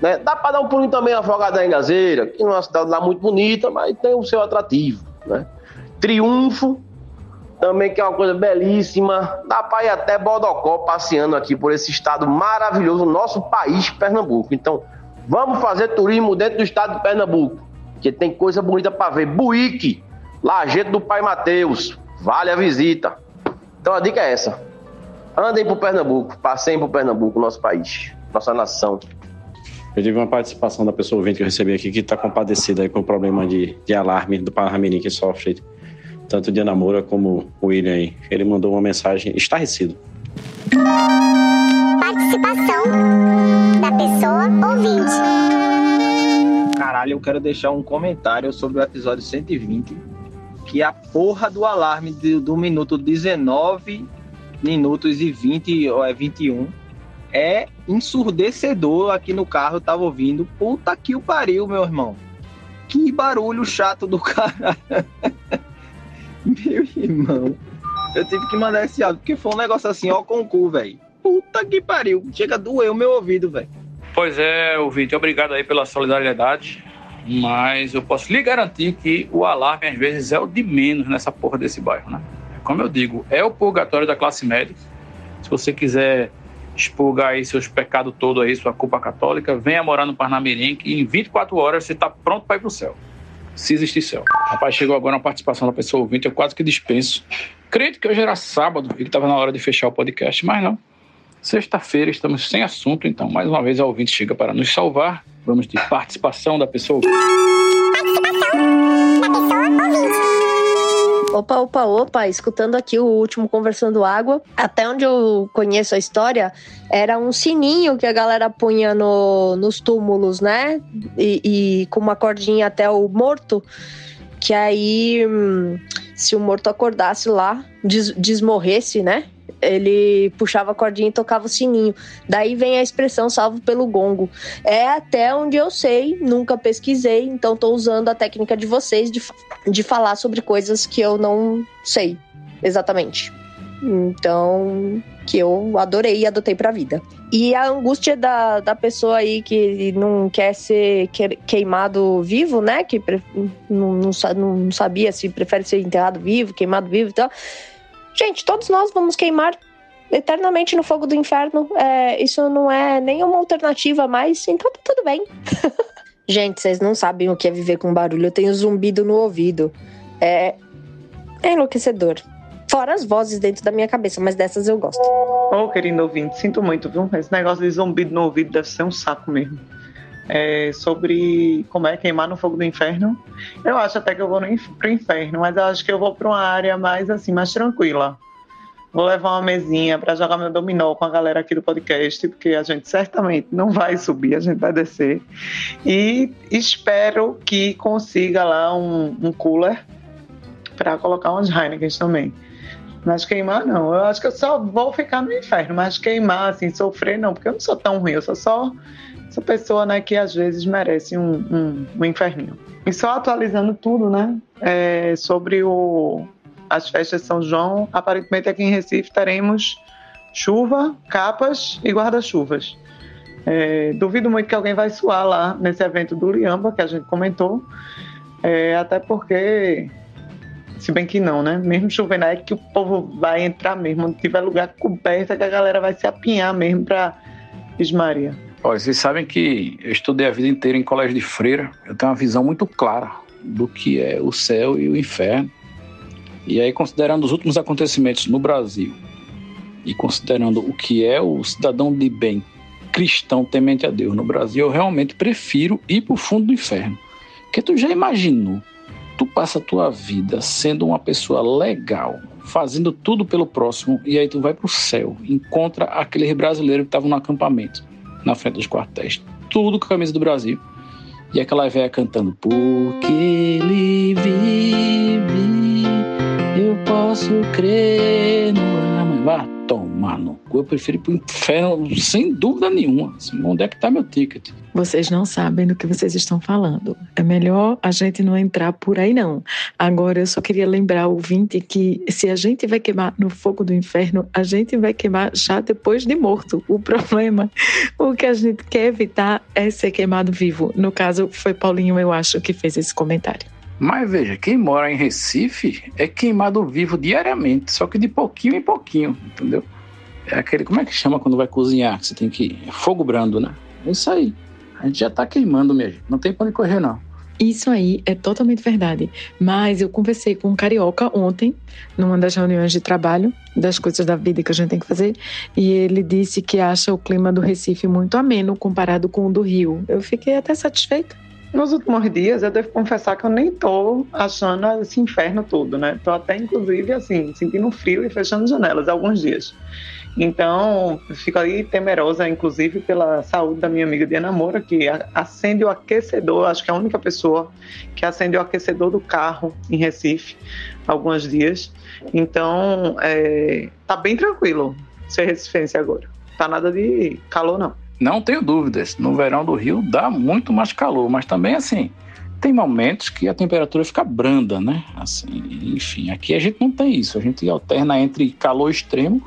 Né? Dá para dar um pulinho também afogada em Gazeira, que não é uma cidade lá muito bonita, mas tem o seu atrativo. Né? Triunfo, também que é uma coisa belíssima. Dá para ir até Bodocó passeando aqui por esse estado maravilhoso, nosso país, Pernambuco. Então, vamos fazer turismo dentro do estado de Pernambuco, que tem coisa bonita para ver. Buíque, Lajeito do Pai Mateus, vale a visita. Então a dica é essa. Andem pro Pernambuco, passeiem pro Pernambuco, nosso país, nossa nação. Eu tive uma participação da pessoa ouvinte que eu recebi aqui que está compadecida aí com o problema de, de alarme do Parramirim que sofre tanto de Namora como o William aí. Ele mandou uma mensagem estarrecido. Participação da pessoa ouvinte. Caralho, eu quero deixar um comentário sobre o episódio 120. Que a porra do alarme do, do minuto 19 minutos e 20 ou é 21. É ensurdecedor aqui no carro, eu tava ouvindo. Puta que o pariu, meu irmão. Que barulho chato do cara. *laughs* meu irmão. Eu tive que mandar esse áudio, porque foi um negócio assim, ó, com o cu, velho. Puta que pariu. Chega a doer o meu ouvido, velho. Pois é, ouvinte, obrigado aí pela solidariedade. Mas eu posso lhe garantir que o alarme, às vezes, é o de menos nessa porra desse bairro, né? Como eu digo, é o purgatório da classe média. Se você quiser expurgar aí seus pecados todos aí, sua culpa católica, venha morar no Parnamirim, que em 24 horas você está pronto para ir pro céu. Se existir céu. Rapaz, chegou agora uma participação da pessoa ouvinte, eu quase que dispenso. Creio que hoje era sábado e que estava na hora de fechar o podcast, mas não. Sexta-feira estamos sem assunto, então mais uma vez a ouvinte chega para nos salvar. Vamos de participação da pessoa. Opa, opa, opa, escutando aqui o último Conversando Água. Até onde eu conheço a história, era um sininho que a galera punha no, nos túmulos, né? E, e com uma cordinha até o morto. Que aí, hum, se o morto acordasse lá, des, desmorresse, né? Ele puxava a cordinha e tocava o sininho. Daí vem a expressão salvo pelo gongo. É até onde eu sei, nunca pesquisei, então tô usando a técnica de vocês de, de falar sobre coisas que eu não sei exatamente. Então, que eu adorei e adotei pra vida. E a angústia da, da pessoa aí que não quer ser que- queimado vivo, né? Que pre- não, não, não sabia se prefere ser enterrado vivo, queimado vivo e tal. Gente, todos nós vamos queimar eternamente no fogo do inferno. É, isso não é nenhuma alternativa mais, então tá tudo bem. *laughs* Gente, vocês não sabem o que é viver com barulho. Eu tenho zumbido no ouvido. É, é enlouquecedor. Fora as vozes dentro da minha cabeça, mas dessas eu gosto. Ô, querido ouvinte, sinto muito, viu? Esse negócio de zumbido no ouvido deve ser um saco mesmo. É, sobre como é queimar no fogo do inferno. Eu acho até que eu vou inf- pro inferno, mas eu acho que eu vou pra uma área mais assim, mais tranquila. Vou levar uma mesinha para jogar meu dominó com a galera aqui do podcast, porque a gente certamente não vai subir, a gente vai descer. E espero que consiga lá um, um cooler para colocar umas Heineken também. Mas queimar não, eu acho que eu só vou ficar no inferno, mas queimar, assim, sofrer não, porque eu não sou tão ruim, eu sou só essa pessoa, né, que às vezes merece um, um, um inferninho. E só atualizando tudo, né, é, sobre o, as festas de São João, aparentemente aqui em Recife teremos chuva, capas e guarda-chuvas. É, duvido muito que alguém vai suar lá nesse evento do Liamba, que a gente comentou, é, até porque se bem que não, né? Mesmo chovendo é que o povo vai entrar mesmo. Onde tiver lugar coberto, é que a galera vai se apinhar mesmo pra Ismaria. Olha, vocês sabem que eu estudei a vida inteira em colégio de freira. Eu tenho uma visão muito clara do que é o céu e o inferno. E aí, considerando os últimos acontecimentos no Brasil e considerando o que é o cidadão de bem cristão temente a Deus no Brasil, eu realmente prefiro ir pro fundo do inferno. Porque tu já imaginou tu passa a tua vida sendo uma pessoa legal, fazendo tudo pelo próximo, e aí tu vai pro céu, encontra aqueles brasileiros que estavam no acampamento, na frente dos quartéis, tudo com a camisa do Brasil. E aquela velha cantando, porque ele vive, eu posso crer no amor. Vá tomar no cu, eu prefiro ir pro inferno sem dúvida nenhuma. Assim, onde é que tá meu ticket? Vocês não sabem do que vocês estão falando. É melhor a gente não entrar por aí, não. Agora, eu só queria lembrar o ouvinte que se a gente vai queimar no fogo do inferno, a gente vai queimar já depois de morto. O problema, o que a gente quer evitar é ser queimado vivo. No caso, foi Paulinho, eu acho, que fez esse comentário. Mas veja, quem mora em Recife é queimado vivo diariamente, só que de pouquinho em pouquinho, entendeu? É aquele, como é que chama quando vai cozinhar? Que você tem que. É fogo brando, né? É isso aí. A gente já tá queimando mesmo. Não tem pra onde correr, não. Isso aí é totalmente verdade. Mas eu conversei com um carioca ontem, numa das reuniões de trabalho, das coisas da vida que a gente tem que fazer, e ele disse que acha o clima do Recife muito ameno comparado com o do Rio. Eu fiquei até satisfeita. Nos últimos dias, eu devo confessar que eu nem tô achando esse inferno todo, né? Tô até, inclusive, assim, sentindo frio e fechando janelas alguns dias. Então, fico aí temerosa, inclusive, pela saúde da minha amiga Diana Moura, que acende o aquecedor, acho que é a única pessoa que acende o aquecedor do carro em Recife alguns dias. Então, é, tá bem tranquilo ser recifense agora. Tá nada de calor, não. Não tenho dúvidas. No verão do Rio dá muito mais calor, mas também assim, tem momentos que a temperatura fica branda, né? Assim, enfim, aqui a gente não tem isso. A gente alterna entre calor extremo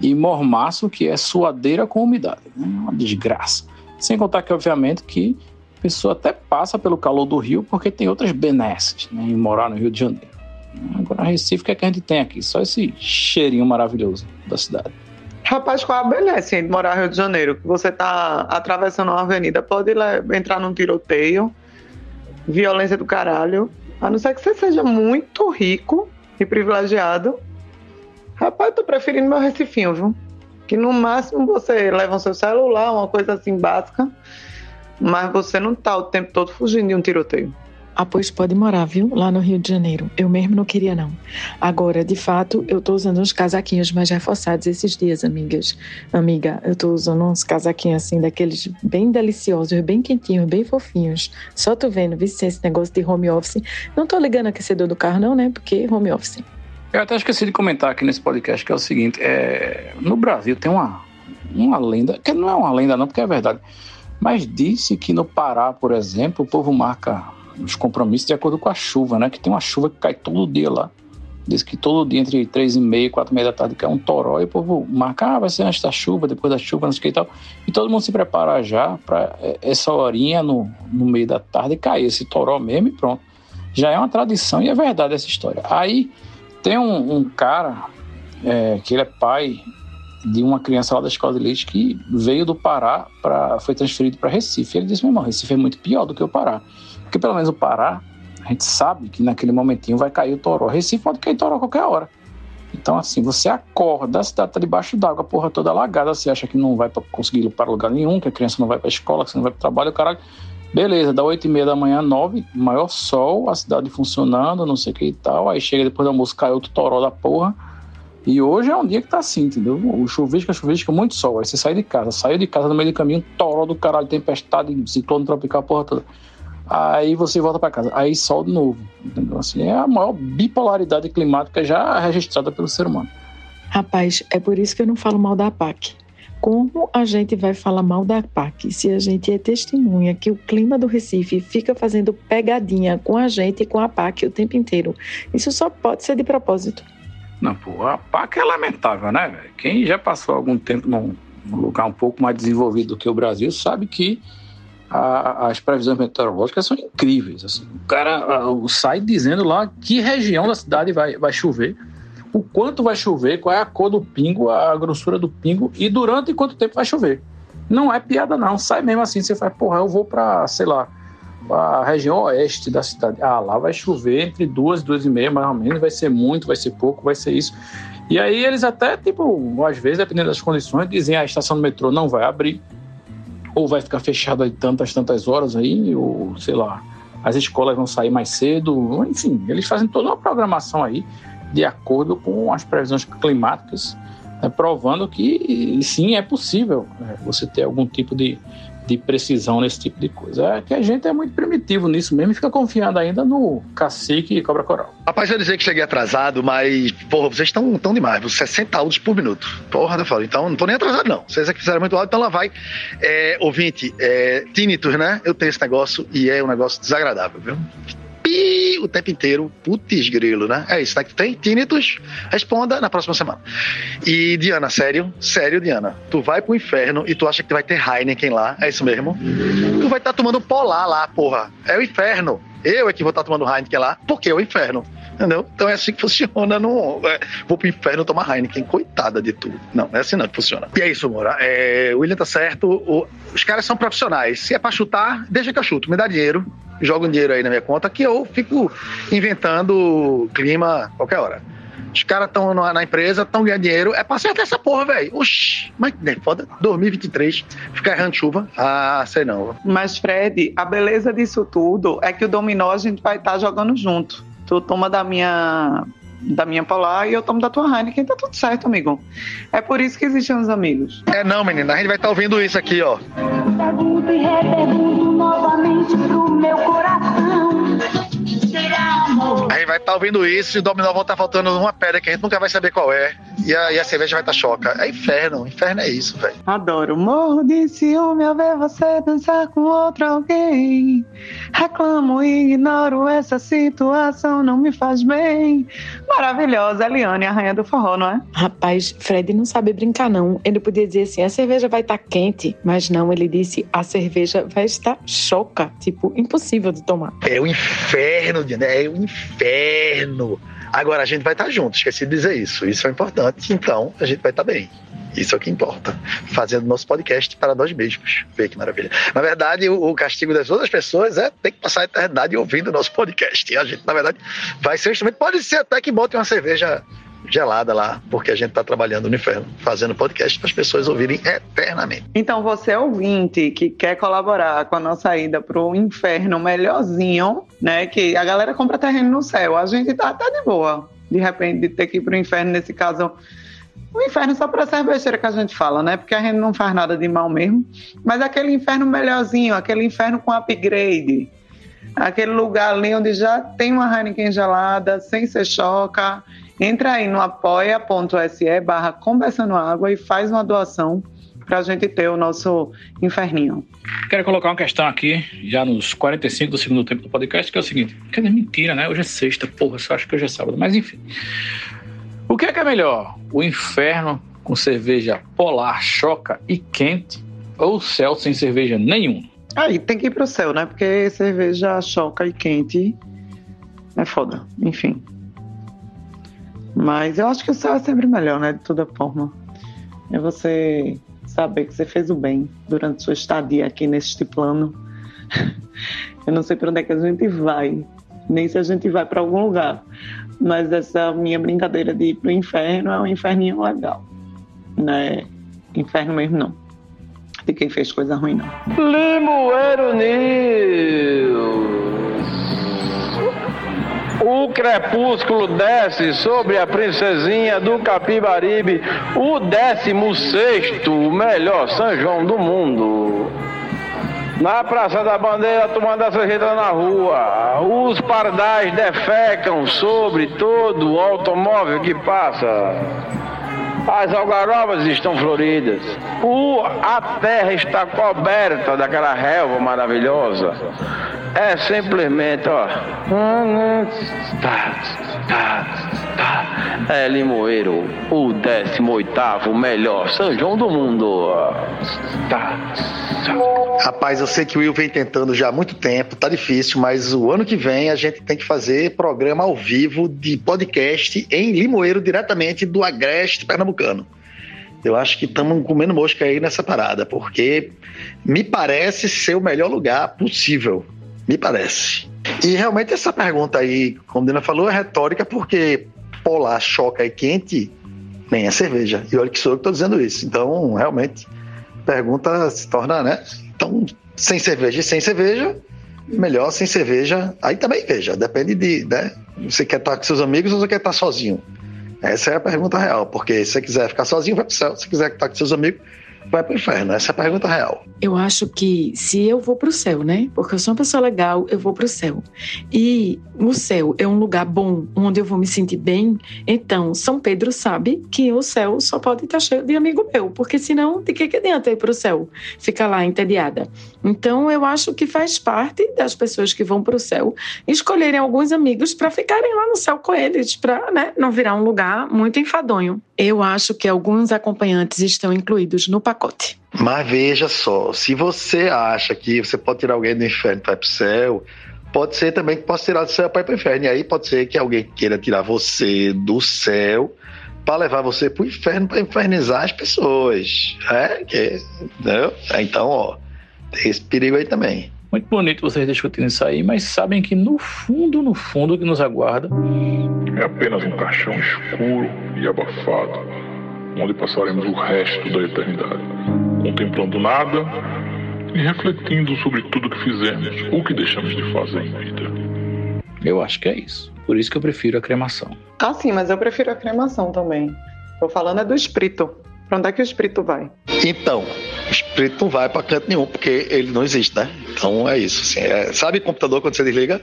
e mormaço, que é suadeira com umidade. Né? Uma desgraça. Sem contar que, obviamente, que a pessoa até passa pelo calor do Rio porque tem outras benesses né, em morar no Rio de Janeiro. Agora, Recife, o que, é que a gente tem aqui? Só esse cheirinho maravilhoso da cidade. Rapaz, qual a beleza de morar no Rio de Janeiro? Que você tá atravessando uma avenida, pode entrar num tiroteio, violência do caralho. A não ser que você seja muito rico e privilegiado. Rapaz, tô preferindo meu Recifinho, viu? Que no máximo você leva o seu celular, uma coisa assim básica, mas você não tá o tempo todo fugindo de um tiroteio. Ah, pois pode morar, viu? Lá no Rio de Janeiro. Eu mesmo não queria, não. Agora, de fato, eu tô usando uns casaquinhos mais reforçados esses dias, amigas. Amiga, eu tô usando uns casaquinhos assim, daqueles bem deliciosos, bem quentinhos, bem fofinhos. Só tô vendo, se esse negócio de home office. Não tô ligando aquecedor do carro, não, né? Porque home office. Eu até esqueci de comentar aqui nesse podcast que é o seguinte: é, no Brasil tem uma, uma lenda, que não é uma lenda, não, porque é verdade, mas disse que no Pará, por exemplo, o povo marca os compromissos de acordo com a chuva, né? Que tem uma chuva que cai todo dia lá. Diz que todo dia, entre três e meia e quatro e meia da tarde, cai um toró e o povo marca, ah, vai ser antes da chuva, depois da chuva, não sei o que e tal. E todo mundo se prepara já para essa horinha no, no meio da tarde cair esse toró mesmo e pronto. Já é uma tradição e é verdade essa história. Aí tem um, um cara é, que ele é pai de uma criança lá da escola de leite que veio do Pará, pra, foi transferido para Recife. Ele disse: meu irmão, Recife é muito pior do que o Pará. Porque pelo menos o Pará, a gente sabe que naquele momentinho vai cair o toró. Recife pode cair toró a qualquer hora. Então, assim, você acorda, a cidade tá debaixo d'água, a porra toda alagada, você acha que não vai conseguir ir para lugar nenhum, que a criança não vai para escola, que você não vai para trabalho, caralho. Beleza, dá 8 e meia da manhã, 9, maior sol, a cidade funcionando, não sei o que e tal. Aí chega depois do almoço, cai outro toró da porra. E hoje é um dia que tá assim, entendeu? O chuvisca, chuvisca, muito sol. Aí você sai de casa, saiu de casa no meio do caminho, toró do caralho, tempestade, ciclone tropical, porra toda. Aí você volta para casa, aí sol de novo, entendeu? Assim, é a maior bipolaridade climática já registrada pelo ser humano. Rapaz, é por isso que eu não falo mal da APAC. Como a gente vai falar mal da APAC se a gente é testemunha que o clima do Recife fica fazendo pegadinha com a gente e com a APAC o tempo inteiro? Isso só pode ser de propósito. Não, pô, a PAC é lamentável, né? Quem já passou algum tempo num, lugar um pouco mais desenvolvido do que o Brasil sabe que a- as previsões meteorológicas são incríveis. Assim. O cara ah, sai dizendo lá que região da cidade vai, vai chover, o quanto vai chover, qual é a cor do pingo, a grossura do pingo e durante quanto tempo vai chover. Não é piada, não. Sai mesmo assim, você faz, porra, eu vou pra, sei lá, a região oeste da cidade. Ah, lá vai chover entre duas duas e meia, mais ou menos. Vai ser muito, vai ser pouco, vai ser isso. E aí eles até, tipo, às vezes, dependendo das condições, dizem "Ah, a estação do metrô não vai abrir, ou vai ficar fechada de tantas, tantas horas aí, ou sei lá, as escolas vão sair mais cedo. Enfim, eles fazem toda uma programação aí de acordo com as previsões climáticas, né, provando que sim, é possível né, você ter algum tipo de, de precisão nesse tipo de coisa. É que a gente é muito primitivo nisso mesmo e fica confiando ainda no cacique e cobra coral. Rapaz, eu dizer que cheguei atrasado, mas, porra, vocês estão tão demais. 60 áudios por minuto. Porra, eu falo. Então, não tô nem atrasado, não. Vocês é que fizeram muito áudio, então lá vai. É, ouvinte, é, tinnitus, né? Eu tenho esse negócio e é um negócio desagradável, viu? O tempo inteiro. Putz, grilo, né? É isso, né? Que tem tinnitus? Responda na próxima semana. E, Diana, sério? Sério, Diana. Tu vai pro inferno e tu acha que vai ter Heineken lá? É isso mesmo? Tu vai estar tomando polar lá, porra. É o inferno. Eu é que vou estar tomando Heineken lá, porque é o inferno. Entendeu? Então é assim que funciona. Não, é, vou pro inferno tomar Heineken. Coitada de tu. Não, é assim não que funciona. E é isso, Moura. É, o William tá certo. o- os caras são profissionais. Se é pra chutar, deixa que eu chuto. Me dá dinheiro. Joga um dinheiro aí na minha conta que eu fico inventando clima qualquer hora. Os caras estão na, empresa, estão ganhando dinheiro. É pra acertar essa porra, velho. Oxi, mas né, foda. 2023, ficar errando chuva. Ah, sei não. Mas, Fred, a beleza disso tudo é que o dominó a gente vai estar jogando junto. Tu toma da minha da minha Polar e eu tomo da tua Heineken, tá tudo certo, amigo. É por isso que existem os amigos. É não, menina, a gente vai estar ouvindo isso aqui, ó. Pergunto e repergunto novamente pro meu coração. Será amor? A gente vai estar ouvindo isso e o Dominó vai estar faltando uma pedra que a gente nunca vai saber qual é. E a, e a cerveja vai estar choca. É inferno, inferno é isso, velho. Adoro. Morro de ciúme ao ver você dançar com outro alguém. Reclamo e ignoro essa situação, não me faz bem. Maravilhosa, Eliane, a rainha do forró, não é? Rapaz, Fred não sabe brincar, não. Ele podia dizer assim: a cerveja vai estar quente, mas não, ele disse: a cerveja vai estar choca. Tipo, impossível de tomar. É o inferno, né? É o inferno. Agora a gente vai estar junto, esqueci de dizer isso. Isso é importante, então a gente vai estar bem. Isso é o que importa. Fazendo nosso podcast para nós mesmos. Vê que maravilha. Na verdade, o, o castigo das outras pessoas é ter que passar a eternidade ouvindo o nosso podcast. E a gente, na verdade, vai ser um instrumento. Pode ser até que bote uma cerveja gelada lá, porque a gente está trabalhando no inferno, fazendo podcast para as pessoas ouvirem eternamente. Então, você ouvinte que quer colaborar com a nossa ida pro inferno melhorzinho, né? Que a galera compra terreno no céu. A gente tá, tá de boa. De repente, de ter que ir pro inferno, nesse caso. O inferno só para essa besteira que a gente fala, né? Porque a gente não faz nada de mal mesmo. Mas aquele inferno melhorzinho, aquele inferno com upgrade. Aquele lugar ali onde já tem uma Heineken gelada, sem ser choca. Entra aí no apoia.se barra conversando água e faz uma doação para a gente ter o nosso inferninho. Quero colocar uma questão aqui, já nos 45 do segundo tempo do podcast, que é o seguinte: quer dizer, mentira, né? Hoje é sexta, porra, só acho que hoje é sábado, mas enfim. O que é que é melhor? O inferno com cerveja polar, choca e quente ou o céu sem cerveja nenhuma? Aí tem que ir pro céu, né? Porque cerveja choca e quente é foda. Enfim. Mas eu acho que o céu é sempre melhor, né? De toda forma. É você saber que você fez o bem durante sua estadia aqui neste plano. *laughs* Eu não sei para onde é que a gente vai, nem se a gente vai para algum lugar. Mas essa minha brincadeira de ir pro inferno é um inferninho legal. Não é inferno mesmo, não. De quem fez coisa ruim, não. Limoeiro News. O crepúsculo desce sobre a princesinha do Capibaribe, o 16 melhor São João do mundo. Na Praça da Bandeira, tomando a cerveja na rua, os pardais defecam sobre todo o automóvel que passa. As algarobas estão floridas. O, a terra está coberta daquela relva maravilhosa. É simplesmente, ó. Tá, tá, tá. É Limoeiro, o 18 melhor São João do mundo. Rapaz, eu sei que o Will vem tentando já há muito tempo, tá difícil, mas o ano que vem a gente tem que fazer programa ao vivo de podcast em Limoeiro, diretamente do Agreste Pernambucano. Eu acho que estamos comendo mosca aí nessa parada, porque me parece ser o melhor lugar possível. Me parece. E realmente essa pergunta aí, como Dina falou, é retórica, porque polar, choca e quente nem é cerveja. E olha que sou eu que estou dizendo isso. Então, realmente, pergunta se torna, né? Então, sem cerveja e sem cerveja, melhor sem cerveja. Aí também veja, depende de, né? Você quer estar com seus amigos ou você quer estar sozinho? Essa é a pergunta real, porque se você quiser ficar sozinho, vai pro céu. Se quiser estar com seus amigos, vai pro inferno. Essa é a pergunta real. Eu acho que se eu vou pro céu, né? Porque eu sou uma pessoa legal, eu vou pro céu. E o céu é um lugar bom, onde eu vou me sentir bem. Então, São Pedro sabe que o céu só pode estar cheio de amigo meu, porque senão, de que, que adianta ir pro céu? Ficar lá entediada. Então, eu acho que faz parte das pessoas que vão pro céu escolherem alguns amigos para ficarem lá no céu com eles, para né, não virar um lugar muito enfadonho. Eu acho que alguns acompanhantes estão incluídos no pacote. Mas veja só, se você acha que você pode tirar alguém do inferno para ir pro céu, pode ser também que possa tirar do céu para ir pro inferno. E aí pode ser que alguém queira tirar você do céu para levar você pro inferno para infernizar as pessoas. É, que, entendeu? Então, ó, tem esse perigo aí também. Muito bonito vocês discutindo isso aí, mas sabem que no fundo, no fundo, o que nos aguarda É apenas um caixão escuro e abafado, onde passaremos o resto da eternidade, contemplando nada e refletindo sobre tudo que fizemos ou que deixamos de fazer em vida. Eu acho que é isso. Por isso que eu prefiro a cremação. Ah, sim, mas eu prefiro a cremação também. Tô falando é do espírito. Pra onde é que o espírito vai? Então, o espírito não vai pra canto nenhum, porque ele não existe, né? Então é isso. Assim, é- sabe computador quando você desliga?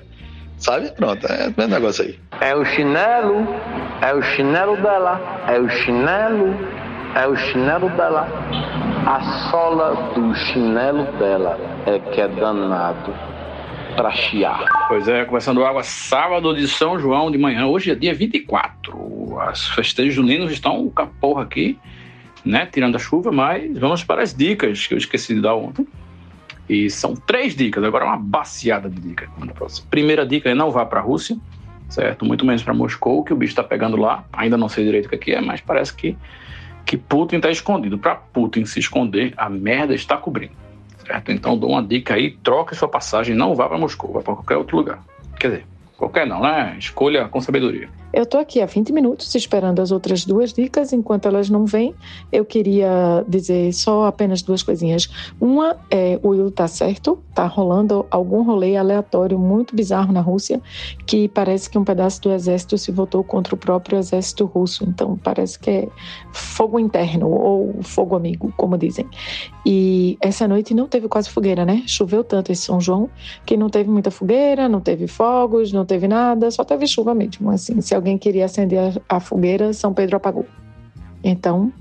Sabe? Pronto, é o mesmo negócio aí. É o chinelo, é o chinelo dela, é o chinelo, é o chinelo dela. A sola do chinelo dela é que é danado pra chiar. Pois é, começando água sábado de São João de manhã. Hoje é dia 24. As festejos juninos estão com a porra aqui, né? Tirando a chuva, mas vamos para as dicas que eu esqueci de dar ontem. E são três dicas, agora uma baciada de dicas. Primeira dica é não vá para a Rússia, certo? Muito menos para Moscou, que o bicho está pegando lá. Ainda não sei direito o que é é, mas parece que, que Putin está escondido. Para Putin se esconder, a merda está cobrindo, certo? Então dou uma dica aí, troque sua passagem, não vá para Moscou, vá para qualquer outro lugar. Quer dizer, qualquer não, né? Escolha com sabedoria. Eu tô aqui há 20 minutos esperando as outras duas dicas. Enquanto elas não vêm, eu queria dizer só apenas duas coisinhas. Uma é o Will tá certo, tá rolando algum rolê aleatório muito bizarro na Rússia, que parece que um pedaço do exército se voltou contra o próprio exército russo. Então parece que é fogo interno ou fogo amigo, como dizem. E essa noite não teve quase fogueira, né? Choveu tanto esse São João que não teve muita fogueira, não teve fogos, não teve nada, só teve chuva mesmo. Assim, se alguém queria acender a, fogueira, São Pedro apagou. Então,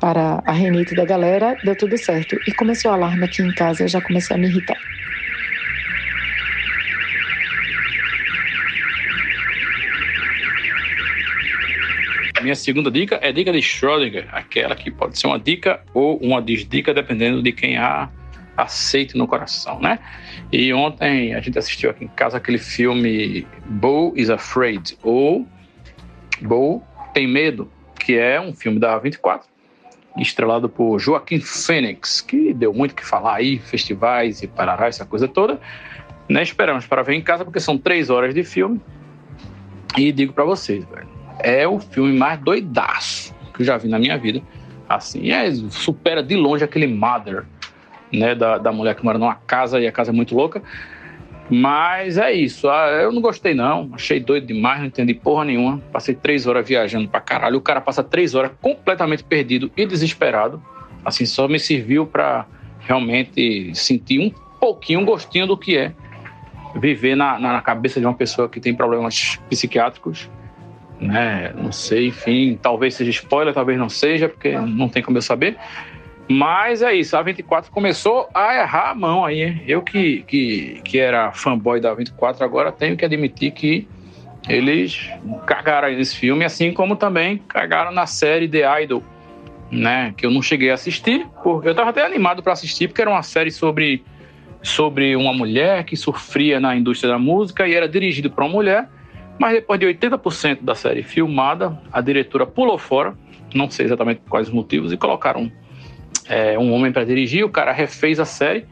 para a renite da galera, deu tudo certo. E começou o alarme aqui em casa, eu já comecei a me irritar. Minha segunda dica é dica de Schrödinger, aquela que pode ser uma dica ou uma desdica, dependendo de quem a aceite no coração, né? E ontem a gente assistiu aqui em casa aquele filme Bo is Afraid, ou Bo tem medo, que é um filme da 24, estrelado por Joaquim Fênix, que deu muito que falar aí, festivais e parará, essa coisa toda. Né? Esperamos para ver em casa, porque são três horas de filme. E digo para vocês, velho, é o filme mais doidaço que eu já vi na minha vida. Assim, é, supera de longe aquele Mother, né, da, da mulher que mora numa casa e a casa é muito louca. Mas é isso. Ah, eu não gostei, não. Achei doido demais, não entendi porra nenhuma. Passei três horas viajando pra caralho. O cara passa três horas completamente perdido e desesperado. Assim, só me serviu pra realmente sentir um pouquinho, um gostinho do que é viver na, na cabeça de uma pessoa que tem problemas psiquiátricos. Né? Não sei, enfim. Talvez seja spoiler, talvez não seja, porque não tem como eu saber. Mas é isso, a 24 começou a errar a mão aí. hein? Eu que, que, que era fanboy da 24, agora tenho que admitir que eles cagaram aí nesse filme, assim como também cagaram na série The Idol, né? Que eu não cheguei a assistir, porque eu tava até animado para assistir, porque era uma série sobre, sobre uma mulher que sofria na indústria da música e era dirigido por uma mulher. Mas depois de 80% da série filmada, a diretora pulou fora, não sei exatamente por quais motivos, e colocaram é, um homem para dirigir. O cara refez a série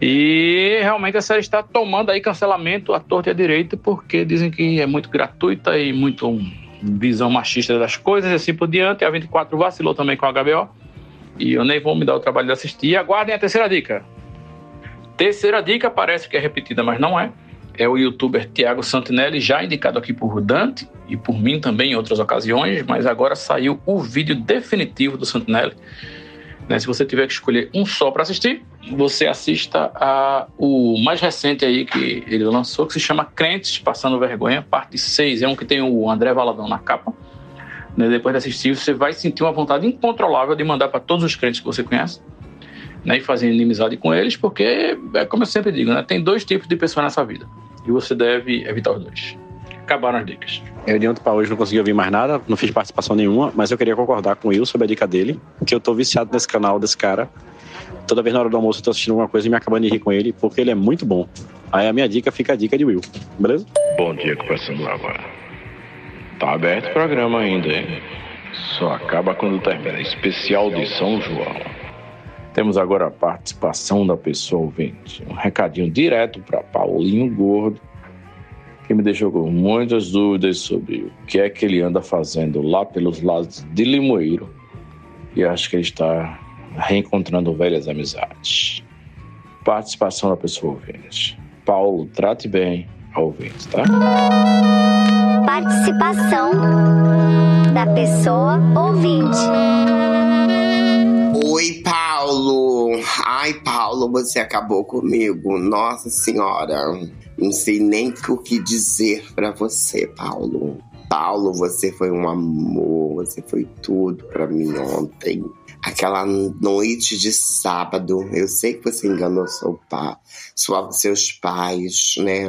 e realmente a série está tomando aí cancelamento à torta e à direita porque dizem que é muito gratuita e muito um, visão machista das coisas e assim por diante. A 24 vacilou também com a HBO e eu nem vou me dar o trabalho de assistir. Aguardem a terceira dica. Terceira dica parece que é repetida, mas não é. É o youtuber Tiago Santinelli, já indicado aqui por Dante e por mim também em outras ocasiões, mas agora saiu o vídeo definitivo do Santinelli. Né, se você tiver que escolher um só para assistir, você assista a o mais recente aí que ele lançou, que se chama Crentes Passando Vergonha, parte 6. É um que tem o André Valadão na capa. Né, depois de assistir, você vai sentir uma vontade incontrolável de mandar para todos os crentes que você conhece né, e fazer inimizade com eles, porque, é como eu sempre digo, né, tem dois tipos de pessoas nessa vida e você deve evitar os dois. Acabaram as dicas. Eu de ontem para hoje não consegui ouvir mais nada, não fiz participação nenhuma, mas eu queria concordar com o Will sobre a dica dele, que eu tô viciado nesse canal desse cara. Toda vez na hora do almoço eu tô assistindo alguma coisa e me acabando de rir com ele, porque ele é muito bom. Aí a minha dica fica a dica de Will, beleza? Bom dia, conversando agora. Tá aberto o programa ainda, hein? Só acaba quando termina. Especial de São João. Temos agora a participação da pessoa ouvinte. Um recadinho direto para Paulinho Gordo, que me deixou com muitas dúvidas sobre o que é que ele anda fazendo lá pelos lados de Limoeiro. E acho que ele está reencontrando velhas amizades. Participação da pessoa ouvinte. Paulo, trate bem ouvinte, tá? Participação da pessoa ouvinte. Oi, Paulo. Ai, Paulo, você acabou comigo. Nossa Senhora. Não sei nem o que dizer pra você, Paulo. Paulo, você foi um amor, você foi tudo pra mim ontem. Aquela noite de sábado, eu sei que você enganou seu pai, sua, seus pais, né?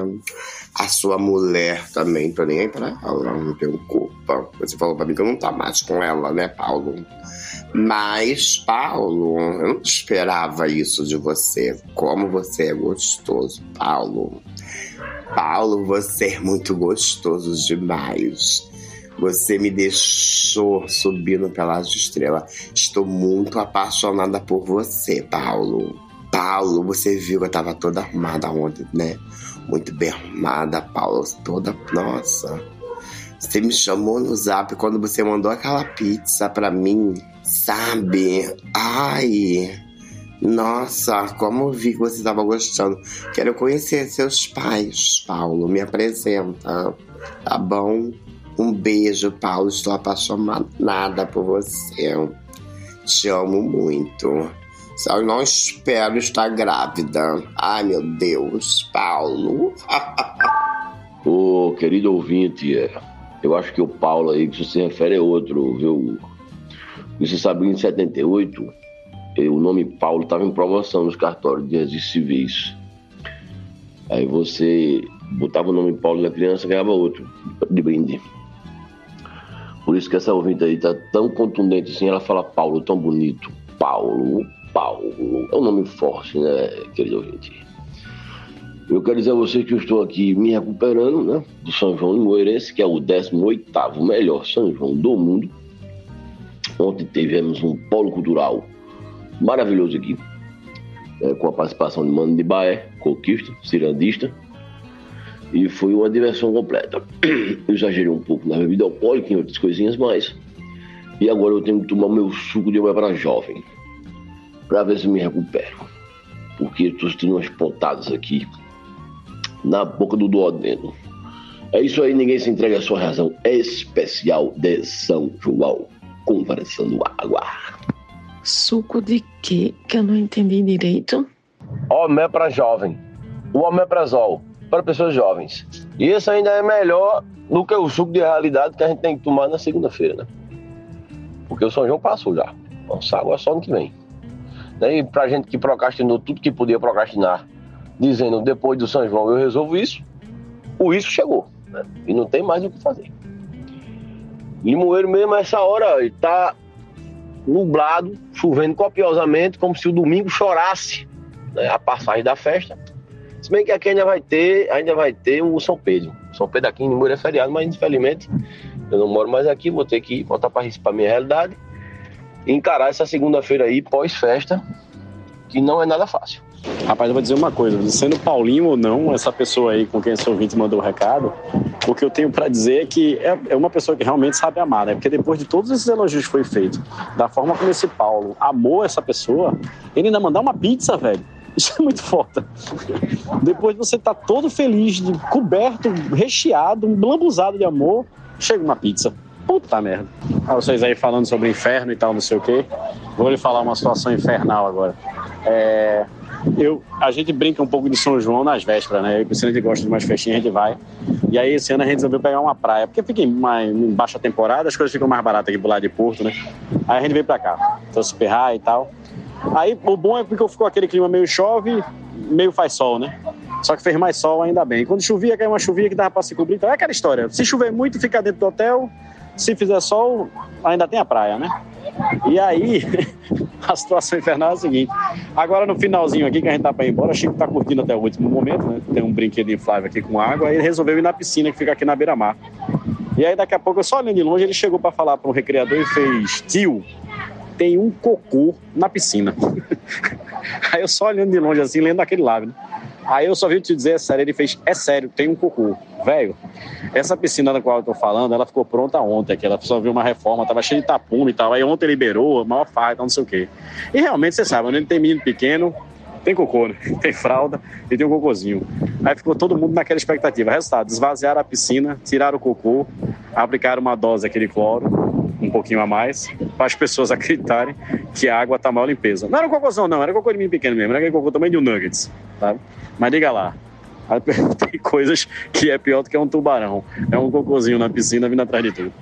A sua mulher também, tô nem aí pra ela, não tenho culpa. Você falou pra mim que eu não tá mais com ela, né, Paulo? Mas, Paulo, eu não esperava isso de você. Como você é gostoso, Paulo. Paulo, você é muito gostoso demais. Você me deixou subindo pelas estrelas. Estou muito apaixonada por você, Paulo. Paulo, você viu que eu tava toda arrumada ontem, né? Muito bem arrumada, Paulo. Toda. Nossa. Você me chamou no zap quando você mandou aquela pizza pra mim, sabe? Ai. Nossa, como vi que você estava gostando. Quero conhecer seus pais, Paulo. Me apresenta. Tá bom? Um beijo, Paulo. Estou apaixonada por você. Te amo muito. Só não espero estar grávida. Ai, meu Deus, Paulo. *laughs* Ô, querido ouvinte, é, eu acho que o Paulo aí que você se refere é outro, viu? Você sabe que em 78, eh, o nome Paulo estava em promoção nos cartórios de registros civis. Aí você botava o nome Paulo na criança ganhava outro de brinde. Por isso que essa ouvinte aí tá tão contundente assim, ela fala Paulo tão bonito. Paulo, Paulo. É um nome forte, né, querido ouvinte? Eu quero dizer a você que eu estou aqui me recuperando, né, do São João de Moeirense, que é o 18º melhor São João do mundo. Ontem tivemos um polo cultural maravilhoso aqui, né, com a participação de Mano de Baé, coquista, cirandista, e foi uma diversão completa. Eu exagerei um pouco na bebida alcoólica e outras coisinhas mais, e agora eu tenho que tomar meu suco de para jovem, para ver se me recupero, porque estou tendo umas pontadas aqui na boca do duodeno. É isso aí, ninguém se entrega à sua razão especial de São João, conversando água. Suco de quê? Que eu não entendi direito. Omepra jovem. O omeprazol para pessoas jovens. E esse ainda é melhor do que o suco de realidade que a gente tem que tomar na segunda-feira, né? Porque o São João passou já. Nossa, água só no que vem. Né? E pra gente que procrastinou tudo que podia procrastinar, dizendo depois do São João eu resolvo isso, o isso chegou. Né? E não tem mais o que fazer. Limoeiro mesmo, essa hora, ele tá nublado, chovendo copiosamente, como se o domingo chorasse né, a passagem da festa. Se bem que aqui ainda vai ter, ainda vai ter o São Pedro. São Pedro aqui em Limoeiro é feriado, mas infelizmente eu não moro mais aqui, vou ter que voltar para a minha realidade e encarar essa segunda-feira aí, pós-festa, que não é nada fácil. Rapaz, eu vou dizer uma coisa, sendo Paulinho ou não, essa pessoa aí com quem esse ouvinte mandou o recado, o que eu tenho pra dizer é que é, é uma pessoa que realmente sabe amar, né? Porque depois de todos esses elogios que foi feito, da forma como esse Paulo amou essa pessoa, ele ainda mandar uma pizza, velho. Isso é muito foda. Depois você tá todo feliz, coberto, recheado, um lambuzado de amor, chega uma pizza. Puta merda. Ah, vocês aí falando sobre inferno e tal, não sei o quê. Vou lhe falar uma situação infernal agora. É, eu, a gente brinca um pouco de São João nas vésperas, né? Eu e Cristiano, a gente gosta de umas festinhas, a gente vai. E aí, esse ano a gente resolveu pegar uma praia, porque fica em, mais, em baixa temporada, as coisas ficam mais baratas aqui pro lado de Porto, né? Aí a gente veio pra cá, trouxe perrar e tal. Aí, o bom é porque ficou aquele clima meio chove, meio faz sol, né? Só que fez mais sol, ainda bem. Quando chovia, caiu uma chuvinha que dava pra se cobrir. Então é aquela história. Se chover muito, fica dentro do hotel. Se fizer sol, ainda tem a praia, né? E aí, *laughs* a situação infernal é a seguinte. Agora, no finalzinho aqui, que a gente tá pra ir embora, o Chico tá curtindo até o último momento, né? Tem um brinquedo inflável aqui com água. Aí ele resolveu ir na piscina que fica aqui na beira-mar. E aí, daqui a pouco, eu só olhando de longe, ele chegou pra falar para um recreador e fez: Tio, tem um cocô na piscina. *laughs* Aí eu só olhando de longe assim, lendo aquele lábio. Né? Aí eu só vi te dizer, é sério, ele fez, é sério, tem um cocô. Velho, essa piscina da qual eu tô falando, ela ficou pronta ontem, que ela só viu uma reforma, tava cheia de tapume e tal. Aí ontem liberou, maior farta, não sei o quê. E realmente, você sabe, onde tem menino pequeno, Tem cocô, né? *laughs* Tem fralda e tem um cocôzinho. Aí ficou todo mundo naquela expectativa. Resultado, esvaziaram a piscina, tiraram o cocô, aplicaram uma dose daquele cloro, um pouquinho a mais, para as pessoas *laughs* acreditarem que a água tá maior limpeza. Não era um cocôzão, não, era cocô de mim pequeno mesmo, era aquele cocô também de um nuggets, sabe? Mas diga lá, *laughs* tem coisas que é pior do que um tubarão. É um cocôzinho na piscina vindo atrás de tudo.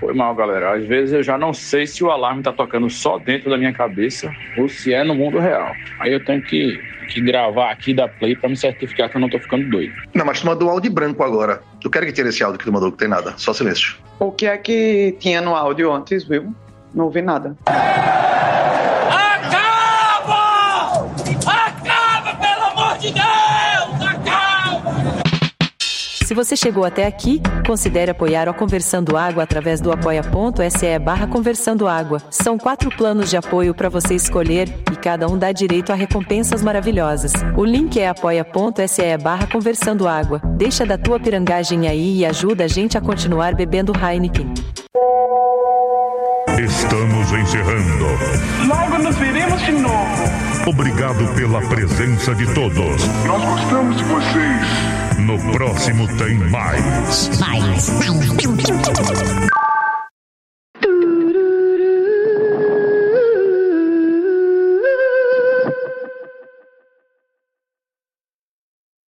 Foi mal, galera. Às vezes eu já não sei se o alarme tá tocando só dentro da minha cabeça ou se é no mundo real. Aí eu tenho que, que gravar aqui da Play para me certificar que eu não tô ficando doido. Não, mas tu mandou áudio branco agora. Eu quero que tire esse áudio que tu mandou, que tem nada. Só silêncio. O que é que tinha no áudio antes, viu? Não ouvi nada. Acaba! Se você chegou até aqui, considere apoiar o Conversando Água através do apoia.se barra Conversando Água. São quatro planos de apoio para você escolher e cada um dá direito a recompensas maravilhosas. O link é apoia.se barra Conversando Água. Deixa da tua pirangagem aí e ajuda a gente a continuar bebendo Heineken. Estamos encerrando. Logo nos veremos de novo. Obrigado pela presença de todos. Nós gostamos de vocês. No próximo tem mais. Mais. mais.